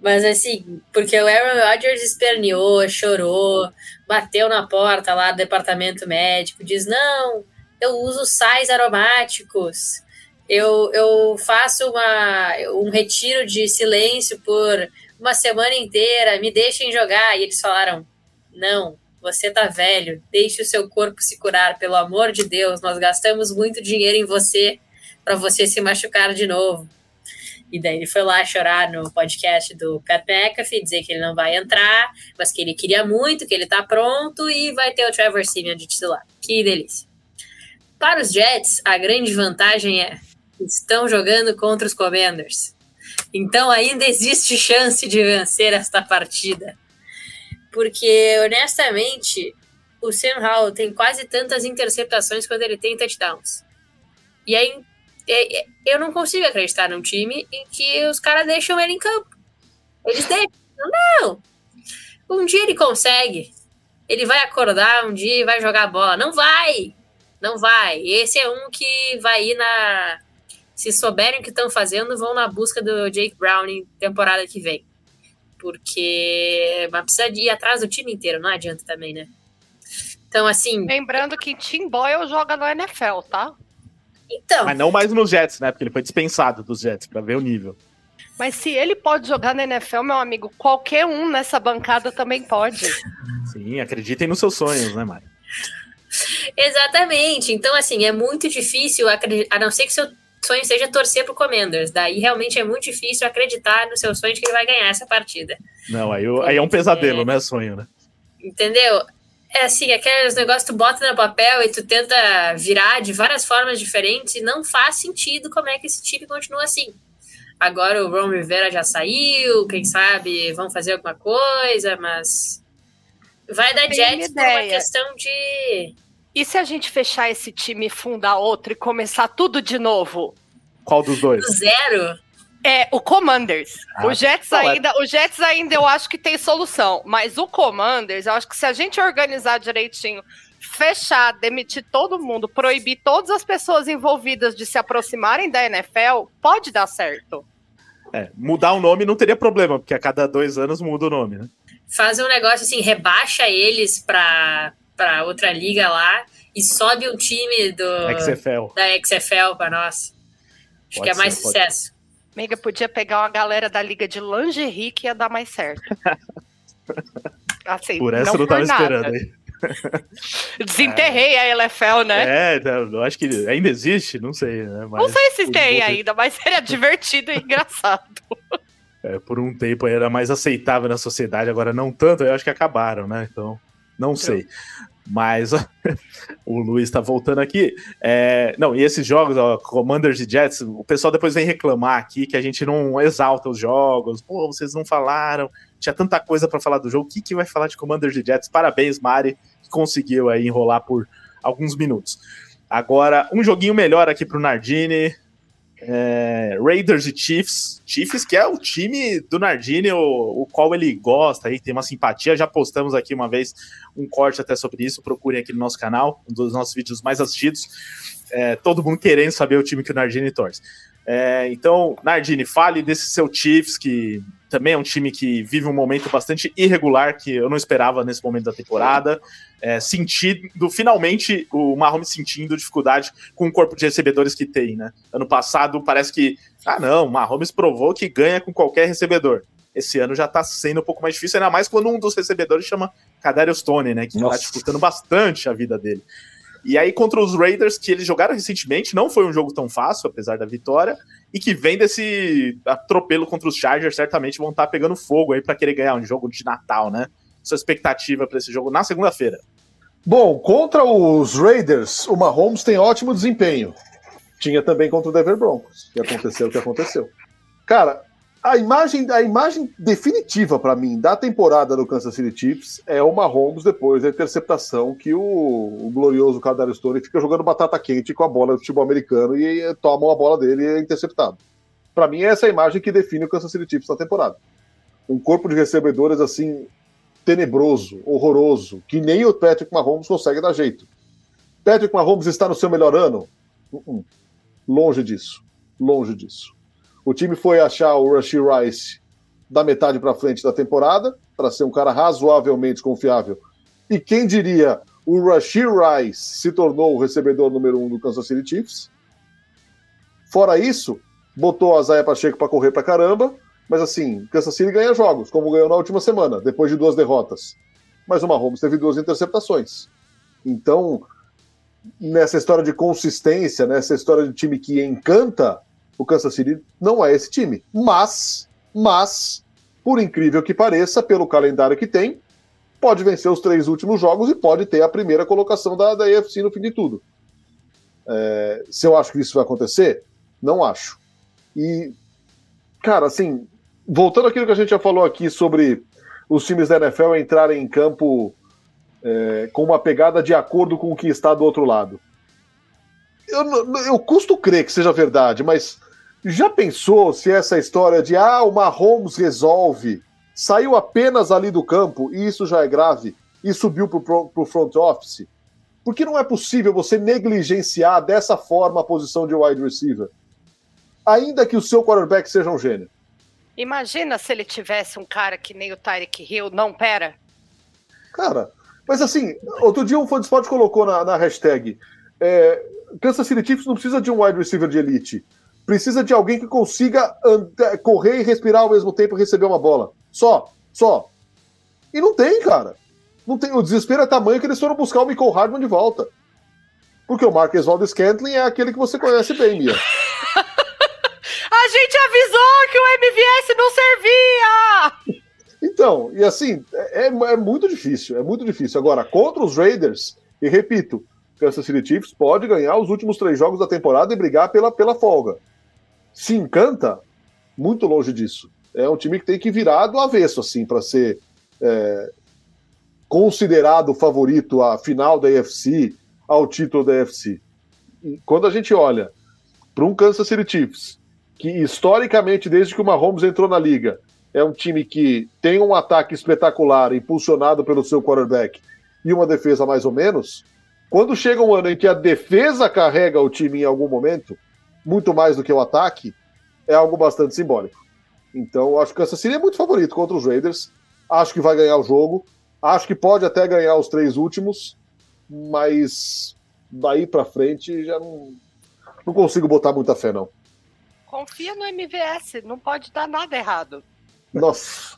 Mas assim, porque o Aaron Rodgers esperneou, chorou, bateu na porta lá do departamento médico, diz: não, eu uso sais aromáticos, eu, eu faço uma, um retiro de silêncio por uma semana inteira, me deixem jogar. E eles falaram: não, você tá velho, deixe o seu corpo se curar, pelo amor de Deus, nós gastamos muito dinheiro em você para você se machucar de novo. E daí ele foi lá chorar no podcast do Pat McAfee, dizer que ele não vai entrar, mas que ele queria muito, que ele tá pronto e vai ter o Trevor Simeon de titular. Que delícia. Para os Jets, a grande vantagem é estão jogando contra os Commanders. Então ainda existe chance de vencer esta partida. Porque, honestamente, o Sam Howell tem quase tantas interceptações quando ele tem touchdowns. E aí é- é- eu não consigo acreditar num time em que os caras deixam ele em campo. Eles deixam. Não! Um dia ele consegue. Ele vai acordar um dia e vai jogar bola. Não vai! Não vai. Esse é um que vai ir na. Se souberem o que estão fazendo, vão na busca do Jake Browning temporada que vem. Porque. Mas precisa de ir atrás do time inteiro, não adianta também, né? Então, assim. Lembrando que Tim Boyle joga no NFL, tá? Então. Mas não mais nos Jets, né? Porque ele foi dispensado dos Jets, pra ver o nível. Mas se ele pode jogar na NFL, meu amigo, qualquer um nessa bancada também pode. Sim, acreditem nos seus sonhos, né, Mari? Exatamente. Então, assim, é muito difícil, a não ser que seu sonho seja torcer pro Commanders. Daí realmente é muito difícil acreditar no seu sonho de que ele vai ganhar essa partida. Não, aí, o- aí é um pesadelo, não é sonho, né? Entendeu? É assim, aqueles negócios que tu bota no papel e tu tenta virar de várias formas diferentes e não faz sentido como é que esse time continua assim. Agora o Ron Rivera já saiu, quem sabe vão fazer alguma coisa, mas vai dar Jets uma por uma questão de E se a gente fechar esse time e fundar outro e começar tudo de novo? Qual dos dois? do zero. É, o Commanders. Ah, o Jets é- ainda, o Jets ainda eu acho que tem solução, mas o Commanders, eu acho que se a gente organizar direitinho, fechar, demitir todo mundo, proibir todas as pessoas envolvidas de se aproximarem da NFL, pode dar certo. É, mudar o nome não teria problema, porque a cada dois anos muda o nome, né? Faz um negócio assim, rebaixa eles pra, pra outra liga lá e sobe um time do, XFL. da XFL pra nós. Acho Pode que é mais ser, pode sucesso. Amiga, podia pegar uma galera da liga de lingerie que ia dar mais certo. Assim, Por essa eu não tava nada. esperando aí. Desenterrei a LFL, né? É, então, eu acho que ainda existe, não sei, né? Mas Não sei se tem por- ainda, mas seria divertido e engraçado. é, por um tempo era mais aceitável na sociedade, agora não tanto, eu acho que acabaram, né? Então, não sei. Mas o Luiz está voltando aqui. É, não, e esses jogos, ó, Commanders e Jets, o pessoal depois vem reclamar aqui que a gente não exalta os jogos. Pô, vocês não falaram. Tinha tanta coisa para falar do jogo. O que, que vai falar de Commanders e Jets? Parabéns, Mari, que conseguiu aí enrolar por alguns minutos. Agora, um joguinho melhor aqui para o Nardini. É, Raiders e Chiefs. Chiefs, que é o time do Nardini, o, o qual ele gosta, aí tem uma simpatia. Já postamos aqui uma vez um corte até sobre isso. Procurem aqui no nosso canal, um dos nossos vídeos mais assistidos. É, todo mundo querendo saber o time que o Nardini torce. É, então, Nardini, fale desse seu Chiefs, que também é um time que vive um momento bastante irregular, que eu não esperava nesse momento da temporada. É, sentindo, finalmente, o Mahomes sentindo dificuldade com o corpo de recebedores que tem, né? Ano passado parece que, ah não, o Mahomes provou que ganha com qualquer recebedor. Esse ano já tá sendo um pouco mais difícil, ainda mais quando um dos recebedores chama Kadarius Stone, né? Que tá Nossa. tá disputando bastante a vida dele. E aí, contra os Raiders, que eles jogaram recentemente, não foi um jogo tão fácil, apesar da vitória, e que vem desse atropelo contra os Chargers, certamente vão estar tá pegando fogo aí para querer ganhar um jogo de Natal, né? Sua expectativa para esse jogo na segunda-feira? Bom, contra os Raiders, o Mahomes tem ótimo desempenho. Tinha também contra o Denver Broncos, que aconteceu o que aconteceu. Cara, a imagem, a imagem definitiva para mim da temporada do Kansas City Chiefs é o Mahomes depois da interceptação que o, o glorioso Kadarius Stone fica jogando batata quente com a bola do futebol americano e tomam a bola dele e é interceptado. Para mim, essa é a imagem que define o Kansas City Chiefs na temporada. Um corpo de recebedores assim tenebroso, horroroso, que nem o Patrick Mahomes consegue dar jeito. Patrick Mahomes está no seu melhor ano? Uh -uh. Longe disso. Longe disso. O time foi achar o Rashid Rice da metade para frente da temporada, para ser um cara razoavelmente confiável. E quem diria, o Rashid Rice se tornou o recebedor número um do Kansas City Chiefs. Fora isso, botou a Zaya Pacheco para correr para caramba, mas assim, Kansas City ganha jogos, como ganhou na última semana, depois de duas derrotas. Mas o Mahomes teve duas interceptações. Então, nessa história de consistência, nessa história de time que encanta, o Kansas City não é esse time. Mas, mas, por incrível que pareça, pelo calendário que tem, pode vencer os três últimos jogos e pode ter a primeira colocação da, da no fim de tudo. É, se eu acho que isso vai acontecer, não acho. E, cara, assim, voltando àquilo que a gente já falou aqui sobre os times da NFL entrarem em campo é, com uma pegada de acordo com o que está do outro lado. Eu, eu custo crer que seja verdade, mas já pensou se essa história de ah, o Mahomes resolve, saiu apenas ali do campo, e isso já é grave, e subiu para o front office? Porque não é possível você negligenciar dessa forma a posição de wide receiver. Ainda que o seu quarterback seja um gênio. Imagina se ele tivesse um cara que nem o Tyreek Hill, não pera. Cara, mas assim, outro dia um fã de esporte colocou na, na hashtag é, Kansas City Chiefs não precisa de um wide receiver de elite precisa de alguém que consiga correr e respirar ao mesmo tempo e receber uma bola. Só, só. E não tem, cara. Não tem. O desespero é tamanho que eles foram buscar o Michael Hardman de volta. Porque o Marcus Valdez Scantling é aquele que você conhece bem, Mia. A gente avisou que o MVS não servia! Então, e assim, é, é, muito difícil, é muito difícil. Agora, contra os Raiders, e repito, Kansas City Chiefs pode ganhar os últimos três jogos da temporada e brigar pela, pela folga se encanta, muito longe disso. É um time que tem que virar do avesso, assim, para ser é, considerado favorito à final da AFC, ao título da AFC. E quando a gente olha para um Kansas City Chiefs, que historicamente, desde que o Mahomes entrou na liga, é um time que tem um ataque espetacular, impulsionado pelo seu quarterback, e uma defesa mais ou menos, quando chega um ano em que a defesa carrega o time em algum momento, muito mais do que o ataque, é algo bastante simbólico. Então, acho que o Kansas City é muito favorito contra os Raiders. Acho que vai ganhar o jogo. Acho que pode até ganhar os três últimos, mas daí para frente já não, não consigo botar muita fé, não. Confia no MVS, não pode dar nada errado. Nossa.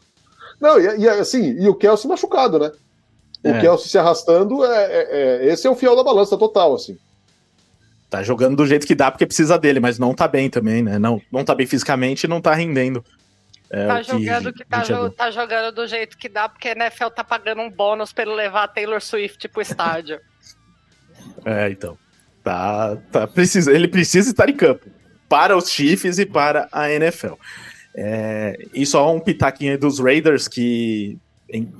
Não, e, e assim, e o Kelsey machucado, né? O é. Kelsey se arrastando, é, é, é, esse é o fiel da balança total, assim tá jogando do jeito que dá porque precisa dele, mas não tá bem também, né? Não, não tá bem fisicamente e não tá rendendo. É, tá que jogando o que tá, 20 a jo- 12. tá jogando do jeito que dá, porque a NFL tá pagando um bônus pra ele levar a Taylor Swift pro estádio. É, então. Tá, tá precisa, ele precisa estar em campo para os Chiefs e para a NFL. É, e só um pitaquinho aí dos Raiders, que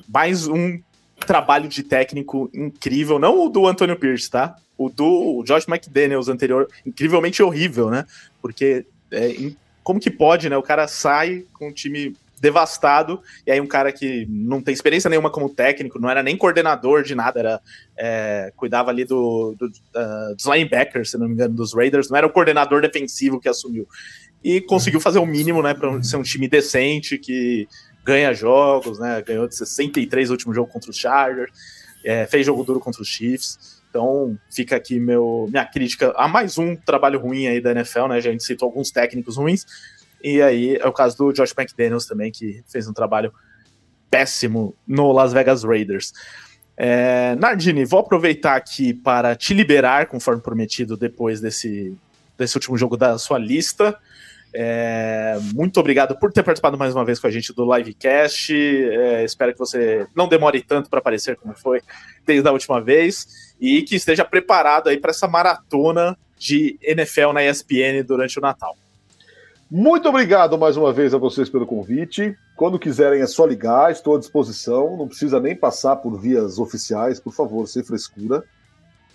mais um trabalho de técnico incrível, não o do Antonio Pierce, tá? O do Josh McDaniels anterior, incrivelmente horrível, né? Porque é, como que pode, né? O cara sai com um time devastado, e aí um cara que não tem experiência nenhuma como técnico, não era nem coordenador de nada, era é, cuidava ali do, do, ah, dos linebackers, se não me engano, dos Raiders, não era o coordenador defensivo que assumiu. E conseguiu fazer o mínimo, né, para ser um time decente, que ganha jogos, né, ganhou de 63 o último jogo contra os Chargers, é, fez jogo duro contra os Chiefs. Então fica aqui meu, minha crítica a mais um trabalho ruim aí da NFL, né? A gente citou alguns técnicos ruins. E aí é o caso do Josh McDaniels também, que fez um trabalho péssimo no Las Vegas Raiders. É, Nardini, vou aproveitar aqui para te liberar, conforme prometido, depois desse, desse último jogo da sua lista. É, muito obrigado por ter participado mais uma vez com a gente do Livecast. É, espero que você não demore tanto para aparecer como foi desde a última vez e que esteja preparado aí para essa maratona de NFL na ESPN durante o Natal. Muito obrigado mais uma vez a vocês pelo convite. Quando quiserem é só ligar, estou à disposição. Não precisa nem passar por vias oficiais, por favor, sem frescura.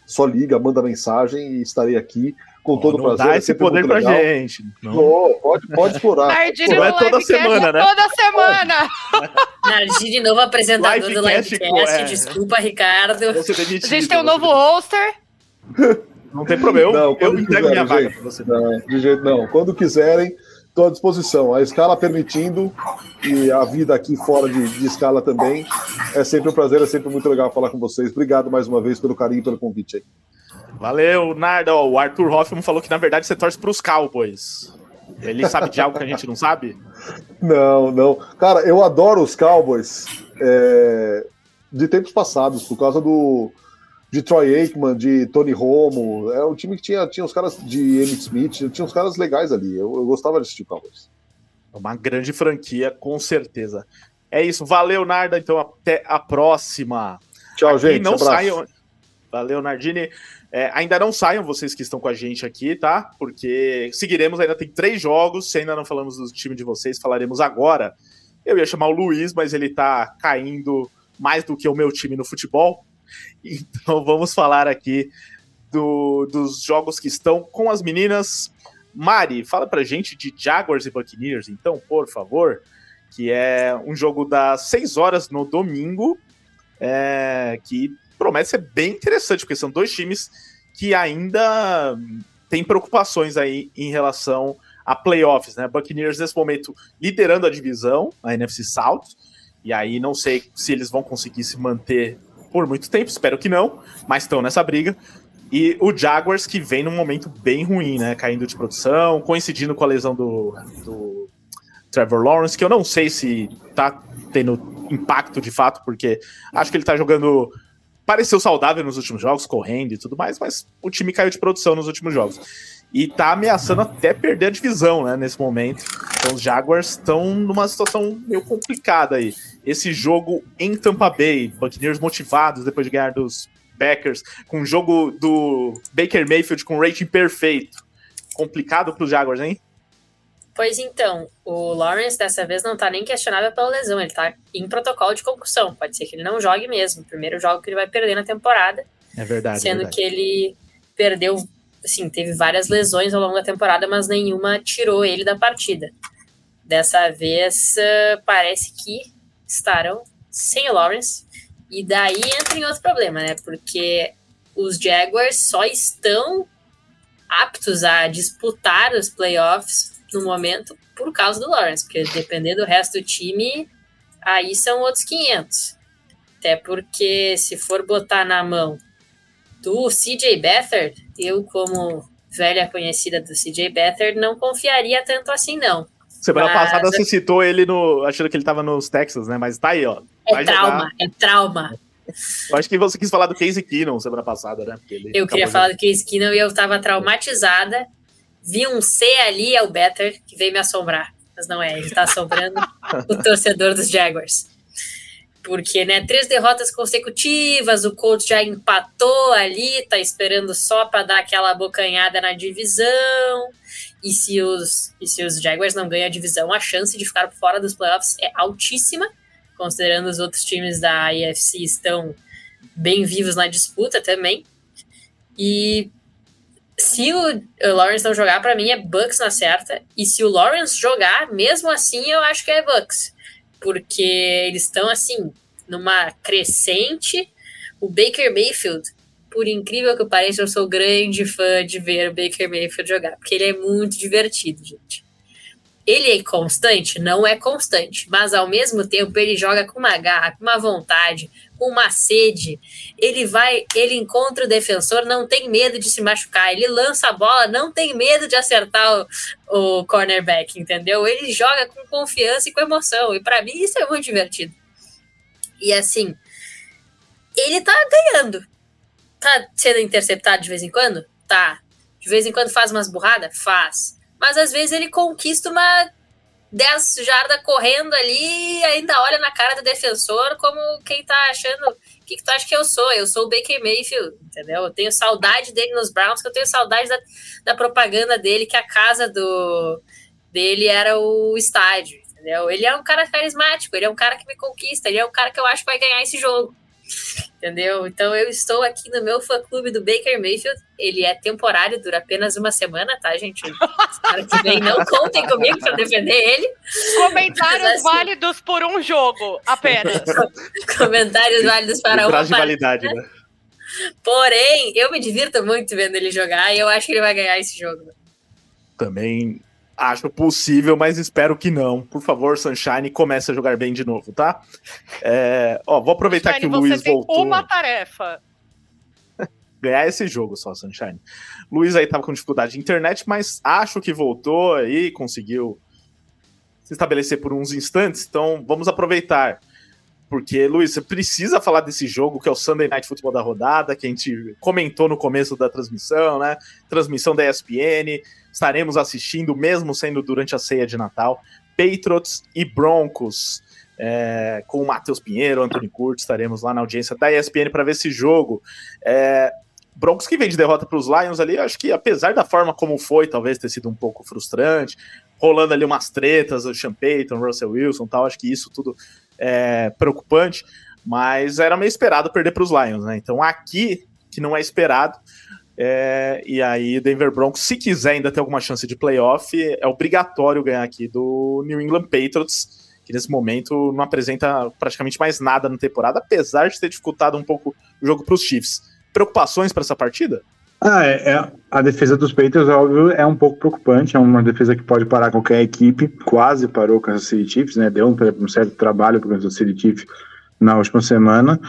Só liga, manda mensagem e estarei aqui com todo não prazer. dá é esse poder pra legal. gente. Não. Não, pode, pode explorar. Nardini Não é no toda livecast semana, né? Toda semana! Nardini, novo apresentador do Livecast, é. Desculpa, Ricardo. Demitido, A gente tem um novo holster. Não tem problema, eu, Não, eu entrego minha vaga pra você. Não, de jeito não. Quando quiserem, estou à disposição. A escala permitindo e a vida aqui fora de, de escala também. É sempre um prazer, é sempre muito legal falar com vocês. Obrigado mais uma vez pelo carinho e pelo convite aí. Valeu, Narda. Ó, O Arthur Hoffman falou que na verdade você torce pros Cowboys. Ele sabe de algo que a gente não sabe? Não, não. Cara, eu adoro os Cowboys é, de tempos passados, por causa do de Troy Aikman, de Tony Romo. É um time que tinha, tinha os caras de Emmitt Smith, tinha uns caras legais ali. Eu, eu gostava de assistir Cowboys. Uma grande franquia, com certeza. É isso, valeu, Narda. Então até a próxima. Tchau, E gente. não abraço. saiam. Valeu, Nardini. É, ainda não saiam vocês que estão com a gente aqui, tá? Porque seguiremos, ainda tem três jogos. Se ainda não falamos do time de vocês, falaremos agora. Eu ia chamar o Luiz, mas ele tá caindo mais do que o meu time no futebol. Então vamos falar aqui do- dos jogos que estão com as meninas. Mari, fala pra gente de Jaguars e Buccaneers, então, por favor. Que é um jogo das 6 horas no domingo. é, que promete ser bem interessante, porque são dois times que ainda têm preocupações aí em relação a playoffs, né? Buccaneers nesse momento liderando a divisão, a NFC South, e aí não sei se eles vão conseguir se manter por muito tempo, espero que não, mas estão nessa briga. E o Jaguars que vem num momento bem ruim, né? Caindo de produção, coincidindo com a lesão do, do Trevor Lawrence, que eu não sei se tá tendo impacto de fato, porque acho que ele tá jogando. Pareceu saudável nos últimos jogos, correndo e tudo mais, mas o time caiu de produção nos últimos jogos. E tá ameaçando até perder a divisão, né, nesse momento. Então os Jaguars estão numa situação meio complicada aí. Esse jogo em Tampa Bay, Buccaneers motivados depois de ganhar dos Packers, com o jogo do Baker Mayfield com rating perfeito. Complicado pros Jaguars, hein? Pois então, o Lawrence dessa vez não tá nem questionável pela lesão, ele tá em protocolo de concussão. Pode ser que ele não jogue mesmo. Primeiro jogo que ele vai perder na temporada, É verdade. sendo é verdade. que ele perdeu, assim, teve várias lesões ao longo da temporada, mas nenhuma tirou ele da partida. Dessa vez, eh, parece que estarão sem o Lawrence. E daí entra em outro problema, né? Porque os Jaguars só estão aptos a disputar os playoffs no momento por causa do Lawrence, porque depender do resto do time, aí são outros 500. Até porque se for botar na mão do CJ Beathard, eu como velha conhecida do CJ Beathard não confiaria tanto assim não. Semana Mas- passada você citou ele no. achando que ele tava nos Texas, né? Mas tá aí, ó. É Vai jogar. trauma, é trauma. Eu acho que você quis falar do Casey Keenum semana passada, né? Eu queria falar do Case Keenum e eu tava traumatizada. Vi um C ali, é o Better, que veio me assombrar. mas não é, ele tá assombrando o torcedor dos Jaguars. Porque, né, três derrotas consecutivas, o Colts já empatou ali, tá esperando só para dar aquela bocanhada na divisão. E se, os, e se os Jaguars não ganham a divisão, a chance de ficar fora dos playoffs é altíssima, considerando os outros times da IFC estão bem vivos na disputa também. E se o Lawrence não jogar, para mim é Bucks na certa. E se o Lawrence jogar, mesmo assim, eu acho que é Bucks. Porque eles estão, assim, numa crescente. O Baker Mayfield, por incrível que pareça, eu sou grande fã de ver o Baker Mayfield jogar. Porque ele é muito divertido, gente. Ele é constante? Não é constante. Mas, ao mesmo tempo, ele joga com uma garra, com uma vontade, com uma sede. Ele vai, ele encontra o defensor, não tem medo de se machucar. Ele lança a bola, não tem medo de acertar o, o cornerback, entendeu? Ele joga com confiança e com emoção. E para mim isso é muito divertido. E assim, ele tá ganhando. Tá sendo interceptado de vez em quando? Tá. De vez em quando faz umas burradas? Faz. Mas às vezes ele conquista uma 10 jardas correndo ali e ainda olha na cara do defensor como quem tá achando. O que, que tu acha que eu sou? Eu sou o Baker Mayfield, entendeu? Eu tenho saudade dele nos Browns, que eu tenho saudade da, da propaganda dele, que a casa do dele era o estádio, entendeu? Ele é um cara carismático, ele é um cara que me conquista, ele é um cara que eu acho que vai ganhar esse jogo. Entendeu? Então eu estou aqui no meu fã clube do Baker Mayfield. Ele é temporário, dura apenas uma semana, tá, gente? Semana que vem não contem comigo para defender ele. Comentários assim, válidos por um jogo apenas. Comentários válidos para uma de validade, né? Porém, eu me divirto muito vendo ele jogar e eu acho que ele vai ganhar esse jogo. Também Acho possível, mas espero que não. Por favor, Sunshine, comece a jogar bem de novo, tá? É, ó, vou aproveitar Sunshine, que o Luiz voltou. Uma tarefa. Ganhar esse jogo só, Sunshine. Luiz aí tava com dificuldade de internet, mas acho que voltou aí, conseguiu se estabelecer por uns instantes, então vamos aproveitar. Porque, Luiz, você precisa falar desse jogo que é o Sunday Night Football da rodada, que a gente comentou no começo da transmissão, né? Transmissão da ESPN estaremos assistindo, mesmo sendo durante a ceia de Natal. Patriots e Broncos, é, com o Matheus Pinheiro, Anthony Curtis, estaremos lá na audiência da ESPN para ver esse jogo. É, Broncos que vem de derrota para os Lions ali, acho que apesar da forma como foi, talvez ter sido um pouco frustrante, rolando ali umas tretas, o Sean Payton, Russell Wilson tal, acho que isso tudo é preocupante, mas era meio esperado perder para os Lions, né? Então aqui, que não é esperado, é, e aí, Denver Broncos, se quiser ainda ter alguma chance de playoff, é obrigatório ganhar aqui do New England Patriots, que nesse momento não apresenta praticamente mais nada na temporada, apesar de ter dificultado um pouco o jogo para os Chiefs. Preocupações para essa partida? Ah, é, é, a defesa dos Patriots, óbvio, é um pouco preocupante. É uma defesa que pode parar qualquer equipe. Quase parou com a City Chiefs, né? Deu um, um certo trabalho para o City Chiefs na última semana.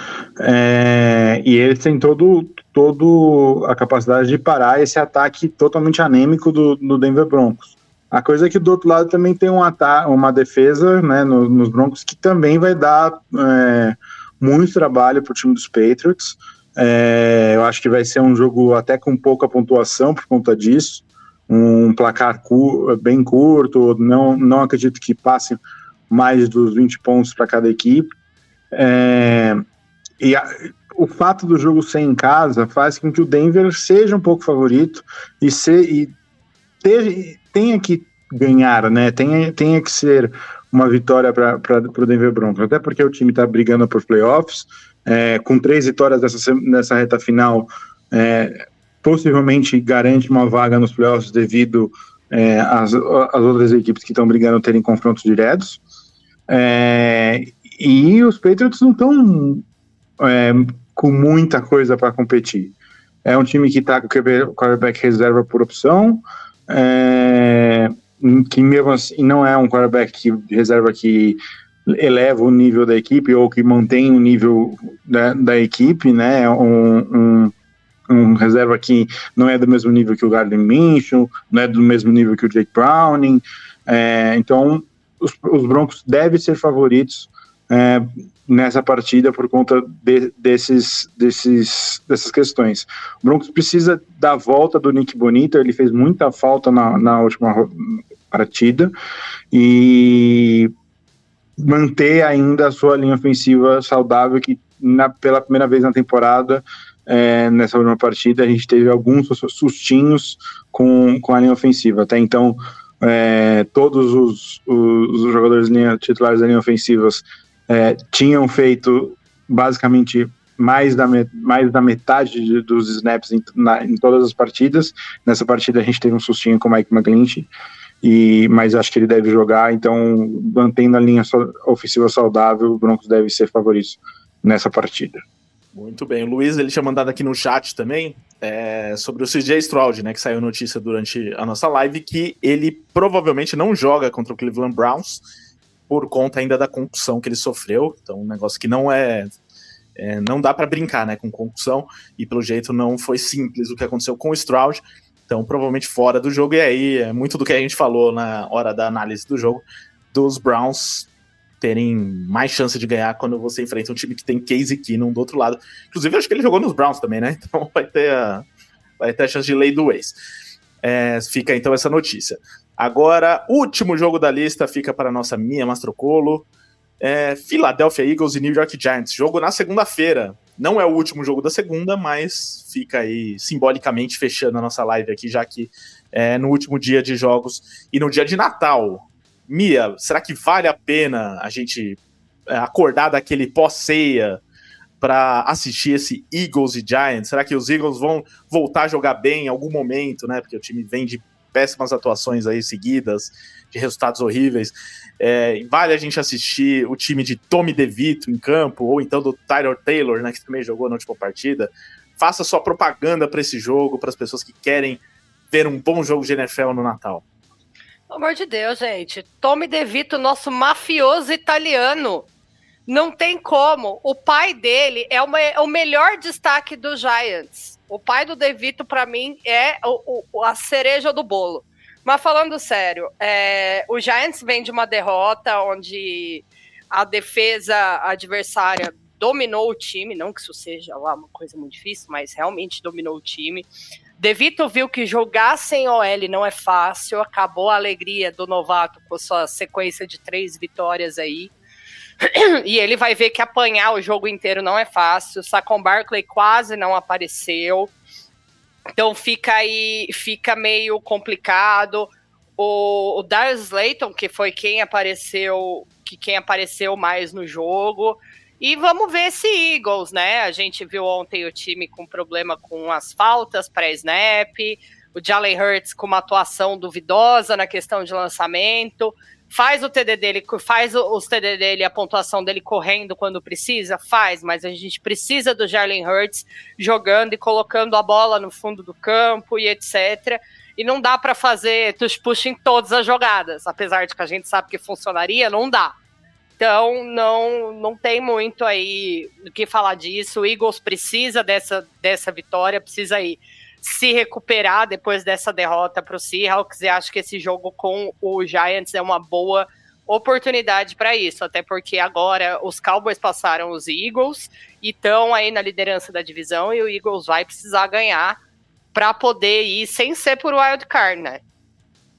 É, e eles têm todo, todo a capacidade de parar esse ataque totalmente anêmico do, do Denver Broncos. A coisa é que do outro lado também tem um ataque, uma defesa né, no, nos Broncos que também vai dar é, muito trabalho para o time dos Patriots. É, eu acho que vai ser um jogo até com pouca pontuação por conta disso. Um placar cu bem curto, não, não acredito que passe mais dos 20 pontos para cada equipe. É, e a, o fato do jogo ser em casa faz com que o Denver seja um pouco favorito e, e ter, tenha que ganhar, né? Tenha, tenha que ser uma vitória para o Denver Broncos, até porque o time está brigando por playoffs, é, com três vitórias dessa, nessa reta final, é, possivelmente garante uma vaga nos playoffs devido é, às, às outras equipes que estão brigando terem confrontos diretos. É, e os Patriots não estão é, com muita coisa para competir. É um time que está com o quarterback reserva por opção, é, que mesmo assim não é um quarterback que, reserva que eleva o nível da equipe ou que mantém o nível da, da equipe, né? É um, um, um, reserva que não é do mesmo nível que o Gardner Minshew, não é do mesmo nível que o Jake Browning. É, então, os, os Broncos devem ser favoritos é, nessa partida por conta de, desses, desses, dessas questões. O Broncos precisa da volta do Nick Bonito, ele fez muita falta na, na última partida e manter ainda a sua linha ofensiva saudável, que na, pela primeira vez na temporada, é, nessa última partida, a gente teve alguns sustinhos com, com a linha ofensiva. Até então, é, todos os, os, jogadores linha, titulares da linha ofensiva é, tinham feito basicamente mais da, mais da metade de, dos snaps em, na, em, todas as partidas. Nessa partida a gente teve um sustinho com o Mike McGlinchey, e, mas acho que ele deve jogar, então mantendo a linha ofensiva saudável, o Broncos deve ser favorito nessa partida. Muito bem, o Luiz ele tinha mandado aqui no chat também é, sobre o CJ Stroud, né, que saiu notícia durante a nossa live que ele provavelmente não joga contra o Cleveland Browns por conta ainda da concussão que ele sofreu, então um negócio que não é é, não dá para brincar né, com concussão, e pelo jeito não foi simples o que aconteceu com o Stroud, então provavelmente fora do jogo, e aí é muito do que a gente falou na hora da análise do jogo, dos Browns terem mais chance de ganhar quando você enfrenta um time que tem Casey Keenum do outro lado. Inclusive, acho que ele jogou nos Browns também, né? Então vai ter a, vai ter a chance de lei do ex. É, fica então essa notícia. Agora, último jogo da lista fica para a nossa Minha Mastrocolo é, Philadelphia Eagles e New York Giants. Jogo na segunda-feira. Não é o último jogo da segunda, mas fica aí simbolicamente fechando a nossa live aqui, já que é no último dia de jogos e no dia de Natal. Mia, será que vale a pena a gente é, acordar daquele pós-ceia para assistir esse Eagles e Giants? Será que os Eagles vão voltar a jogar bem em algum momento, né? Porque o time vem de péssimas atuações aí seguidas, de resultados horríveis. É, vale a gente assistir o time de Tommy DeVito em campo, ou então do Tyler Taylor, né, que também jogou na última partida. Faça sua propaganda para esse jogo, para as pessoas que querem ver um bom jogo de NFL no Natal. Pelo amor de Deus, gente. Tommy DeVito, nosso mafioso italiano. Não tem como. O pai dele é, uma, é o melhor destaque do Giants. O pai do DeVito, para mim, é o, o, a cereja do bolo. Mas falando sério, é, o Giants vem de uma derrota onde a defesa adversária dominou o time, não que isso seja lá uma coisa muito difícil, mas realmente dominou o time. Devito viu que jogar sem OL não é fácil, acabou a alegria do novato com sua sequência de três vitórias aí. E ele vai ver que apanhar o jogo inteiro não é fácil. Sacon Barkley quase não apareceu. Então fica aí, fica meio complicado. O, o Darius Slayton, que foi quem apareceu, que quem apareceu mais no jogo. E vamos ver esse Eagles, né? A gente viu ontem o time com problema com as faltas pré-snap, o Jalen Hurts com uma atuação duvidosa na questão de lançamento faz o TD dele, faz os TD dele, a pontuação dele correndo quando precisa, faz, mas a gente precisa do Jalen Hurts jogando e colocando a bola no fundo do campo e etc. E não dá para fazer push push em todas as jogadas, apesar de que a gente sabe que funcionaria, não dá. Então não não tem muito aí o que falar disso. O Eagles precisa dessa dessa vitória, precisa ir se recuperar depois dessa derrota para o Seahawks e acho que esse jogo com o Giants é uma boa oportunidade para isso, até porque agora os Cowboys passaram os Eagles e estão aí na liderança da divisão e o Eagles vai precisar ganhar para poder ir sem ser por wild card, né?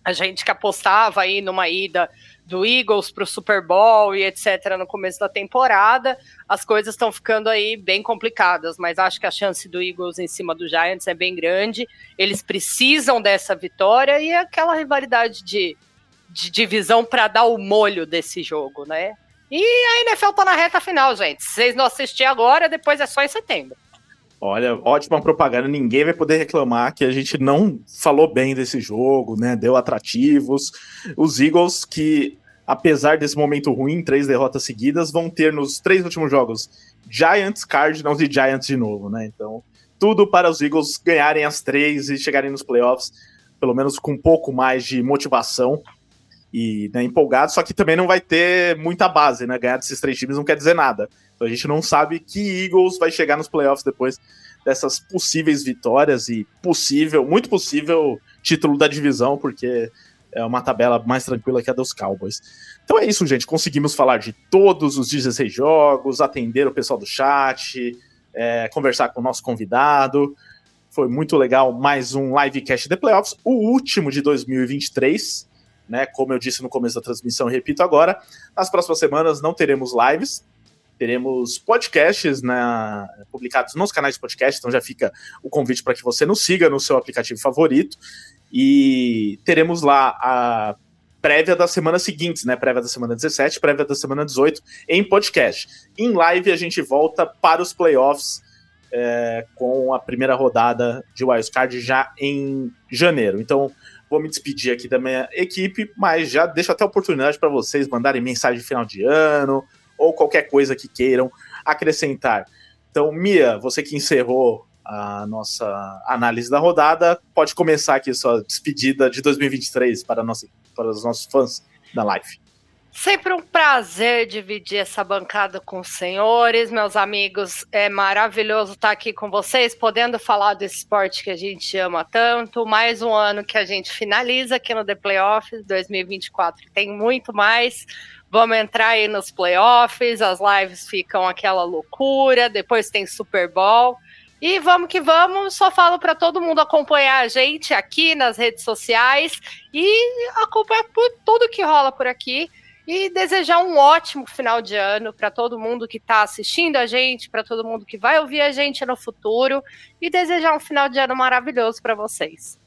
A gente que apostava aí numa ida do Eagles para o Super Bowl e etc. no começo da temporada, as coisas estão ficando aí bem complicadas, mas acho que a chance do Eagles em cima do Giants é bem grande. Eles precisam dessa vitória e é aquela rivalidade de, de divisão para dar o molho desse jogo, né? E a NFL tá na reta final, gente. Se vocês não assistirem agora, depois é só em setembro. Olha, ótima propaganda. Ninguém vai poder reclamar que a gente não falou bem desse jogo, né? Deu atrativos. Os Eagles, que apesar desse momento ruim, três derrotas seguidas, vão ter nos três últimos jogos Giants, Cardinals e Giants de novo, né? Então, tudo para os Eagles ganharem as três e chegarem nos playoffs, pelo menos com um pouco mais de motivação e né, empolgado. Só que também não vai ter muita base, né? Ganhar desses três times não quer dizer nada. Então a gente não sabe que Eagles vai chegar nos playoffs depois dessas possíveis vitórias e possível, muito possível título da divisão, porque é uma tabela mais tranquila que a dos Cowboys. Então é isso, gente. Conseguimos falar de todos os 16 jogos, atender o pessoal do chat, é, conversar com o nosso convidado. Foi muito legal. Mais um livecast de playoffs, o último de 2023. né? Como eu disse no começo da transmissão, repito agora, nas próximas semanas não teremos lives, teremos podcasts né, publicados nos canais de podcast, então já fica o convite para que você nos siga no seu aplicativo favorito. E teremos lá a prévia das semanas seguintes, né? Prévia da semana 17, prévia da semana 18, em podcast. Em live, a gente volta para os playoffs é, com a primeira rodada de Wildcard já em janeiro. Então, vou me despedir aqui da minha equipe, mas já deixo até a oportunidade para vocês mandarem mensagem de final de ano ou qualquer coisa que queiram acrescentar. Então, Mia, você que encerrou a nossa análise da rodada, pode começar aqui sua despedida de 2023 para, nossa, para os nossos fãs da live. Sempre um prazer dividir essa bancada com os senhores, meus amigos. É maravilhoso estar aqui com vocês, podendo falar desse esporte que a gente ama tanto. Mais um ano que a gente finaliza aqui no The Playoffs 2024. Tem muito mais. Vamos entrar aí nos playoffs, as lives ficam aquela loucura, depois tem Super Bowl. E vamos que vamos, só falo para todo mundo acompanhar a gente aqui nas redes sociais e acompanhar tudo que rola por aqui e desejar um ótimo final de ano para todo mundo que está assistindo a gente, para todo mundo que vai ouvir a gente no futuro e desejar um final de ano maravilhoso para vocês.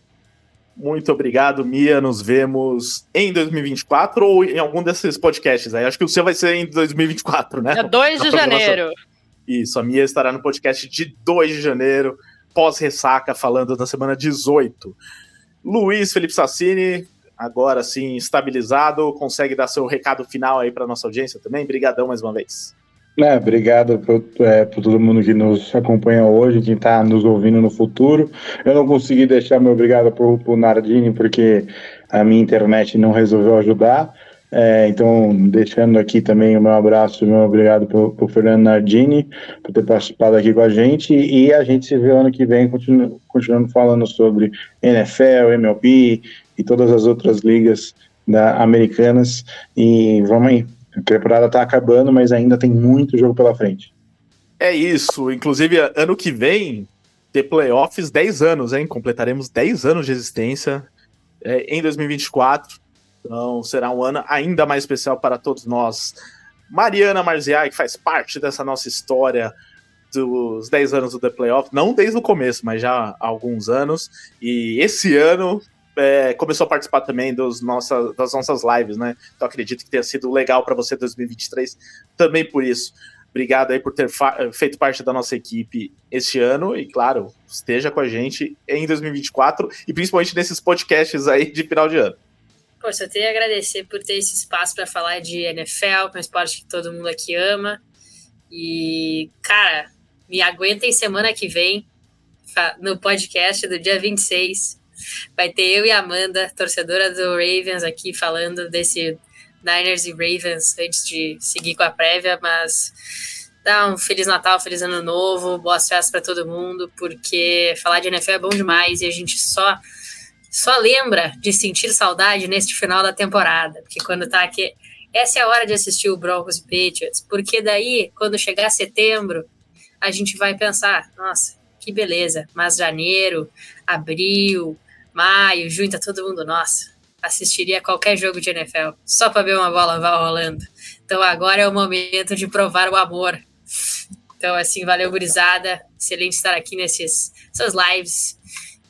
Muito obrigado, Mia. Nos vemos em 2024 ou em algum desses podcasts aí. Acho que o seu vai ser em 2024, né? É 2 de janeiro. Isso, a Mia estará no podcast de 2 de janeiro, pós-ressaca, falando na semana 18. Luiz Felipe Sassini, agora sim estabilizado, consegue dar seu recado final aí para nossa audiência também? Obrigadão mais uma vez. É, obrigado por, é, por, todo mundo que nos acompanha hoje, quem está nos ouvindo no futuro. Eu não consegui deixar meu obrigado por, por Nardini, porque a minha internet não resolveu ajudar. É, então, deixando aqui também o meu abraço e meu obrigado por, por Fernando Nardini, por ter participado aqui com a gente. E a gente se vê ano que vem, continu, continuando falando sobre NFL, MLB e todas as outras ligas da, americanas. E vamos aí. A temporada está acabando, mas ainda tem muito jogo pela frente. É isso. Inclusive, ano que vem, ter playoffs 10 anos, hein? Completaremos 10 anos de existência é, em 2024. Então, será um ano ainda mais especial para todos nós. Mariana Marziai, que faz parte dessa nossa história dos 10 anos do The Playoff, não desde o começo, mas já há alguns anos. E esse ano é, começou a participar também dos nossa, das nossas lives, né? Então acredito que tenha sido legal para você 2023 também por isso. Obrigado aí por ter feito parte da nossa equipe este ano e, claro, esteja com a gente em 2024 e principalmente nesses podcasts aí de final de ano. Poxa, eu tenho agradecer por ter esse espaço para falar de NFL, que é um esporte que todo mundo aqui ama. E, cara, me aguentem semana que vem no podcast do dia 26 Vai ter eu e a Amanda, torcedora do Ravens, aqui falando desse Niners e Ravens antes de seguir com a prévia, mas dá um Feliz Natal, Feliz Ano Novo, boas festas para todo mundo, porque falar de NFL é bom demais e a gente só só lembra de sentir saudade neste final da temporada, porque quando tá aqui, essa é a hora de assistir o Broncos e Patriots, porque daí, quando chegar setembro, a gente vai pensar, nossa, que beleza, mas janeiro, abril, maio, junho, tá todo mundo, nossa, assistiria qualquer jogo de NFL só para ver uma bola rolando. Então agora é o momento de provar o amor. Então, assim, valeu, gurizada. Excelente estar aqui nessas lives.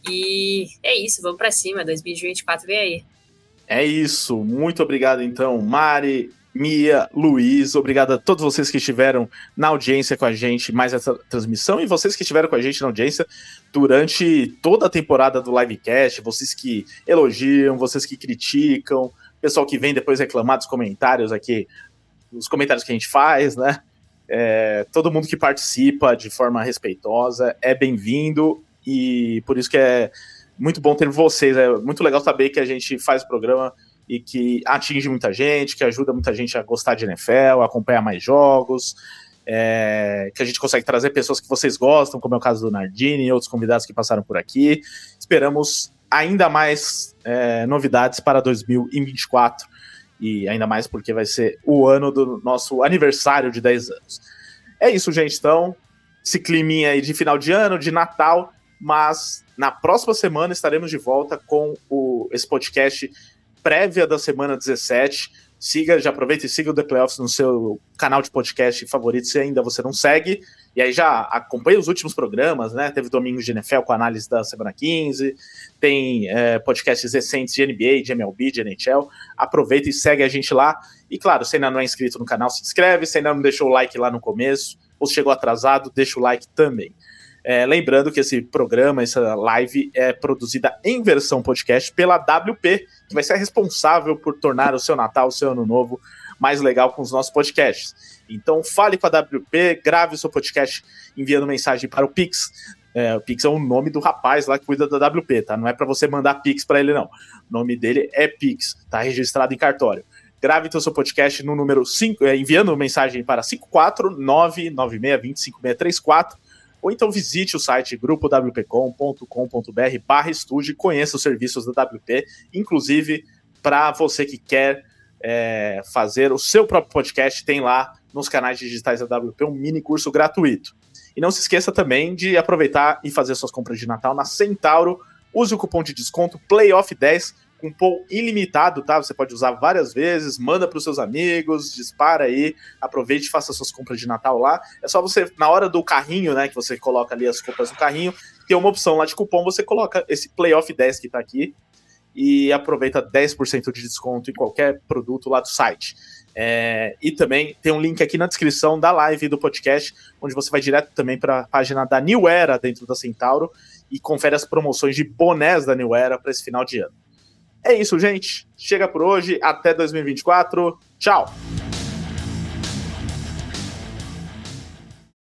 E é isso, vamos para cima. 2024 vem aí. É isso. Muito obrigado, então, Mari, Mia, Luiz, obrigado a todos vocês que estiveram na audiência com a gente, mais essa transmissão, e vocês que estiveram com a gente na audiência durante toda a temporada do Livecast, vocês que elogiam, vocês que criticam, pessoal que vem depois reclamar dos comentários aqui, os comentários que a gente faz, né? É, todo mundo que participa de forma respeitosa é bem-vindo, e por isso que é muito bom ter vocês, é muito legal saber que a gente faz o programa e que atinge muita gente, que ajuda muita gente a gostar de NFL, a acompanhar mais jogos, é, que a gente consegue trazer pessoas que vocês gostam, como é o caso do Nardini e outros convidados que passaram por aqui. Esperamos ainda mais é, novidades para 2024 e ainda mais porque vai ser o ano do nosso aniversário de 10 anos. É isso, gente. Então, esse climinha aí de final de ano, de Natal, mas na próxima semana estaremos de volta com o, esse podcast prévia da semana 17. Siga, já aproveita e siga o The Playoffs no seu canal de podcast favorito, se ainda você não segue. E aí já acompanha os últimos programas, né? Teve Domingos de NFL com análise da semana 15, tem é, podcasts recentes de NBA, de MLB, de NHL. Aproveita e segue a gente lá. E claro, se ainda não é inscrito no canal, se inscreve. Se ainda não deixou o like lá no começo, ou se chegou atrasado, deixa o like também. É, lembrando que esse programa, essa live, é produzida em versão podcast pela WP, que vai ser responsável por tornar o seu Natal, o seu Ano Novo mais legal com os nossos podcasts. Então fale com a WP, grave o seu podcast enviando mensagem para o Pix. É, o Pix é o nome do rapaz lá que cuida da WP, tá? Não é para você mandar Pix para ele, não. O nome dele é Pix, tá registrado em cartório. Grave então seu podcast no número 5, é, enviando mensagem para 54996205634 ou então visite o site grupowpcom.com.br barra estúdio e conheça os serviços da WP, inclusive para você que quer é, fazer o seu próprio podcast, tem lá nos canais digitais da WP um mini curso gratuito. E não se esqueça também de aproveitar e fazer suas compras de Natal na Centauro. Use o cupom de desconto PLAYOFF10 com ilimitado, tá? Você pode usar várias vezes, manda para os seus amigos, dispara aí, aproveite e faça suas compras de Natal lá. É só você, na hora do carrinho, né, que você coloca ali as compras no carrinho, tem uma opção lá de cupom, você coloca esse Playoff 10 que está aqui e aproveita 10% de desconto em qualquer produto lá do site. É, e também tem um link aqui na descrição da live do podcast, onde você vai direto também para a página da New Era dentro da Centauro e confere as promoções de bonés da New Era para esse final de ano. É isso, gente. Chega por hoje. Até 2024. Tchau.